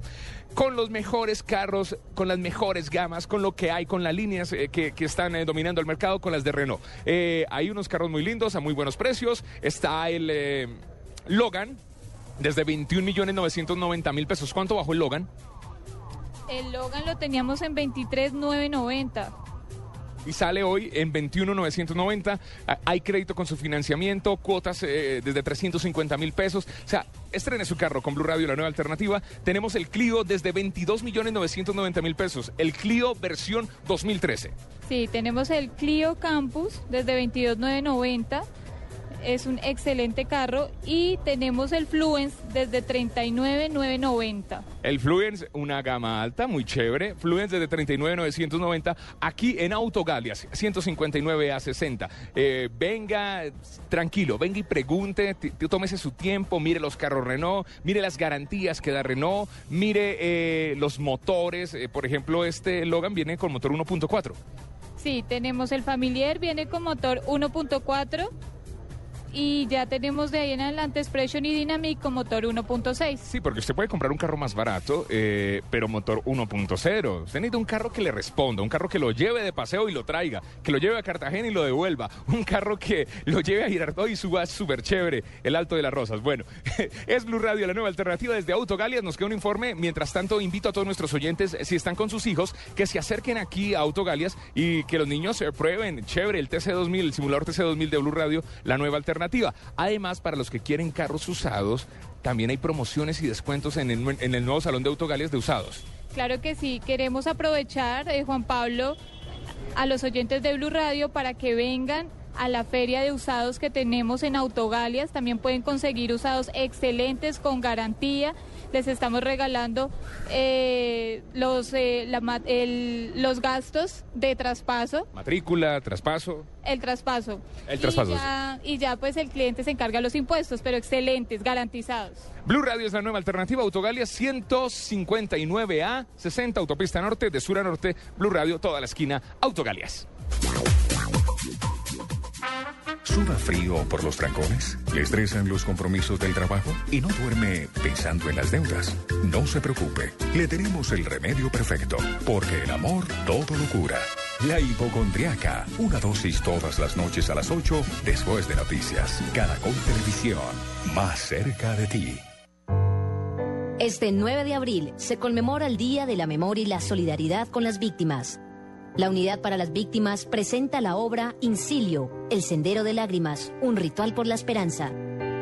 con los mejores carros, con las mejores gamas, con lo que hay, con las líneas eh, que, están eh, dominando el mercado, con las de Renault. Eh, hay unos carros muy lindos a muy buenos precios. Está el Logan desde 21 millones 990 mil pesos. ¿Cuánto bajó el Logan? El Logan lo teníamos en 23,990. Y sale hoy en 21,990. Ah, Hay crédito con su financiamiento, cuotas eh, desde 350 mil pesos. O sea, estrene su carro con Blue Radio, la nueva alternativa. Tenemos el Clio desde 22 millones 990 mil pesos. El Clio versión 2013. Sí, tenemos el Clio Campus desde 22,990. Es un excelente carro. Y tenemos el Fluence desde 39,990. El Fluence, una gama alta, muy chévere. Fluence desde 39,990 aquí en Autogalias, 159 a 60. Eh, venga, tranquilo, venga y pregunte, tómese su tiempo, mire los carros Renault, mire las garantías que da Renault, mire eh, los motores. eh, por ejemplo, este Logan viene con motor 1.4. Sí, tenemos el Familiar, viene con motor 1.4. Y ya tenemos de ahí en adelante Expression y Dynamic con motor 1.6. Sí, porque usted puede comprar un carro más barato, eh, pero motor 1.0. Usted necesita un carro que le responda, un carro que lo lleve de paseo y lo traiga, que lo lleve a Cartagena y lo devuelva, un carro que lo lleve a Girardot y suba súper chévere, el Alto de las Rosas. Bueno, es Blue Radio, la nueva alternativa desde Autogalias. Nos queda un informe. Mientras tanto, invito a todos nuestros oyentes, si están con sus hijos, que se acerquen aquí a Autogalias y que los niños eh, prueben, chévere, el TC2000, el simulador TC2000 de Blue Radio, la nueva alternativa. Además, para los que quieren carros usados, también hay promociones y descuentos en el, nuevo salón de Autogalias de usados. Claro que sí, queremos aprovechar, eh, Juan Pablo, a los oyentes de Blue Radio para que vengan a la feria de usados que tenemos en Autogalias. También pueden conseguir usados excelentes con garantía. Les estamos regalando eh, los, eh, la ma- el- los gastos de traspaso, Matrícula, traspaso. el traspaso. El traspaso, Y ya, y ya pues el cliente se encarga de los impuestos, pero excelentes, garantizados. Blue Radio es la nueva alternativa. Autogalias 159A, 60 Autopista Norte, de sur a norte. Blue Radio, toda la esquina. Autogalias. ¿Suda frío por los trancones? ¿Le estresan los compromisos del trabajo? ¿Y no duerme pensando en las deudas? No se preocupe, le tenemos el remedio perfecto, porque el amor todo lo cura. La hipocondriaca, una dosis todas las noches a las 8 después de noticias. Caracol Televisión, más cerca de ti. Este 9 de abril se conmemora el Día de la Memoria y la Solidaridad con las Víctimas. La Unidad para las Víctimas presenta la obra Incilio, El Sendero de Lágrimas, un ritual por la esperanza.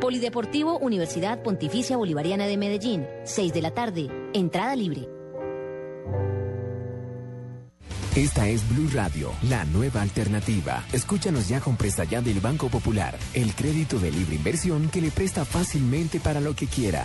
Polideportivo Universidad Pontificia Bolivariana de Medellín, 6 de la tarde, entrada libre. Esta es Blue Radio, la nueva alternativa. Escúchanos ya con presta ya del Banco Popular, el crédito de libre inversión que le presta fácilmente para lo que quiera.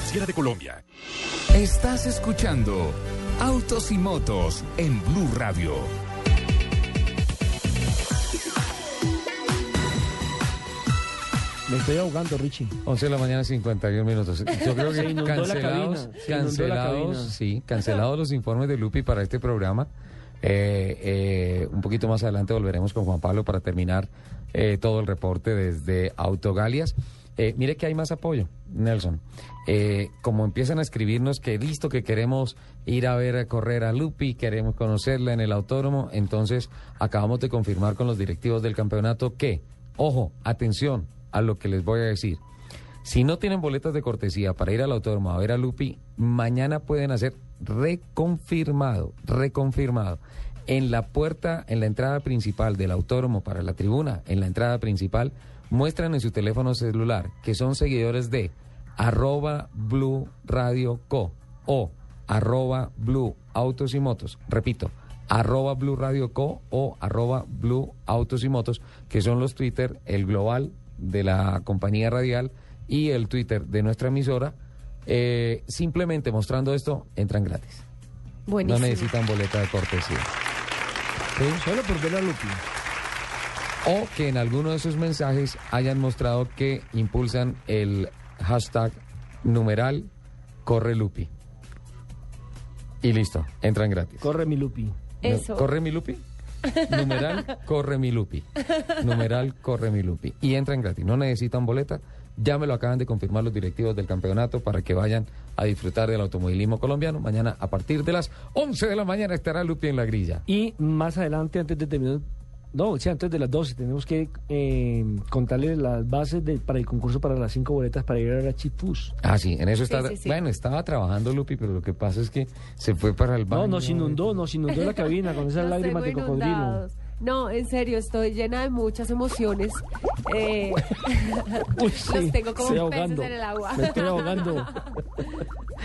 superfinanciera de Colombia. Estás escuchando Autos y Motos en Blue Radio. Me estoy ahogando, Richie. 11 de la mañana, 51 minutos. Yo creo que cancelados, cabina, cancelados, sí, cancelados los informes de Lupi para este programa. Eh, eh, un poquito más adelante volveremos con Juan Pablo para terminar eh, todo el reporte desde Autogalias. Eh, mire que hay más apoyo, Nelson. Eh, como empiezan a escribirnos que listo, que queremos ir a ver a correr a Lupi, queremos conocerla en el autódromo, entonces acabamos de confirmar con los directivos del campeonato que, ojo, atención a lo que les voy a decir. Si no tienen boletas de cortesía para ir al autódromo a ver a Lupi, mañana pueden hacer reconfirmado, reconfirmado. En la puerta, en la entrada principal del autódromo para la tribuna, en la entrada principal, muestran en su teléfono celular que son seguidores de arroba Blue Radio Co o arroba Blue Autos y Motos. Repito, arroba Blue Radio Co o arroba Blue Autos y Motos, que son los Twitter, el global de la compañía radial y el Twitter de nuestra emisora. Eh, simplemente mostrando esto, entran gratis. Buenísimo. No necesitan boleta de cortesía. ¿Sí? Solo por ver a Lupi. O que en alguno de sus mensajes hayan mostrado que impulsan el hashtag numeral corre Lupi. Y listo, entran gratis. Corre mi Lupi. Eso. ¿Corre mi Lupi? Numeral corre mi Lupi. Numeral corre mi Lupi. Y entran gratis. No necesitan boleta. Ya me lo acaban de confirmar los directivos del campeonato para que vayan a disfrutar del automovilismo colombiano. Mañana a partir de las 11 de la mañana estará Lupi en la grilla. Y más adelante, antes de terminar, no, sí, antes de las 12, tenemos que eh, contarles las bases de- para el concurso para las cinco boletas para ir a la Chifus. Ah, sí, en eso está. Sí, sí, sí. Bueno, estaba trabajando Lupi, pero lo que pasa es que se fue para el baño. No, nos inundó, nos inundó la cabina con esas lágrimas de cocodrilo. No, en serio, estoy llena de muchas emociones. Eh, los tengo como estoy peces ahogando. en el agua. Me estoy ahogando.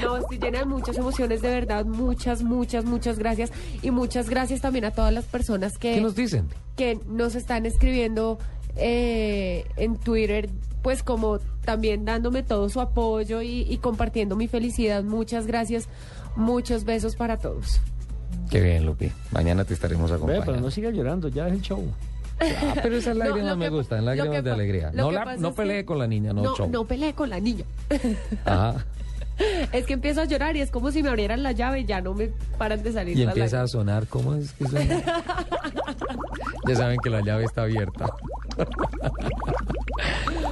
No, estoy llena de muchas emociones, de verdad. Muchas, muchas, muchas gracias. Y muchas gracias también a todas las personas que, ¿Qué nos dicen? Que nos están escribiendo eh, en Twitter, pues como también dándome todo su apoyo y, y compartiendo mi felicidad. Muchas gracias. Muchos besos para todos. Qué bien, Lupi. Mañana te estaremos Ve, acompañando. pero no siga llorando, ya es el show. Ah, pero esas No, lágrimas lo me gustan, lágrimas de alegría. No, la- no que- pelee con la niña, no, No, show. no peleé con la niña. Ajá. Es que empiezo a llorar y es como si me abrieran la llave y ya no me paran de salir Y empieza a sonar, ¿cómo es que suena? ya saben que la llave está abierta.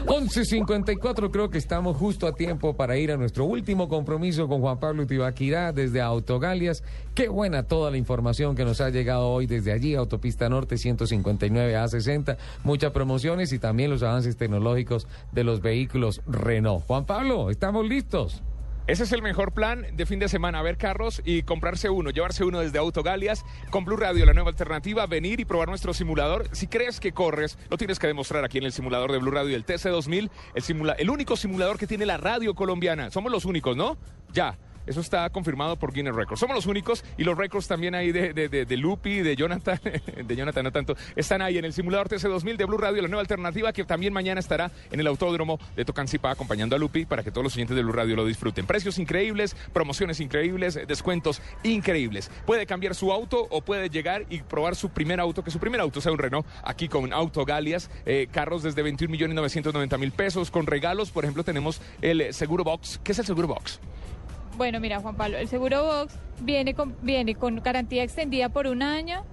11.54, creo que estamos justo a tiempo para ir a nuestro último compromiso con Juan Pablo Tibaquirá desde Autogalias. Qué buena toda la información que nos ha llegado hoy desde allí, Autopista Norte 159 a 60. Muchas promociones y también los avances tecnológicos de los vehículos Renault. Juan Pablo, ¿estamos listos? Ese es el mejor plan de fin de semana, ver carros y comprarse uno, llevarse uno desde Autogalias con Blue Radio, la nueva alternativa, venir y probar nuestro simulador. Si crees que corres, lo tienes que demostrar aquí en el simulador de Blue Radio, el TC2000, el, simula el único simulador que tiene la radio colombiana. Somos los únicos, ¿no? Ya. Eso está confirmado por Guinness Records. Somos los únicos y los récords también ahí de, de, de, de Lupi, de Jonathan, de Jonathan no tanto, están ahí en el simulador TC2000 de Blue Radio, la nueva alternativa que también mañana estará en el autódromo de Tocancipá acompañando a Lupi para que todos los oyentes de Blue Radio lo disfruten. Precios increíbles, promociones increíbles, descuentos increíbles. Puede cambiar su auto o puede llegar y probar su primer auto, que su primer auto sea un Renault, aquí con Autogalias, eh, carros desde 21 millones 990 mil pesos, con regalos, por ejemplo, tenemos el Seguro Box. ¿Qué es el Seguro Box? Bueno, mira, Juan Pablo, el seguro Box viene con, viene con garantía extendida por un año,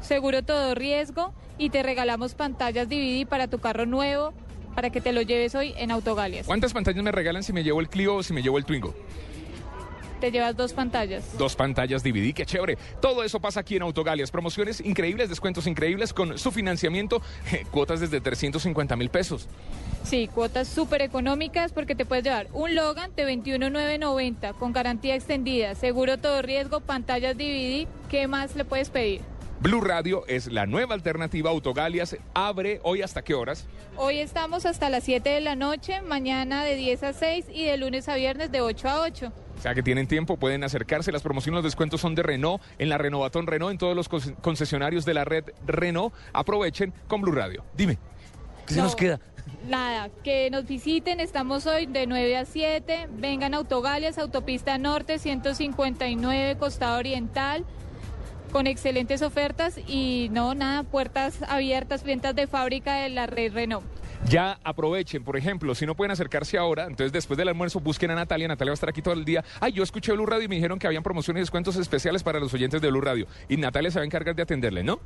seguro todo riesgo y te regalamos pantallas DVD para tu carro nuevo para que te lo lleves hoy en Autogalias. ¿Cuántas pantallas me regalan si me llevo el Clio o si me llevo el Twingo? Te llevas dos pantallas. Dos pantallas DVD, qué chévere. Todo eso pasa aquí en Autogalias. Promociones increíbles, descuentos increíbles con su financiamiento, eh, cuotas desde 350 mil pesos. Sí, cuotas súper económicas porque te puedes llevar un Logan de 21,990 con garantía extendida, seguro todo riesgo, pantallas DVD. ¿Qué más le puedes pedir? Blue Radio es la nueva alternativa. Autogalias abre hoy hasta qué horas? Hoy estamos hasta las 7 de la noche, mañana de 10 a 6 y de lunes a viernes de 8 a 8. O sea que tienen tiempo, pueden acercarse. Las promociones, los descuentos son de Renault, en la Renovatón Renault, en todos los con- concesionarios de la red Renault. Aprovechen con Blue Radio. Dime. ¿Qué se No. nos queda? Nada, que nos visiten, estamos hoy de 9 a 7, vengan a Autogalias, Autopista Norte 159, Costado Oriental, con excelentes ofertas y no, nada, puertas abiertas, ventas de fábrica de la red Renault. Ya aprovechen, por ejemplo, si no pueden acercarse ahora, entonces después del almuerzo busquen a Natalia. Natalia va a estar aquí todo el día. Ay, yo escuché Blue Radio y me dijeron que habían promociones y descuentos especiales para los oyentes de Blue Radio. Y Natalia se va a encargar de atenderle, ¿no?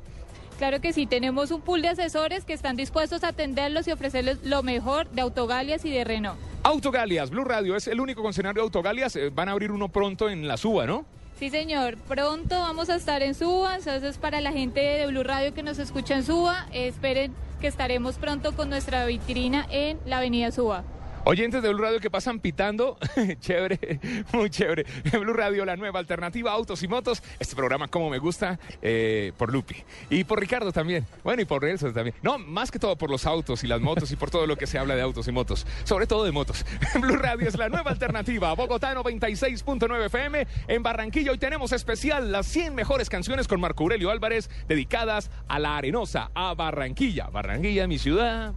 Claro que sí, tenemos un pool de asesores que están dispuestos a atenderlos y ofrecerles lo mejor de Autogalias y de Renault. Autogalias, Blue Radio es el único concesionario de Autogalias. Eh, van a abrir uno pronto en la Suba, ¿no? Sí, señor. Pronto vamos a estar en Suba. Entonces, para la gente de Blue Radio que nos escucha en Suba, esperen que estaremos pronto con nuestra vitrina en la Avenida Suba. Oyentes de Blue Radio que pasan pitando, chévere, muy chévere. Blue Radio, la nueva alternativa Autos y Motos. Este programa, como me gusta, eh, por Lupi. Y por Ricardo también. Bueno, y por Nelson también. No, más que todo por los autos y las motos y por todo lo que se habla de autos y motos. Sobre todo de motos. Blue Radio es la nueva alternativa. Bogotá 96.9 FM. En Barranquilla hoy tenemos especial las 100 mejores canciones con Marco Aurelio Álvarez dedicadas a la arenosa, a Barranquilla. Barranquilla, mi ciudad.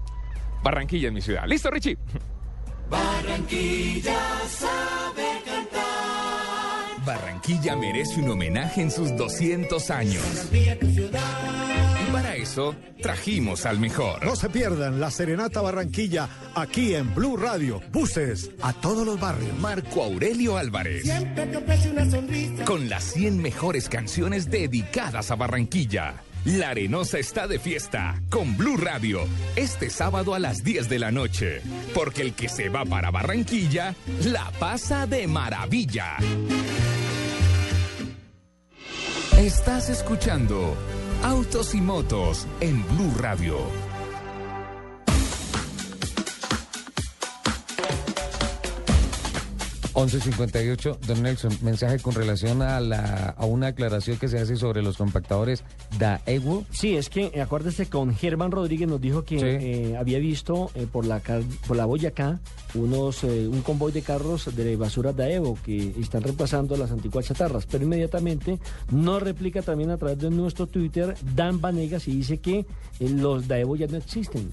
Barranquilla en mi ciudad. ¿Listo, Richie? Barranquilla sabe cantar. Barranquilla merece un homenaje en sus 200 años. Y para eso trajimos al mejor. No se pierdan la Serenata Barranquilla aquí en Blue Radio. Buses a todos los barrios. Marco Aurelio Álvarez. Con las 100 mejores canciones dedicadas a Barranquilla. La Arenosa está de fiesta con Blue Radio este sábado a las 10 de la noche. Porque el que se va para Barranquilla la pasa de maravilla. Estás escuchando Autos y Motos en Blue Radio. Once cincuenta y ocho, don Nelson, mensaje con relación a la a una aclaración que se hace sobre los compactadores Daewoo. Sí, es que eh, acuérdese con Germán Rodríguez nos dijo que Sí. eh, había visto eh, por la por la Boyacá unos eh, un convoy de carros de basura Daewoo que están reemplazando las antiguas chatarras, pero inmediatamente nos replica también a través de nuestro Twitter Dan Vanegas y dice que los Daewoo ya no existen.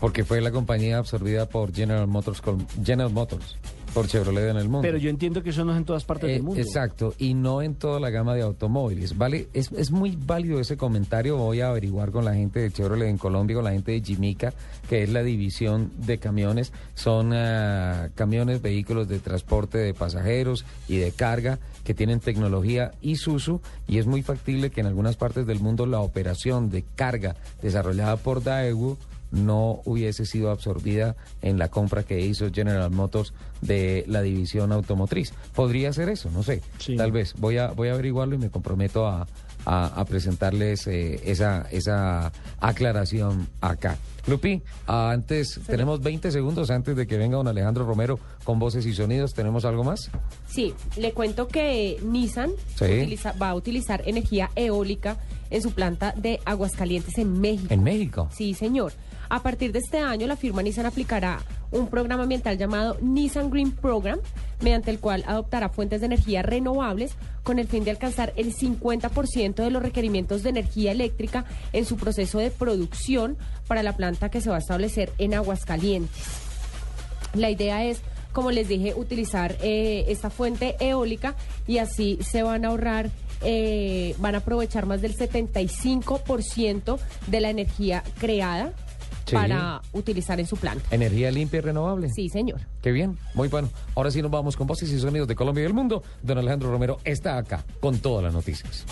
Porque fue la compañía absorbida por General Motors, General Motors, por Chevrolet en el mundo. Pero yo entiendo que eso no es en todas partes Eh, del mundo. Exacto, y no en toda la gama de automóviles. Vale, es, es muy válido ese comentario. Voy a averiguar con la gente de Chevrolet en Colombia, con la gente de Jimica, que es la división de camiones. Son ah, camiones, vehículos de transporte de pasajeros y de carga que tienen tecnología Isuzu y es muy factible que en algunas partes del mundo la operación de carga desarrollada por Daewoo no hubiese sido absorbida en la compra que hizo General Motors de la división automotriz. Podría ser eso, no sé. Tal vez. Voy a, voy a averiguarlo y me comprometo a, a- a presentarles eh, esa, esa aclaración acá. Lupi, antes, tenemos 20 segundos antes de que venga don Alejandro Romero con voces y sonidos. ¿Tenemos algo más? Sí, le cuento que Nissan Sí. utiliza- va a utilizar energía eólica en su planta de Aguascalientes en México. ¿En México? Sí, señor. A partir de este año, la firma Nissan aplicará un programa ambiental llamado Nissan Green Program, mediante el cual adoptará fuentes de energía renovables con el fin de alcanzar el 50% de los requerimientos de energía eléctrica en su proceso de producción para la planta que se va a establecer en Aguascalientes. La idea es, como les dije, utilizar eh, esta fuente eólica y así se van a ahorrar, eh, van a aprovechar más del 75% de la energía creada Sí. para utilizar en su planta. Energía limpia y renovable. Sí, señor. Qué bien, muy bueno. Ahora sí nos vamos con voces y sonidos de Colombia y del mundo. Don Alejandro Romero está acá con todas las noticias.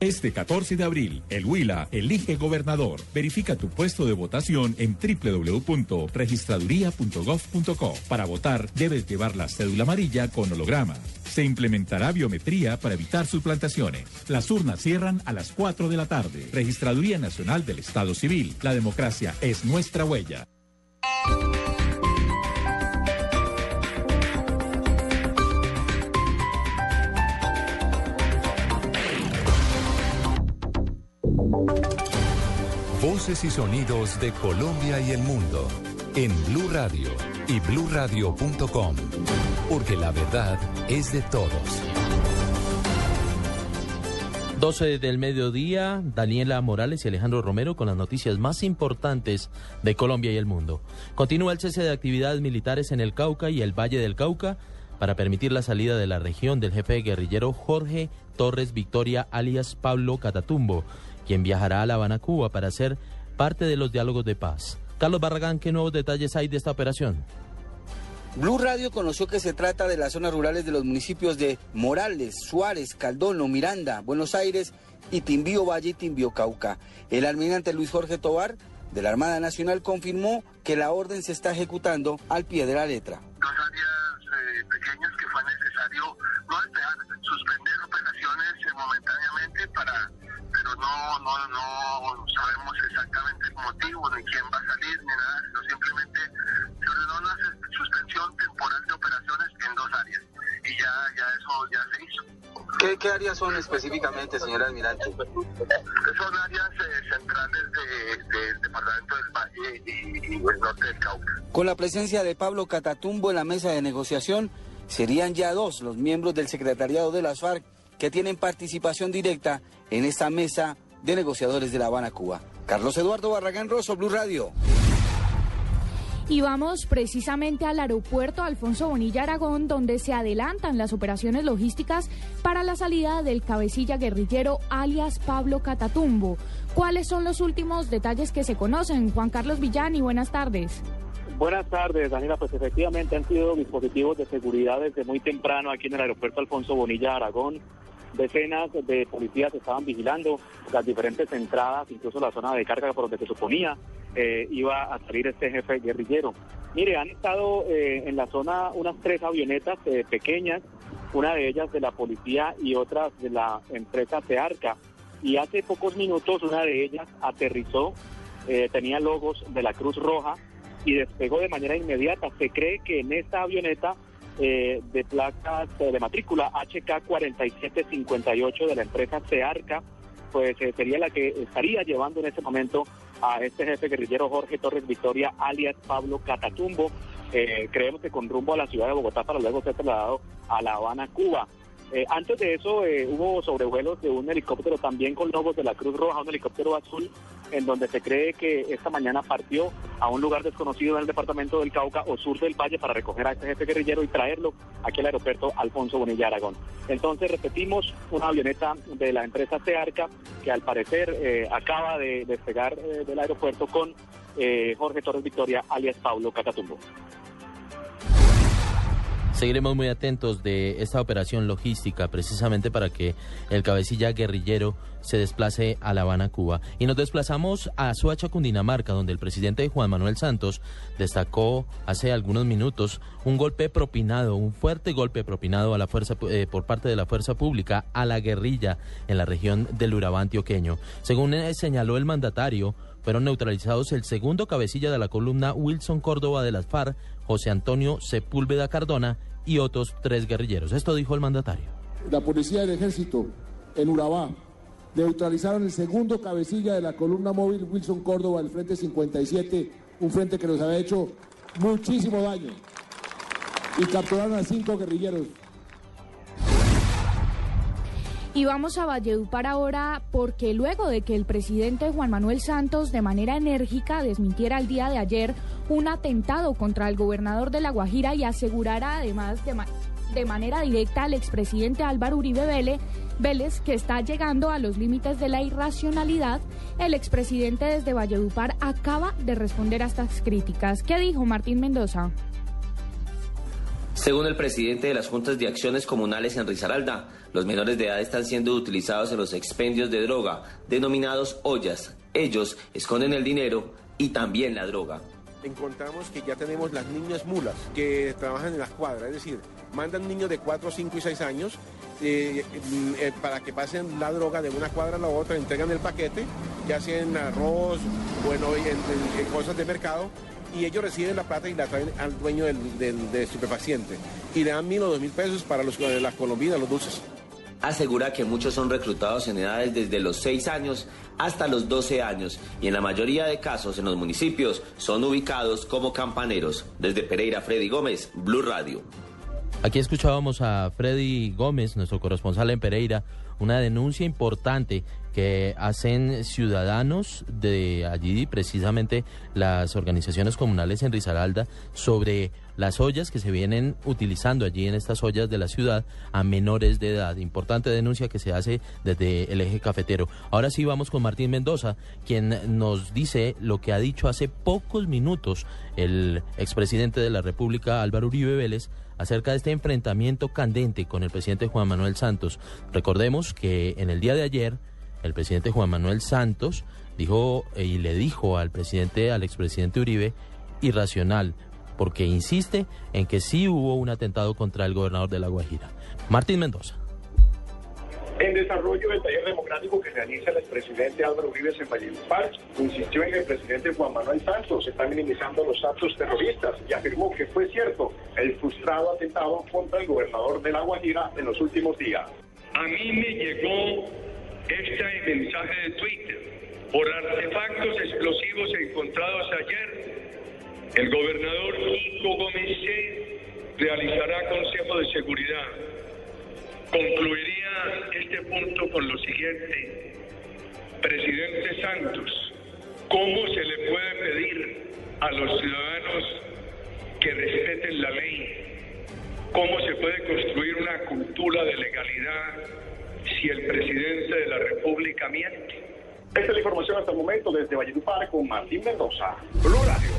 Este 14 de abril, el Huila elige gobernador. Verifica tu puesto de votación en www.registraduría.gov.co. Para votar, debes llevar la cédula amarilla con holograma. Se implementará biometría para evitar suplantaciones. Las urnas cierran a las 4 de la tarde. Registraduría Nacional del Estado Civil. La democracia es nuestra huella. Voces y sonidos de Colombia y el mundo en Blue Radio y bluradio.com, porque la verdad es de todos. 12 del mediodía, Daniela Morales y Alejandro Romero con las noticias más importantes de Colombia y el mundo. Continúa el cese de actividades militares en el Cauca y el Valle del Cauca para permitir la salida de la región del jefe guerrillero Jorge Torres Victoria alias Pablo Catatumbo, quien viajará a La Habana, Cuba, para ser parte de los diálogos de paz. Carlos Barragán, ¿qué nuevos detalles hay de esta operación? Blue Radio conoció que se trata de las zonas rurales de los municipios de Morales, Suárez, Caldono, Miranda, Buenos Aires y Timbío Valle y Timbío Cauca. El almirante Luis Jorge Tobar de la Armada Nacional confirmó que la orden se está ejecutando al pie de la letra. Dos áreas eh, pequeñas que fue necesario no despejar, suspender operaciones eh, momentáneamente para pero no, no, no sabemos exactamente el motivo, ni quién va a salir, ni nada, sino simplemente se ordenó una suspensión temporal de operaciones en dos áreas. Y ya, ya eso ya se hizo. ¿Qué, qué áreas son específicamente, señor almirante? Son áreas eh, centrales de- del departamento del Valle y, y el norte del Cauca. Con la presencia de Pablo Catatumbo en la mesa de negociación, serían ya dos los miembros del secretariado de las FARC que tienen participación directa en esta mesa de negociadores de La Habana, Cuba. Carlos Eduardo Barragán Rosso, Blue Radio. Y vamos precisamente al aeropuerto Alfonso Bonilla Aragón, donde se adelantan las operaciones logísticas para la salida del cabecilla guerrillero alias Pablo Catatumbo. ¿Cuáles son los últimos detalles que se conocen? Juan Carlos Villani, buenas tardes. Buenas tardes, Daniela. Pues efectivamente han sido dispositivos de seguridad desde muy temprano aquí en el aeropuerto Alfonso Bonilla Aragón. Decenas de policías estaban vigilando las diferentes entradas, incluso la zona de carga por donde se suponía eh, iba a salir este jefe guerrillero. Mire, han estado eh, en la zona unas tres avionetas eh, pequeñas, una de ellas de la policía y otras de la empresa Searca. Y hace pocos minutos una de ellas aterrizó, tenía logos de la Cruz Roja y despegó de manera inmediata. Se cree que en esta avioneta eh, de placas eh, de matrícula HK4758 de la empresa Searca, pues eh, sería la que estaría llevando en ese momento a este jefe guerrillero Jorge Torres Victoria, alias Pablo Catatumbo. Eh, creemos que con rumbo a la ciudad de Bogotá para luego ser trasladado a La Habana, Cuba. Eh, antes de eso eh, hubo sobrevuelos de un helicóptero también con logos de la Cruz Roja, un helicóptero azul, en donde se cree que esta mañana partió a un lugar desconocido en el departamento del Cauca o sur del Valle para recoger a este jefe guerrillero y traerlo aquí al aeropuerto Alfonso Bonilla Aragón. Entonces repetimos, una avioneta de la empresa Searca que al parecer eh, acaba de despegar eh, del aeropuerto con eh, Jorge Torres Victoria, alias Pablo Catatumbo. Seguiremos muy atentos de esta operación logística precisamente para que el cabecilla guerrillero se desplace a La Habana, Cuba. Y nos desplazamos a Suacha, Cundinamarca, donde el presidente Juan Manuel Santos destacó hace algunos minutos un golpe propinado, un fuerte golpe propinado a la fuerza eh, por parte de la fuerza pública a la guerrilla en la región del Urabá antioqueño. Según eh, señaló el mandatario, fueron neutralizados el segundo cabecilla de la columna Wilson Córdoba de las FARC, José Antonio Sepúlveda Cardona y otros tres guerrilleros. Esto dijo el mandatario. la policía del ejército en Urabá neutralizaron el segundo cabecilla de la columna móvil Wilson Córdoba del Frente 57, un frente que nos había hecho muchísimo daño. Y capturaron a cinco guerrilleros. Y vamos a Valledupar ahora porque luego de que el presidente Juan Manuel Santos de manera enérgica desmintiera el día de ayer un atentado contra el gobernador de La Guajira y asegurara además de, de manera directa al expresidente Álvaro Uribe Vélez, Vélez que está llegando a los límites de la irracionalidad, el expresidente desde Valledupar acaba de responder a estas críticas. ¿Qué dijo Martín Mendoza? Según el presidente de las Juntas de Acciones Comunales en Risaralda, los menores de edad están siendo utilizados en los expendios de droga, denominados ollas. Ellos esconden el dinero y también la droga. Encontramos que ya tenemos las niñas mulas que trabajan en las cuadras, es decir, mandan niños de 4, 5 y 6 años eh, mm, eh, para que pasen la droga de una cuadra a la otra, entregan el paquete, ya hacen arroz, bueno, en, cosas de mercado, y ellos reciben la plata y la traen al dueño del, del- del estupefaciente. Y le dan mil o dos mil pesos para los, eh, las colombinas, los dulces. Asegura que muchos son reclutados en edades desde los 6 años hasta los 12 años y en la mayoría de casos en los municipios son ubicados como campaneros. Desde Pereira, Freddy Gómez, Blue Radio. Aquí escuchábamos a Freddy Gómez, nuestro corresponsal en Pereira, una denuncia importante que hacen ciudadanos de allí, precisamente las organizaciones comunales en Risaralda, sobre las ollas que se vienen utilizando allí en estas ollas de la ciudad a menores de edad. Importante denuncia que se hace desde el eje cafetero. Ahora sí vamos con Martín Mendoza, quien nos dice lo que ha dicho hace pocos minutos el expresidente de la República, Álvaro Uribe Vélez, acerca de este enfrentamiento candente con el presidente Juan Manuel Santos. Recordemos que en el día de ayer el presidente Juan Manuel Santos dijo eh, y le dijo al presidente, al expresidente Uribe, irracional, porque insiste en que sí hubo un atentado contra el gobernador de La Guajira. Martín Mendoza. En desarrollo del taller democrático que realiza el expresidente Álvaro Uribe en Valledupar, insistió en que el presidente Juan Manuel Santos está minimizando los actos terroristas y afirmó que fue cierto el frustrado atentado contra el gobernador de La Guajira en los últimos días. A mí me llegó este mensaje de Twitter. Por artefactos explosivos encontrados ayer, el gobernador Kiko Gómez C. realizará consejo de seguridad. Concluiría este punto con lo siguiente. Presidente Santos, ¿cómo se le puede pedir a los ciudadanos que respeten la ley? ¿Cómo se puede construir una cultura de legalidad si el presidente de la República miente? Esta es la información hasta el momento desde Valledupar con Martín Mendoza. Blue Radio.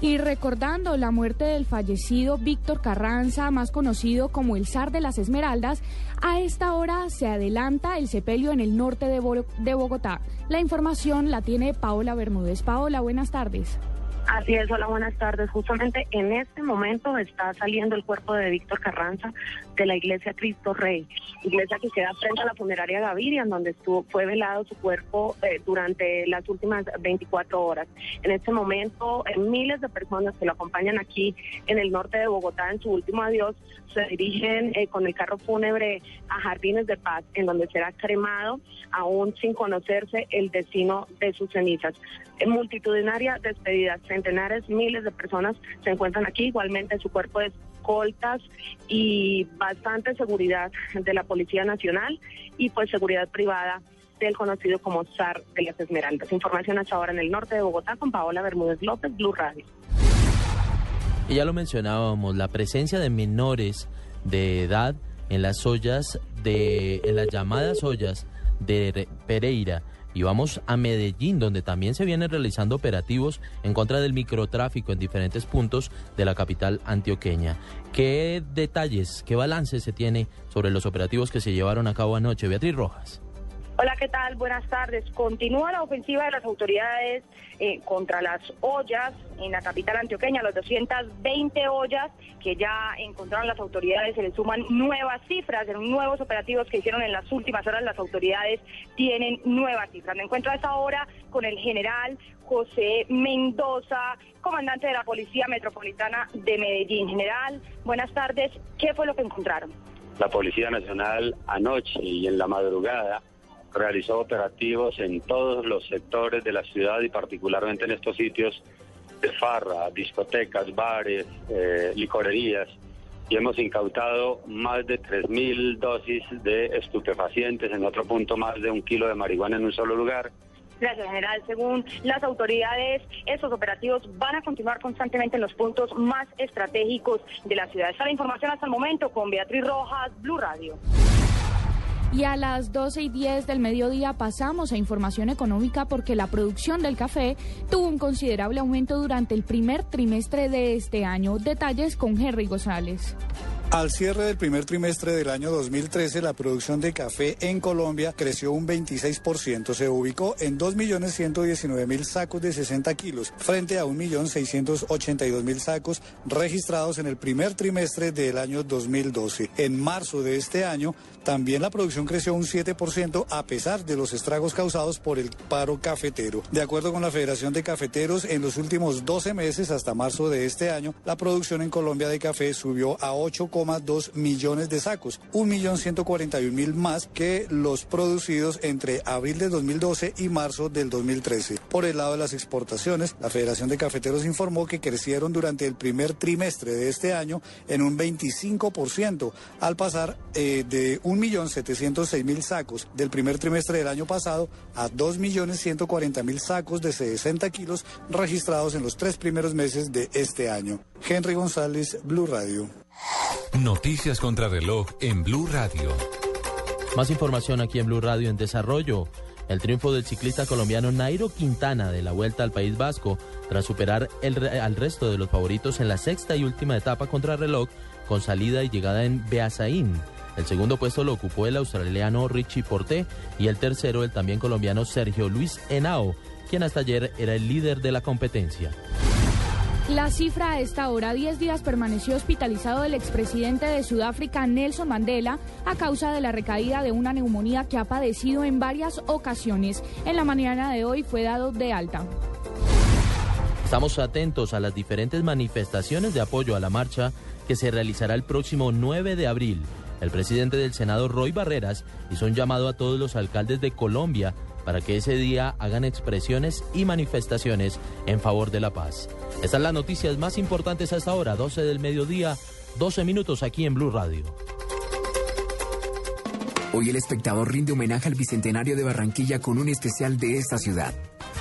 Y recordando la muerte del fallecido Víctor Carranza, más conocido como el zar de las Esmeraldas, a esta hora se adelanta el sepelio en el norte de, Bo- de Bogotá. La información la tiene Paola Bermúdez. Paola, buenas tardes. Así es, hola, buenas tardes. Justamente en este momento está saliendo el cuerpo de Víctor Carranza de la iglesia Cristo Rey, iglesia que queda frente a la funeraria Gaviria, en donde estuvo, fue velado su cuerpo eh, durante las últimas 24 horas. En este momento, eh, miles de personas que lo acompañan aquí en el norte de Bogotá en su último adiós se dirigen eh, con el carro fúnebre a Jardines de Paz, en donde será cremado, aún sin conocerse el destino de sus cenizas. En multitudinaria despedida, centenares, miles de personas se encuentran aquí, igualmente su cuerpo de escoltas y bastante seguridad de la Policía Nacional y pues seguridad privada del conocido como SAR de las Esmeraldas. Información hasta ahora en el norte de Bogotá con Paola Bermúdez López, Blue Radio. Y ya lo mencionábamos, la presencia de menores de edad en las ollas de, en las llamadas ollas de Re- Pereira. Y vamos a Medellín, donde también se vienen realizando operativos en contra del microtráfico en diferentes puntos de la capital antioqueña. ¿Qué detalles, qué balance se tiene sobre los operativos que se llevaron a cabo anoche? Beatriz Rojas. Hola, ¿qué tal? Buenas tardes. Continúa la ofensiva de las autoridades eh, contra las ollas en la capital antioqueña, las 220 ollas que ya encontraron las autoridades, se le suman nuevas cifras en nuevos operativos que hicieron en las últimas horas. Las autoridades tienen nuevas cifras. Me encuentro a esta hora con el general José Mendoza, comandante de la Policía Metropolitana de Medellín. General, buenas tardes. ¿Qué fue lo que encontraron? La Policía Nacional anoche y en la madrugada realizó operativos en todos los sectores de la ciudad y particularmente en estos sitios de farra, discotecas, bares, eh, licorerías y hemos incautado más de 3.000 dosis de estupefacientes, en otro punto más de un kilo de marihuana en un solo lugar. Gracias, general. Según las autoridades, estos operativos van a continuar constantemente en los puntos más estratégicos de la ciudad. Esta es la información hasta el momento con Beatriz Rojas, Blue Radio. Y a las 12 y 10 del mediodía pasamos a información económica porque la producción del café tuvo un considerable aumento durante el primer trimestre de este año. Detalles con Henry González. Al cierre del primer trimestre del año 2013, la producción de café en Colombia creció un 26%. Se ubicó en 2.119.000 sacos de 60 kilos, frente a 1.682.000 sacos registrados en el primer trimestre del año 2012. En marzo de este año, también la producción creció un 7% a pesar de los estragos causados por el paro cafetero. De acuerdo con la Federación de Cafeteros, en los últimos 12 meses hasta marzo de este año, la producción en Colombia de café subió a 8,2 millones de sacos, 1.141.000 más que los producidos entre abril del 2012 y marzo del 2013. Por el lado de las exportaciones, la Federación de Cafeteros informó que crecieron durante el primer trimestre de este año en un 25%, al pasar eh, de 1.706.000 sacos del primer trimestre del año pasado a 2.140.000 sacos de 60 kilos registrados en los tres primeros meses de este año. Henry González, Blue Radio. Noticias contra reloj en Blue Radio. Más información aquí en Blue Radio en desarrollo. El triunfo del ciclista colombiano Nairo Quintana de la Vuelta al País Vasco, tras superar al resto de los favoritos en la sexta y última etapa contra reloj, con salida y llegada en Beasaín. El segundo puesto lo ocupó el australiano Richie Porté y el tercero el también colombiano Sergio Luis Henao, quien hasta ayer era el líder de la competencia. La cifra a esta hora, 10 días permaneció hospitalizado el expresidente de Sudáfrica, Nelson Mandela, a causa de la recaída de una neumonía que ha padecido en varias ocasiones. En la mañana de hoy fue dado de alta. Estamos atentos a las diferentes manifestaciones de apoyo a la marcha que se realizará el próximo 9 de abril. El presidente del Senado, Roy Barreras, hizo un llamado a todos los alcaldes de Colombia para que ese día hagan expresiones y manifestaciones en favor de la paz. Estas son las noticias más importantes hasta ahora, 12 del mediodía, 12 minutos aquí en Blue Radio. Hoy el espectador rinde homenaje al Bicentenario de Barranquilla con un especial de esta ciudad.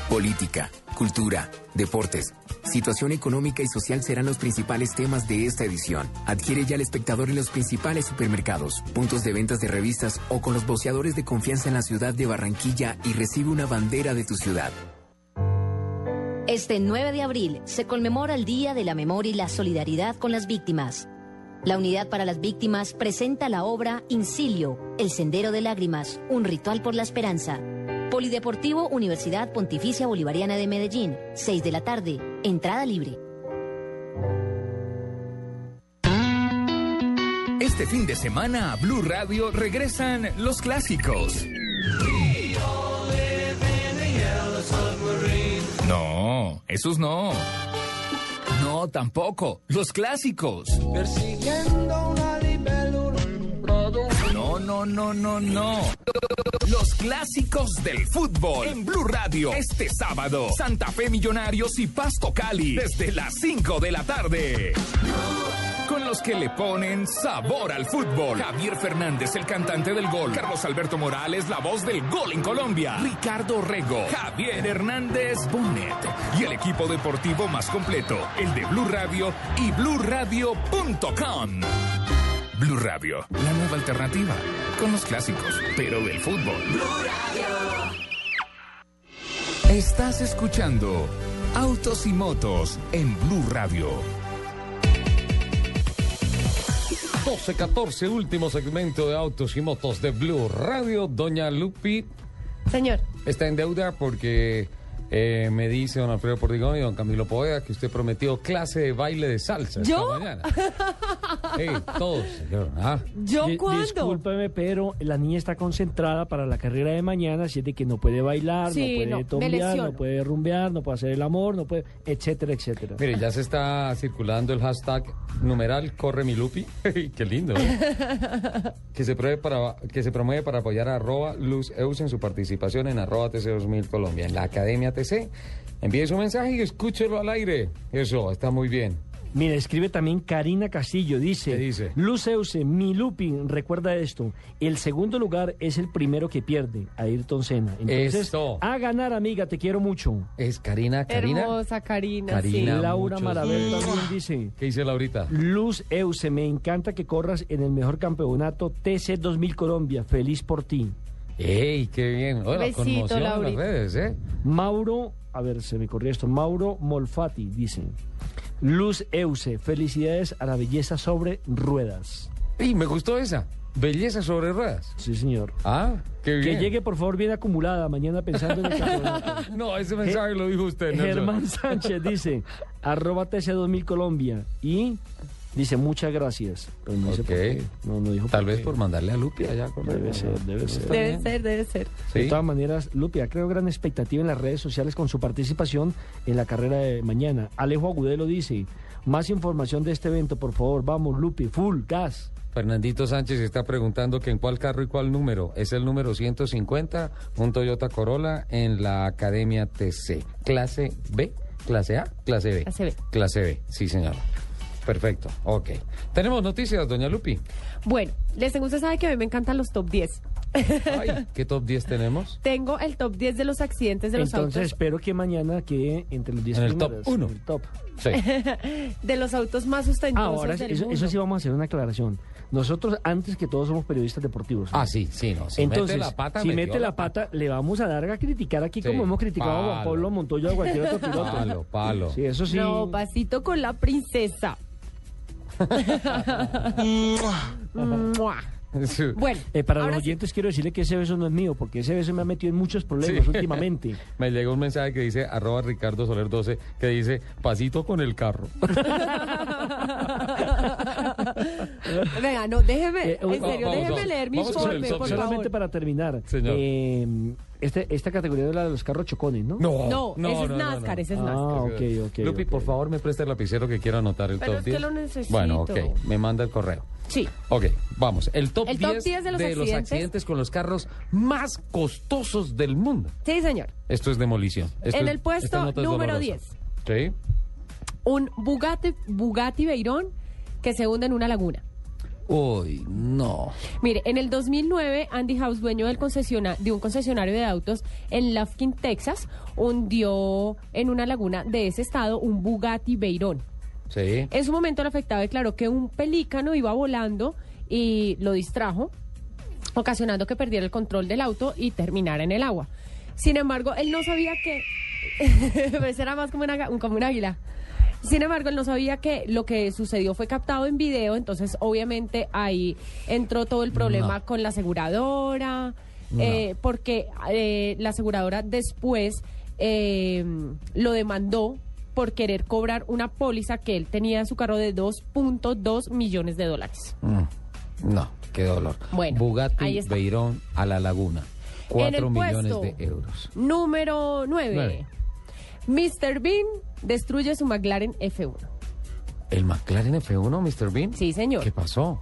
Política, cultura, deportes, situación económica y social serán los principales temas de esta edición. Adquiere ya el espectador en los principales supermercados, puntos de ventas de revistas o con los boceadores de confianza en la ciudad de Barranquilla y recibe una bandera de tu ciudad. Este 9 de abril se conmemora el Día de la Memoria y la Solidaridad con las Víctimas. La Unidad para las Víctimas presenta la obra Incilio, El Sendero de Lágrimas, un ritual por la esperanza. Polideportivo Universidad Pontificia Bolivariana de Medellín, 6 de la tarde, entrada libre. Este fin de semana a Blue Radio regresan los clásicos. No, esos no. No, tampoco. Los clásicos. Persiguiendo una libélula. No, no, no, no. Los clásicos del fútbol en Blue Radio. Este sábado, Santa Fe Millonarios y Pasto Cali. Desde las 5 de la tarde. Con los que le ponen sabor al fútbol. Javier Fernández, el cantante del gol. Carlos Alberto Morales, la voz del gol en Colombia. Ricardo Rego. Javier Hernández Bonet. Y el equipo deportivo más completo, el de Blue Radio y BlueRadio.com. Blue Radio, la nueva alternativa. Con los clásicos, pero del fútbol. Estás escuchando Autos y Motos en Blue Radio. 12-14, último segmento de Autos y Motos de Blue Radio. Doña Lupi Señor. está en deuda porque eh, me dice don Alfredo Pordigón y don Camilo Poeda que usted prometió clase de baile de salsa ¿Yo? esta mañana. Todos, señor. Ah. ¿Yo Di- cuándo? Discúlpeme, pero la niña está concentrada para la carrera de mañana, así es de que no puede bailar, Sí, no puede no, tombear, no puede rumbear, no puede hacer el amor, no puede, etcétera, etcétera. Mire, ya se está circulando el hashtag numeral corre mi Lupi. Qué lindo. ¿eh? que se promueve para que se promueve para apoyar a arroba Luz Eus en su participación en arroba TC2000 Colombia, en la Academia TC. Envíe su mensaje y escúchelo al aire. Eso, está muy bien. Mira, escribe también Karina Castillo, dice, ¿Qué dice? Luceuse, mi Lupi, recuerda esto, el segundo lugar es el primero que pierde, Ayrton Senna. Entonces, Eso. a ganar, amiga, te quiero mucho. Es Karina, Karina. Hermosa Karina. Karina. sí. Laura besos. también dice, ¿Qué dice Laurita? Luz Euse, me encanta que corras en el mejor campeonato TC 2000 Colombia, feliz por ti. ¡Ey, qué bien! Hola, Besito, conmoción en las Laurita. redes, ¿eh? Mauro, a ver, se me corrió esto, Mauro Molfati, dice, Luz Euse, felicidades a la belleza sobre ruedas. ¡Y me gustó esa! Belleza sobre ruedas. Sí, señor. Ah, qué bien. Que llegue, por favor, bien acumulada mañana pensando en el campeonato. No, ese mensaje lo dijo usted, Nelson. Germán Sánchez dice, arroba TC2000 Colombia y dice muchas gracias. Pero no dice por qué. No, no dijo Tal por vez qué. por mandarle a Lupi allá. con- Debe ser, debe ser. Debe ser, debe ser. De todas maneras, Lupia, creo gran expectativa en las redes sociales con su participación en la carrera de mañana. Alejo Agudelo dice, más información de este evento, por favor, vamos, Lupi, full, gas. Fernandito Sánchez está preguntando que en cuál carro y cuál número. Es el número 150, un Toyota Corolla en la Academia TC. Clase B, clase A, clase B. Clase B. Clase B, sí señor. Perfecto, ok. Tenemos noticias, doña Lupi. Bueno, les tengo, usted sabe que a mí me encantan los top 10. Ay, ¿qué top 10 tenemos? Tengo el top 10 de los accidentes de los Entonces autos. espero que mañana quede entre los 10 En el top primeros, uno. en el top. Sí. de los autos más Ah, ostentosos ahora del eso, mundo. eso sí vamos a hacer una aclaración. Nosotros, antes que todos, somos periodistas deportivos. ¿no? Ah, sí, sí, no. Si Entonces, mete la pata, si mete la pata, le vamos a dar a criticar aquí Sí, como hemos criticado a Juan. Pablo Montoya o a cualquier otro piloto. Palo, palo. Sí, eso sí. No, pasito con la princesa. 哈哈哈哈哈哈 Bueno, Eh, para los sí. oyentes quiero decirle que ese beso no es mío, porque ese beso me ha metido en muchos problemas Sí. últimamente. Me llegó un mensaje que dice arroba Ricardo Soler 12 que dice pasito con el carro. Venga, no, déjeme, Eh, en serio, vamos, déjeme vamos, leer mi informe, por. Solamente favor. para terminar, Señor. eh, este, esta categoría es la de los carros chocones, ¿no? No, ese es NASCAR, ese es Ah, NASCAR. ok, ok. Lupi, por favor, me presta el lapicero que quiero anotar el Pero top es que 10. lo necesito. Bueno, ok, me manda el correo. Sí. Ok, vamos. El top, El 10, top 10 de los accidentes. con los carros más costosos del mundo. Sí, señor. Esto es demolición. Esto En es- el puesto número dolorosa. 10. Sí. Un Bugatti, Bugatti Veyron que se hunde en una laguna. Uy, no. Mire, en el 2009, Andy House, dueño del concesiona- de un concesionario de autos en Lufkin, Texas, hundió en una laguna de ese estado un Bugatti Veyron. Sí. En su momento, el afectado declaró que un pelícano iba volando y lo distrajo, ocasionando que perdiera el control del auto y terminara en el agua. Sin embargo, él no sabía que... pues era más como, una, como un águila. Sin embargo, él no sabía que lo que sucedió fue captado en video, entonces obviamente ahí entró todo el problema No. con la aseguradora, eh, porque eh, la aseguradora después eh, lo demandó por querer cobrar una póliza que él tenía en su carro de 2.2 millones de dólares. Mm, No, qué dolor. Bueno, Bugatti. Veyron a la laguna. En el 4 millones de euros. Número 9. Nueve. Mr. Bean destruye su McLaren F1. ¿El McLaren F1, Mr. Bean? Sí, señor. ¿Qué pasó?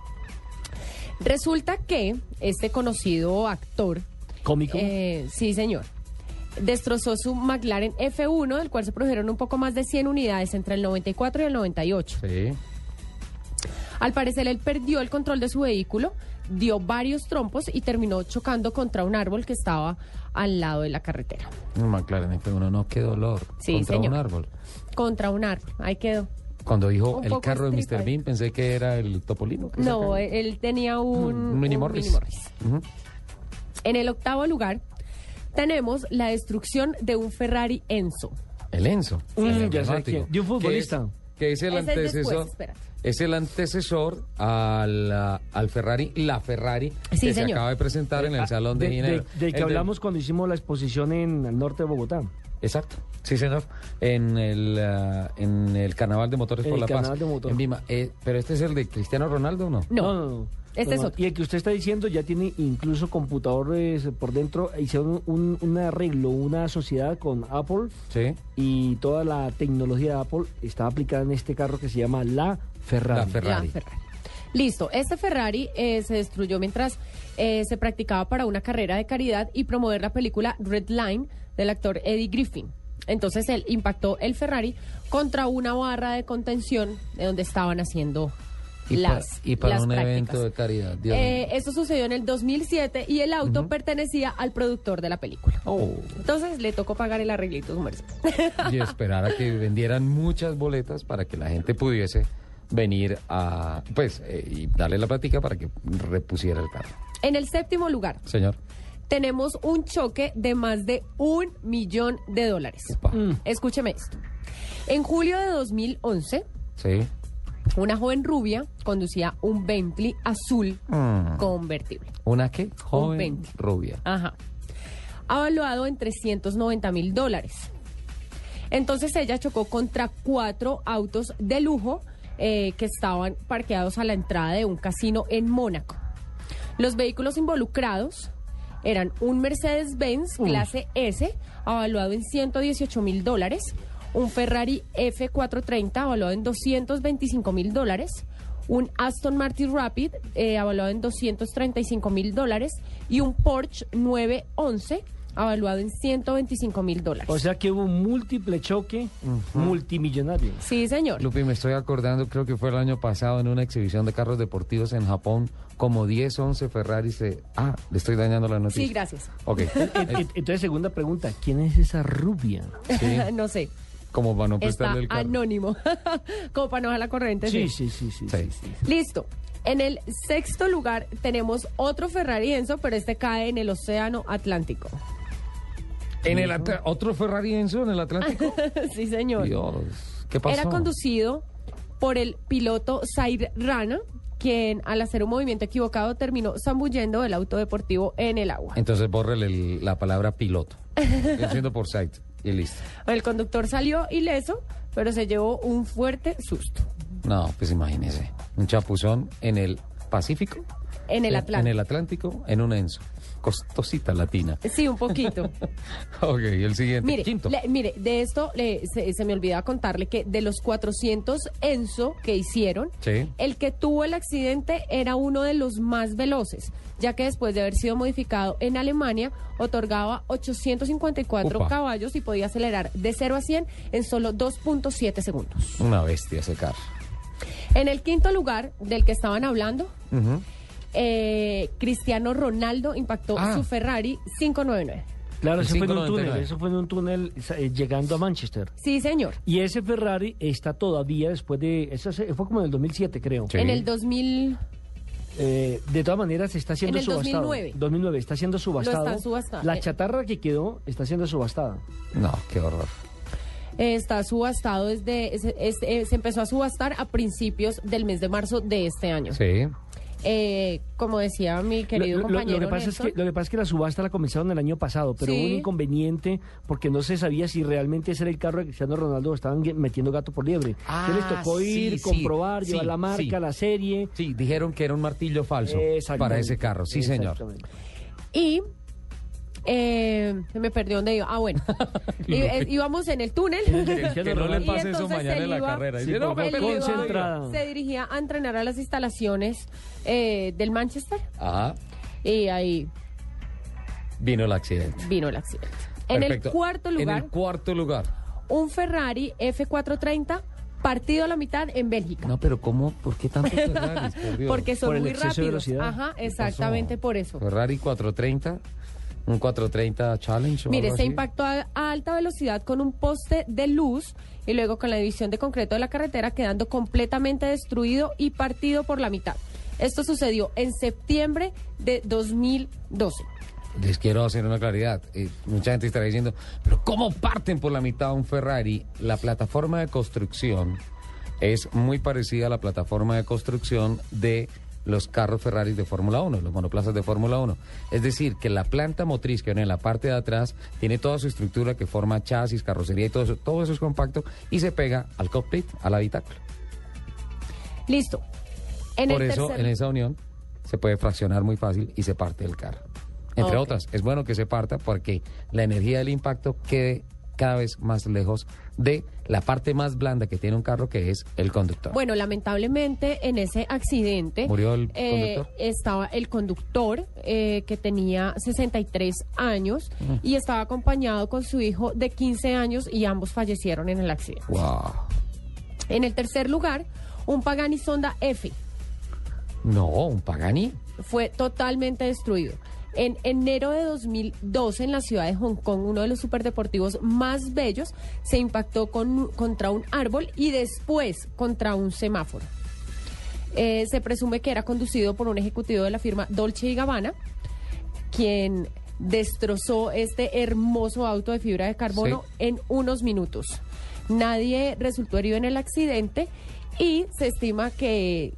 Resulta que este conocido actor. ¿Cómico? eh, sí, señor. Destrozó su McLaren F1, del cual se produjeron un poco más de 100 unidades entre el 94 y el 98. Sí. Al parecer, él perdió el control de su vehículo, dio varios trompos y terminó chocando contra un árbol que estaba al lado de la carretera. Un McLaren F1, no, qué dolor. Sí, Contra señor. un árbol. Contra un árbol. Ahí quedó. Cuando dijo Un el carro de Mr. Bean, pensé que era el Topolino. No, él, tenía un, un mini un Morris. mini Morris. Ujú. En el octavo lugar tenemos la destrucción de un Ferrari Enzo. El Enzo. Mm, el ya sé emblemático. quién. De un futbolista. Que es, que es el es antecesor. después, es el antecesor al, al Ferrari, la Ferrari, Sí, que se acaba de presentar en el Ah, Salón de, de, Ginebra. de- del que El de- hablamos cuando hicimos la exposición en el norte de Bogotá. Exacto, sí señor, en el, ah, en el Carnaval de Motores por El la Paz, de Motores. en Vima. Eh, pero este es el de Cristiano Ronaldo, ¿o ¿no? No, no, no. Este es otro. Y el que usted está diciendo ya tiene incluso computadores por dentro. Hicieron un, un arreglo, una sociedad con Apple Sí. y toda la tecnología de Apple está aplicada en este carro que se llama la Ferrari. La Ferrari. La Ferrari. Listo, este Ferrari eh, se destruyó mientras eh, se practicaba para una carrera de caridad y promover la película Red Line del actor Eddie Griffin. Entonces él impactó el Ferrari contra una barra de contención de donde estaban haciendo Y, las, para, y para las un prácticas. evento de caridad. Eh, esto sucedió en el 2007 y el auto pertenecía al productor de la película. Oh. Entonces le tocó pagar el arreglito, su merced. Y esperar a que vendieran muchas boletas para que la gente pudiese venir a, pues, eh, y darle la plática para que repusiera el carro. En el séptimo lugar Señor. tenemos un choque de más de un millón de dólares. Mm, Escúcheme esto. En julio de 2011, Sí. Una joven rubia conducía un Bentley azul Mm. convertible. ¿Una qué? Joven Bentley. rubia. Ajá. Avaluado en 390 mil dólares. Entonces ella chocó contra cuatro autos de lujo eh, que estaban parqueados a la entrada de un casino en Mónaco. Los vehículos involucrados eran un Mercedes-Benz clase S, avaluado en 118 mil dólares, un Ferrari F430, avaluado en 225 mil dólares, un Aston Martin Rapid, eh, avaluado en 235 mil dólares, y un Porsche 911, avaluado en 125 mil dólares. O sea que hubo un múltiple choque multimillonario. Sí, señor. Lupi, me estoy acordando, creo que fue el año pasado en una exhibición de carros deportivos en Japón, como 10, 11 Ferraris se... Ah, le estoy dañando la noticia. Sí, gracias. Ok. Entonces, segunda pregunta, ¿quién es esa rubia? Sí. no sé. Como para no Está prestarle el carro. anónimo. Como para no dejar la corriente. Sí, sí, sí, sí. Sí. Listo. En el sexto lugar tenemos otro Ferrari Enzo, pero este cae en el Océano Atlántico. ¿En el Atl- otro Ferrari Enzo en el Atlántico? sí, señor. Dios, ¿qué pasó? Era conducido por el piloto Zair Rana, quien al hacer un movimiento equivocado terminó zambullendo el auto deportivo en el agua. Entonces bórrele el- la palabra piloto. Siendo por site y listo. El conductor salió ileso, pero se llevó un fuerte susto. No, pues imagínese. Un chapuzón en el Pacífico. En el En Atlántico. el Atlántico, en un Enzo. Costosita latina. Sí, un poquito. Ok, el siguiente. Mire, Quinto. le- mire, de esto le- se, se me olvidaba contarle que de los 400 Enzo que hicieron, Sí. el que tuvo el accidente era uno de los más veloces, ya que después de haber sido modificado en Alemania, otorgaba 854 Upa. caballos y podía acelerar de 0 a 100 en solo 2.7 segundos. Una bestia ese carro. En el quinto lugar del que estaban hablando. Eh, Cristiano Ronaldo impactó Ah. su Ferrari 599. Claro, eso fue en un 599. túnel, eso fue en un túnel eh, llegando a Manchester. Sí, señor. Y ese Ferrari está todavía después de... Eso se- fue como en el 2007, creo. En el 2000... Eh, de todas maneras, está siendo En el subastado. 2009. 2009, está siendo subastado. están subastando. La Eh. chatarra que quedó está siendo subastada. No, qué horror. Eh, Está subastado desde. es- es- eh, se empezó a subastar a principios del mes de marzo de este año. Sí. Eh, como decía mi querido Lo- lo- lo, compañero. que pasa es que, lo que pasa es que la subasta la comenzaron el año pasado, pero Sí. hubo un inconveniente porque no se sabía si realmente ese era el carro de Cristiano Ronaldo o estaban metiendo gato por liebre. Entonces les tocó Ah, ir, sí, comprobar, sí, llevar la marca, sí. la serie. Sí, dijeron que era un martillo falso para ese carro. Sí, señor. Y. eh, se me perdió dónde iba. Ah, bueno. Y- eh, íbamos en el túnel. Que no le pase eso mañana en la iba- carrera. Sí, no, me iba- se dirigía a entrenar a las instalaciones eh, del Manchester. Ajá, Y ahí vino el accidente. vino el accidente. En el cuarto En lugar. el cuarto lugar. un Ferrari F430 partido a la mitad en Bélgica. No, pero ¿cómo? ¿Por qué tantos Ferraris? Por. Porque son Por muy rápidos. Ajá, ¿Qué exactamente por eso. Ferrari 430, un 430 Challenge o Mire, algo se así. impactó a, a alta velocidad con un poste de luz y luego con la división de concreto de la carretera quedando completamente destruido y partido por la mitad. Esto sucedió en septiembre de 2012. Les quiero hacer una claridad. Eh, mucha gente estará diciendo, pero ¿cómo parten por la mitad un Ferrari? La plataforma de construcción es muy parecida a la plataforma de construcción de los carros Ferrari de Fórmula 1, los monoplazas de Fórmula 1. Es decir, que la planta motriz que viene en la parte de atrás tiene toda su estructura que forma chasis, carrocería y todo eso. Todo eso es compacto y se pega al cockpit, al habitáculo. Listo. En Por el eso, tercer- en esa unión, se puede fraccionar muy fácil y se parte el carro. Entre otras, es bueno que se parta porque la energía del impacto quede cada vez más lejos de la parte más blanda que tiene un carro, que es el conductor. Bueno, lamentablemente en ese accidente ¿Murió el eh, conductor? estaba el conductor eh, que tenía 63 años Mm. y estaba acompañado con su hijo de 15 años y ambos fallecieron en el accidente. Wow. En el tercer lugar, un Pagani Sonda F No, un Pagani. fue totalmente destruido. En enero de 2012, en la ciudad de Hong Kong, uno de los superdeportivos más bellos, se impactó con- contra un árbol y después contra un semáforo. Eh, se presume que era conducido por un ejecutivo de la firma Dolce y Gabbana, quien destrozó este hermoso auto de fibra de carbono en unos minutos. Nadie resultó herido en el accidente y se estima que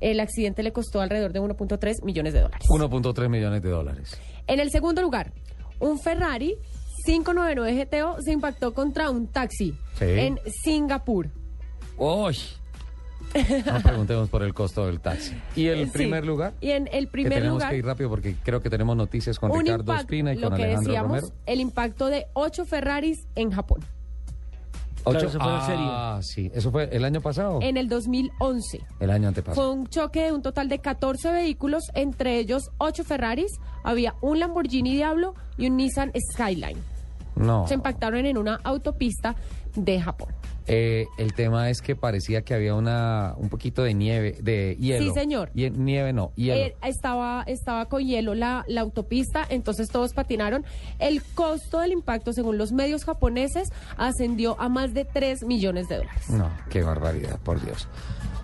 el accidente le costó alrededor de 1.3 millones de dólares. 1.3 millones de dólares. En el segundo lugar, un Ferrari 599 GTO se impactó contra un taxi Sí. en Singapur. ¡Uy! No preguntemos por el costo del taxi. ¿Y el Sí. primer lugar? Y en el que primer tenemos lugar, que ir rápido porque creo que tenemos noticias con Ricardo impacto- Espina y lo con que Alejandro decíamos, Romero. el impacto de ocho Ferraris en Japón Ocho- eso fue serie. Ah, sí. ¿Eso fue el año pasado? en el 2011. El año Fue antepasado. un choque de un total de 14 vehículos, entre ellos 8 Ferraris, había un Lamborghini Diablo y un Nissan Skyline. No. Se impactaron en una autopista de Japón. Eh, el tema es que parecía que había una un poquito de nieve, de hielo. Sí, señor. Y nieve no, hielo. Eh, estaba, estaba con hielo la, la autopista, entonces todos patinaron. El costo del impacto, según los medios japoneses, ascendió a más de 3 millones de dólares. No, qué barbaridad, por Dios.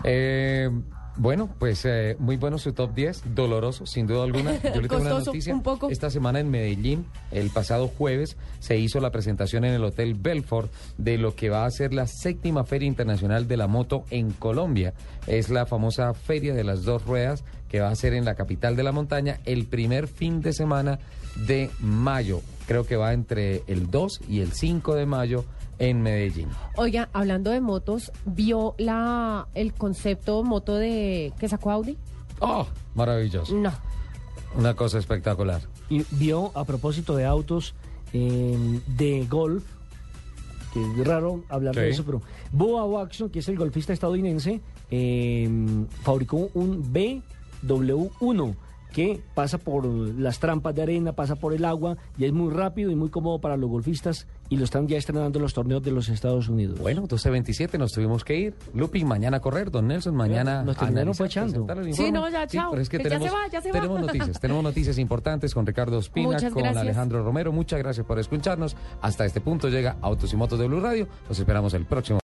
Eh, bueno, pues eh, muy bueno su top 10, doloroso, sin duda alguna. Yo le tengo una noticia. un poco. Esta semana en Medellín, el pasado jueves, se hizo la presentación en el Hotel Belfort de lo que va a ser la séptima Feria Internacional de la Moto en Colombia. Es la famosa Feria de las Dos Ruedas que va a ser en la capital de la montaña el primer fin de semana de mayo. Creo que va entre el 2 y el 5 de mayo en Medellín. Oiga, hablando de motos, ¿vio la el concepto moto de que sacó Audi? ¡Oh! Maravilloso. No. Una cosa espectacular. Y vio, a propósito de autos, eh, de golf, que es raro hablar de eso, pero Boa Watson, que es el golfista estadounidense, eh, fabricó un BW1 que pasa por las trampas de arena, pasa por el agua y es muy rápido y muy cómodo para los golfistas y lo están ya estrenando en los torneos de los Estados Unidos. Bueno, 12.27 nos tuvimos que ir. Lupi, mañana a correr, don Nelson, mañana Nos terminaron el Sí, no, ya, chao. pero es que Que ya tenemos, se va, ya se va. tenemos noticias, tenemos noticias importantes con Ricardo Espina, Muchas con gracias. Alejandro Romero. Muchas gracias por escucharnos. Hasta este punto llega Autos y Motos de Blue Radio. Los esperamos el próximo.